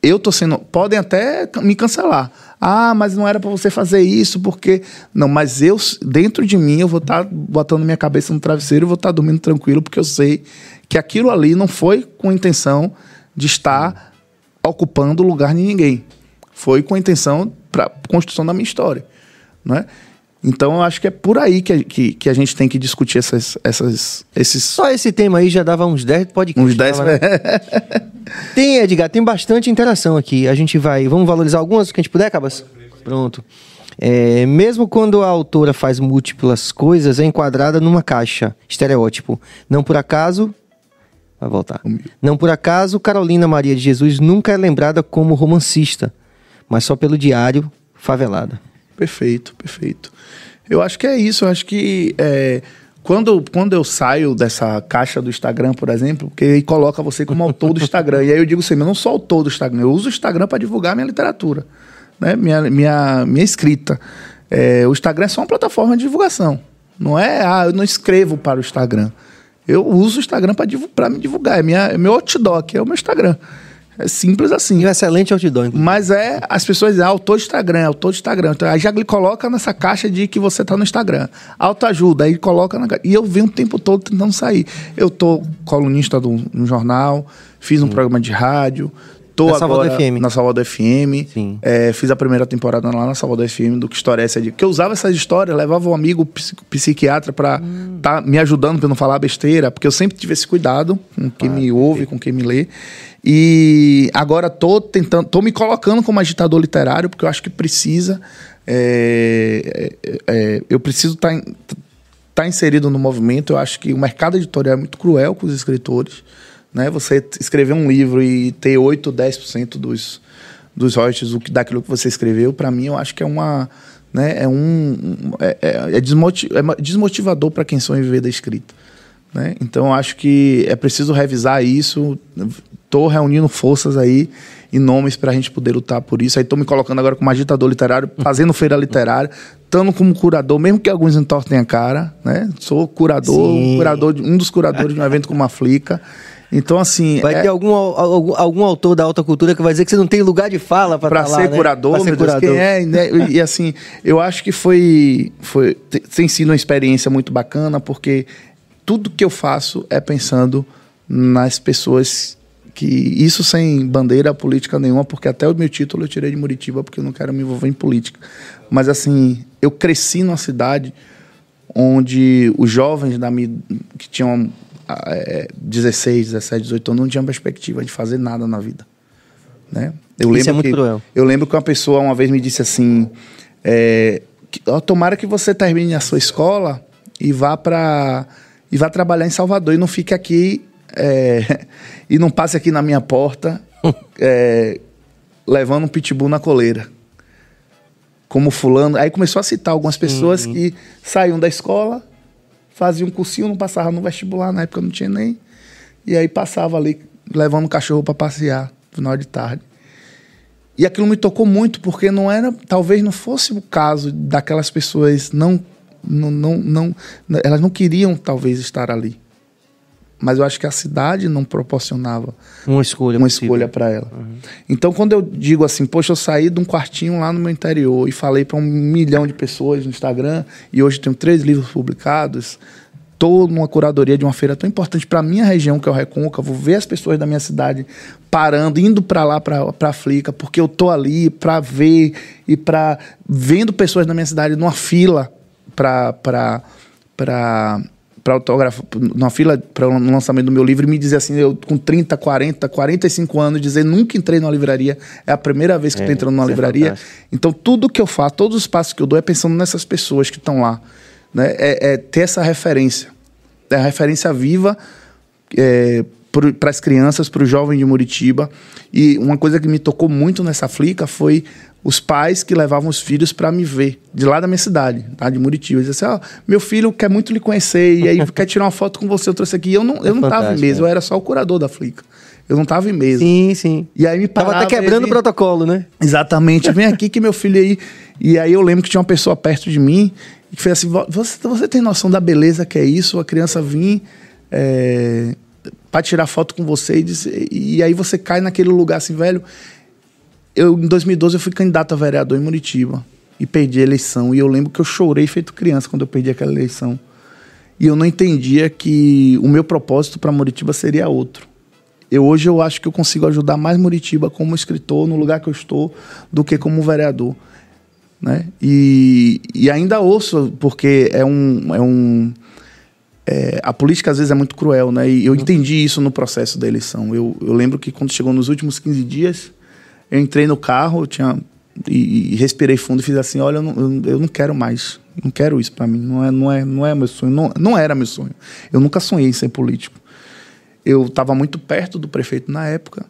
Eu tô sendo. Podem até me cancelar. Ah, mas não era para você fazer isso, porque. Não, mas eu, dentro de mim, eu vou estar tá botando minha cabeça no travesseiro e vou estar tá dormindo tranquilo, porque eu sei que aquilo ali não foi com intenção de estar ocupando o lugar de ninguém. Foi com a intenção para construção da minha história, né? Então eu acho que é por aí que, que, que, a gente tem que discutir essas, essas, esses. Só esse tema aí já dava uns 10 podcasts. Uns 10 né? Tem, Edgar, tem bastante interação aqui. A gente vai. Vamos valorizar algumas que a gente puder, Cabas? Pronto. É, mesmo quando a autora faz múltiplas coisas, é enquadrada numa caixa, estereótipo. Não por acaso. Vai voltar. Não por acaso, Carolina Maria de Jesus nunca é lembrada como romancista mas só pelo diário Favelada. Perfeito, perfeito. Eu acho que é isso. Eu acho que é, quando, quando eu saio dessa caixa do Instagram, por exemplo, porque ele coloca você como autor do Instagram. e aí eu digo assim, eu não sou autor do Instagram, eu uso o Instagram para divulgar minha literatura, né? minha, minha, minha escrita. É, o Instagram é só uma plataforma de divulgação. Não é, ah, eu não escrevo para o Instagram. Eu uso o Instagram para me divulgar. É, minha, é meu outdoor, é o meu Instagram. É simples assim. E um excelente outdoor. Mas é, as pessoas dizem, ah, autor de Instagram, autor de Instagram. Então, aí já ele coloca nessa caixa de que você está no Instagram. Autoajuda, aí coloca na E eu venho o tempo todo tentando sair. Eu tô colunista de um jornal, fiz um hum. programa de rádio, Tô na agora FM. na Salvador FM. Sim. É, fiz a primeira temporada lá na Salvador FM do Que História é essa? De, que eu usava essas histórias, levava um amigo psiquiatra para hum. tá me ajudando para não falar besteira, porque eu sempre tive esse cuidado com quem ah, me ouve, com quem me lê. E agora tô tentando, tô me colocando como agitador literário, porque eu acho que precisa. É, é, é eu preciso estar tá, tá inserido no movimento. Eu acho que o mercado editorial é muito cruel com os escritores. Né? Você escrever um livro e ter 8, 10% dos, dos royalties daquilo que você escreveu, para mim, eu acho que é uma. Né, é um é, é, é, é desmotivador para quem sonha viver da escrita. Né? Então, acho que é preciso revisar isso. Estou reunindo forças aí e nomes para a gente poder lutar por isso. Aí estou me colocando agora como agitador literário, fazendo feira literária, estando como curador, mesmo que alguns entortem a cara, né? Sou curador, curador de, um dos curadores de um evento como a Flica. Então, assim. Vai é... ter algum, algum, algum, autor da alta cultura que vai dizer que você não tem lugar de fala para ser né? curador, pra ser curador. Deus, quem é, né? e, assim, eu acho que foi, foi. Tem sido uma experiência muito bacana, porque tudo que eu faço é pensando nas pessoas que isso sem bandeira política nenhuma, porque até o meu título eu tirei de Muritiba porque eu não quero me envolver em política. Mas assim, eu cresci numa cidade onde os jovens da minha, que tinham é, 16, 17, 18 anos não tinham perspectiva de fazer nada na vida. Né? Eu Isso lembro é muito que, cruel. Eu lembro que uma pessoa uma vez me disse assim: é, que, ó, tomara que você termine a sua escola e vá para e vá trabalhar em Salvador e não fique aqui é, e não passe aqui na minha porta é, levando um pitbull na coleira. Como fulano. Aí começou a citar algumas pessoas que saíam da escola, faziam um cursinho, não passavam no vestibular, na época não tinha nem. E aí passava ali levando o cachorro para passear no final de tarde. E aquilo me tocou muito, porque não era, talvez não fosse o caso daquelas pessoas não, não, não, não elas não queriam talvez estar ali. Mas eu acho que a cidade não proporcionava Uma escolha. uma possível. escolha para ela. Então, quando eu digo assim, poxa, eu saí de um quartinho lá no meu interior e falei para um milhão de pessoas no Instagram, e hoje tenho três livros publicados, estou numa curadoria de uma feira tão importante para a minha região, que é o Recôncavo, ver as pessoas da minha cidade parando, indo para lá, para a Flica, porque eu tô ali para ver e para vendo pessoas da minha cidade numa fila para para autógrafo, numa fila para o lançamento do meu livro, e me dizer assim, eu com 30, 40, 45 anos, dizer nunca entrei numa livraria, é a primeira vez que É, estou entrando numa é livraria. fantástico. então, tudo que eu faço, todos os passos que eu dou é pensando nessas pessoas que estão lá. Né? É, é ter essa referência. É a referência viva é, para as crianças, para o jovem de Muritiba. E uma coisa que me tocou muito nessa flica foi os pais que levavam os filhos para me ver, de lá da minha cidade, tá? de Muritiba. Eles diziam assim, ó, meu filho quer muito lhe conhecer, e aí quer tirar uma foto com você, eu trouxe aqui. E eu não, eu não tava em mesa, é. eu era só o curador da flica. Eu não tava em mesa. Sim, sim. E aí me Tava parava, até quebrando ele- o protocolo, né? Exatamente. Vem aqui que meu filho aí. E aí eu lembro que tinha uma pessoa perto de mim que fez assim: "Vo- você, você tem noção da beleza que é isso? A criança vir é, para tirar foto com você e, e aí você cai naquele lugar assim, velho. Eu, em 2012, eu fui candidato a vereador em Muritiba e perdi a eleição. E eu lembro que eu chorei feito criança quando eu perdi aquela eleição. E eu não entendia que o meu propósito para Muritiba seria outro. Eu hoje eu acho que eu consigo ajudar mais Muritiba como escritor no lugar que eu estou do que como vereador, né? E, e ainda ouço porque é um é um é, a política às vezes é muito cruel, né? E eu entendi isso no processo da eleição. Eu, eu lembro que quando chegou nos últimos 15 dias, eu entrei no carro, tinha e, e respirei fundo e fiz assim, olha, eu não, eu, eu não quero mais, não quero isso para mim, não é não é não é meu sonho, não, não era meu sonho. Eu nunca sonhei em ser político eu estava muito perto do prefeito na época,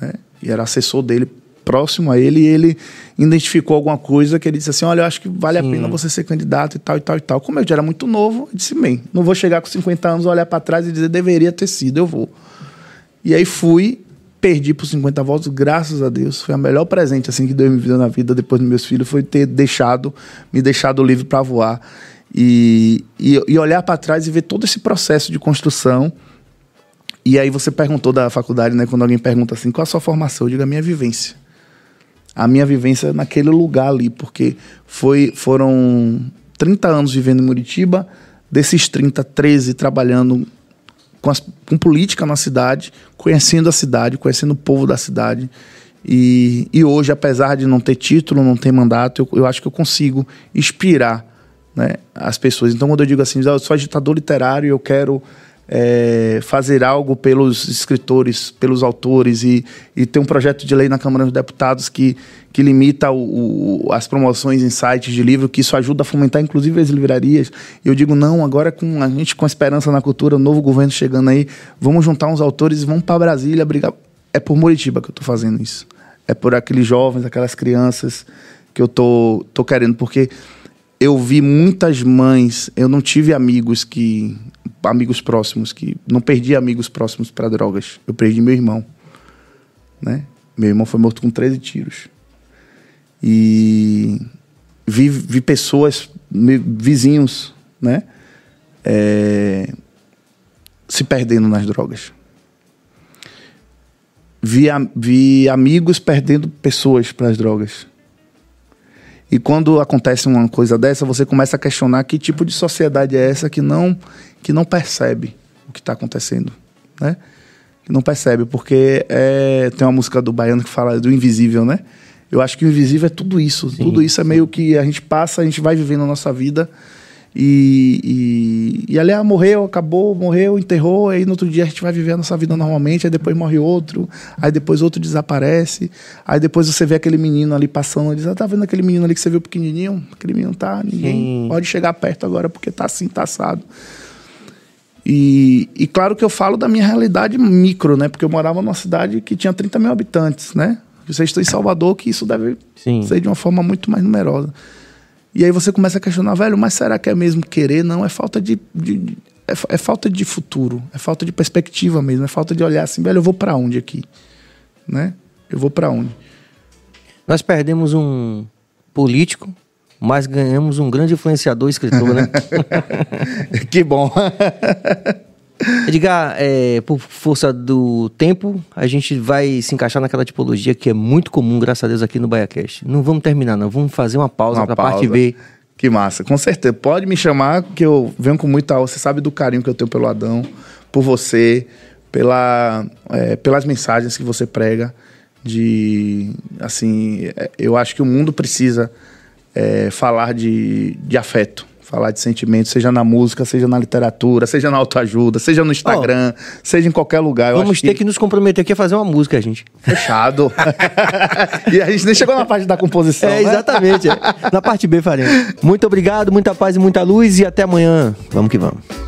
né? E era assessor dele, próximo a ele, e ele identificou alguma coisa que ele disse assim: Olha, eu acho que vale Sim. a pena você ser candidato e tal e tal e tal. Como eu já era muito novo, eu disse: Bem, não vou chegar com 50 anos, olhar para trás e dizer deveria ter sido, eu vou. E aí fui, perdi por 50 votos, graças a Deus. Foi o melhor presente assim que Deus me deu na vida depois dos meus filhos, foi ter deixado, me deixado livre para voar. E, e, e olhar para trás e ver todo esse processo de construção. E aí você perguntou da faculdade, né? Quando alguém pergunta assim, qual a sua formação? Eu digo a minha vivência. A minha vivência naquele lugar ali, porque foi, foram 30 anos vivendo em Muritiba, desses 30, 13 trabalhando com, as- com política na cidade, conhecendo a cidade, conhecendo o povo da cidade. E, e hoje, apesar de não ter título, não ter mandato, eu, eu acho que eu consigo inspirar né, as pessoas. Então, quando eu digo assim, "Ah, eu sou agitador literário, eu quero é, fazer algo pelos escritores, pelos autores, e, e ter um projeto de lei na Câmara dos Deputados que, que limita o- o- as promoções em sites de livro, que isso ajuda a fomentar, inclusive, as livrarias. Eu digo, não, agora com a gente com esperança na cultura, o novo governo chegando aí, vamos juntar uns autores e vamos para Brasília brigar. É por Muritiba que eu estou fazendo isso. É por aqueles jovens, aquelas crianças que eu tô, tô querendo, porque eu vi muitas mães, eu não tive amigos que amigos próximos que não perdi amigos próximos para drogas. Eu perdi meu irmão, né? Meu irmão foi morto com 13 tiros. E vi, vi pessoas, vizinhos, né? É, se perdendo nas drogas. Vi, a- vi amigos perdendo pessoas para as drogas. E quando acontece uma coisa dessa, você começa a questionar que tipo de sociedade é essa que não que não percebe o que está acontecendo, né? Que não percebe, porque é, tem uma música do baiano que fala do invisível, né? Eu acho que o invisível é tudo isso. tudo isso é meio que a gente passa, a gente vai vivendo a nossa vida E, e, e ali, ah, morreu, acabou, morreu, enterrou, aí no outro dia a gente vai viver a nossa vida normalmente, aí depois morre outro, aí depois outro desaparece, aí depois você vê aquele menino ali passando, e diz, ah, tá vendo aquele menino ali que você viu pequenininho? Aquele menino tá, ninguém Sim. pode chegar perto agora porque tá assim, tá assado. E, e, claro que eu falo da minha realidade micro, né? Porque eu morava numa cidade que tinha 30 mil habitantes, né? Vocês estão em Salvador, que isso deve Sim. ser de uma forma muito mais numerosa. E aí você começa a questionar, velho, mas será que é mesmo querer? Não, é falta de. de é, é, falta de futuro, é falta de perspectiva mesmo, é falta de olhar assim, velho, eu vou para onde aqui? Né? Eu vou para onde? Nós perdemos um político, mas ganhamos um grande influenciador escritor, né? que bom. Edgar, é, por força do tempo, a gente vai se encaixar naquela tipologia que é muito comum, graças a Deus, aqui no BaiaCast. Não vamos terminar, não. Vamos fazer uma pausa para a parte B. Que massa. Com certeza. Pode me chamar, que eu venho com muita... Você sabe do carinho que eu tenho pelo Adão, por você, pela, é, pelas mensagens que você prega. De, assim, é, eu acho que o mundo precisa é, falar de, de afeto falar de sentimentos, seja na música, seja na literatura, seja na autoajuda, seja no Instagram, oh, seja em qualquer lugar. vamos ter que... que... nos comprometer aqui a fazer uma música, gente. Fechado. e a gente nem chegou na parte da composição. É, né? exatamente. É. Na parte B faremos. Muito obrigado, muita paz e muita luz e até amanhã. Vamos que vamos.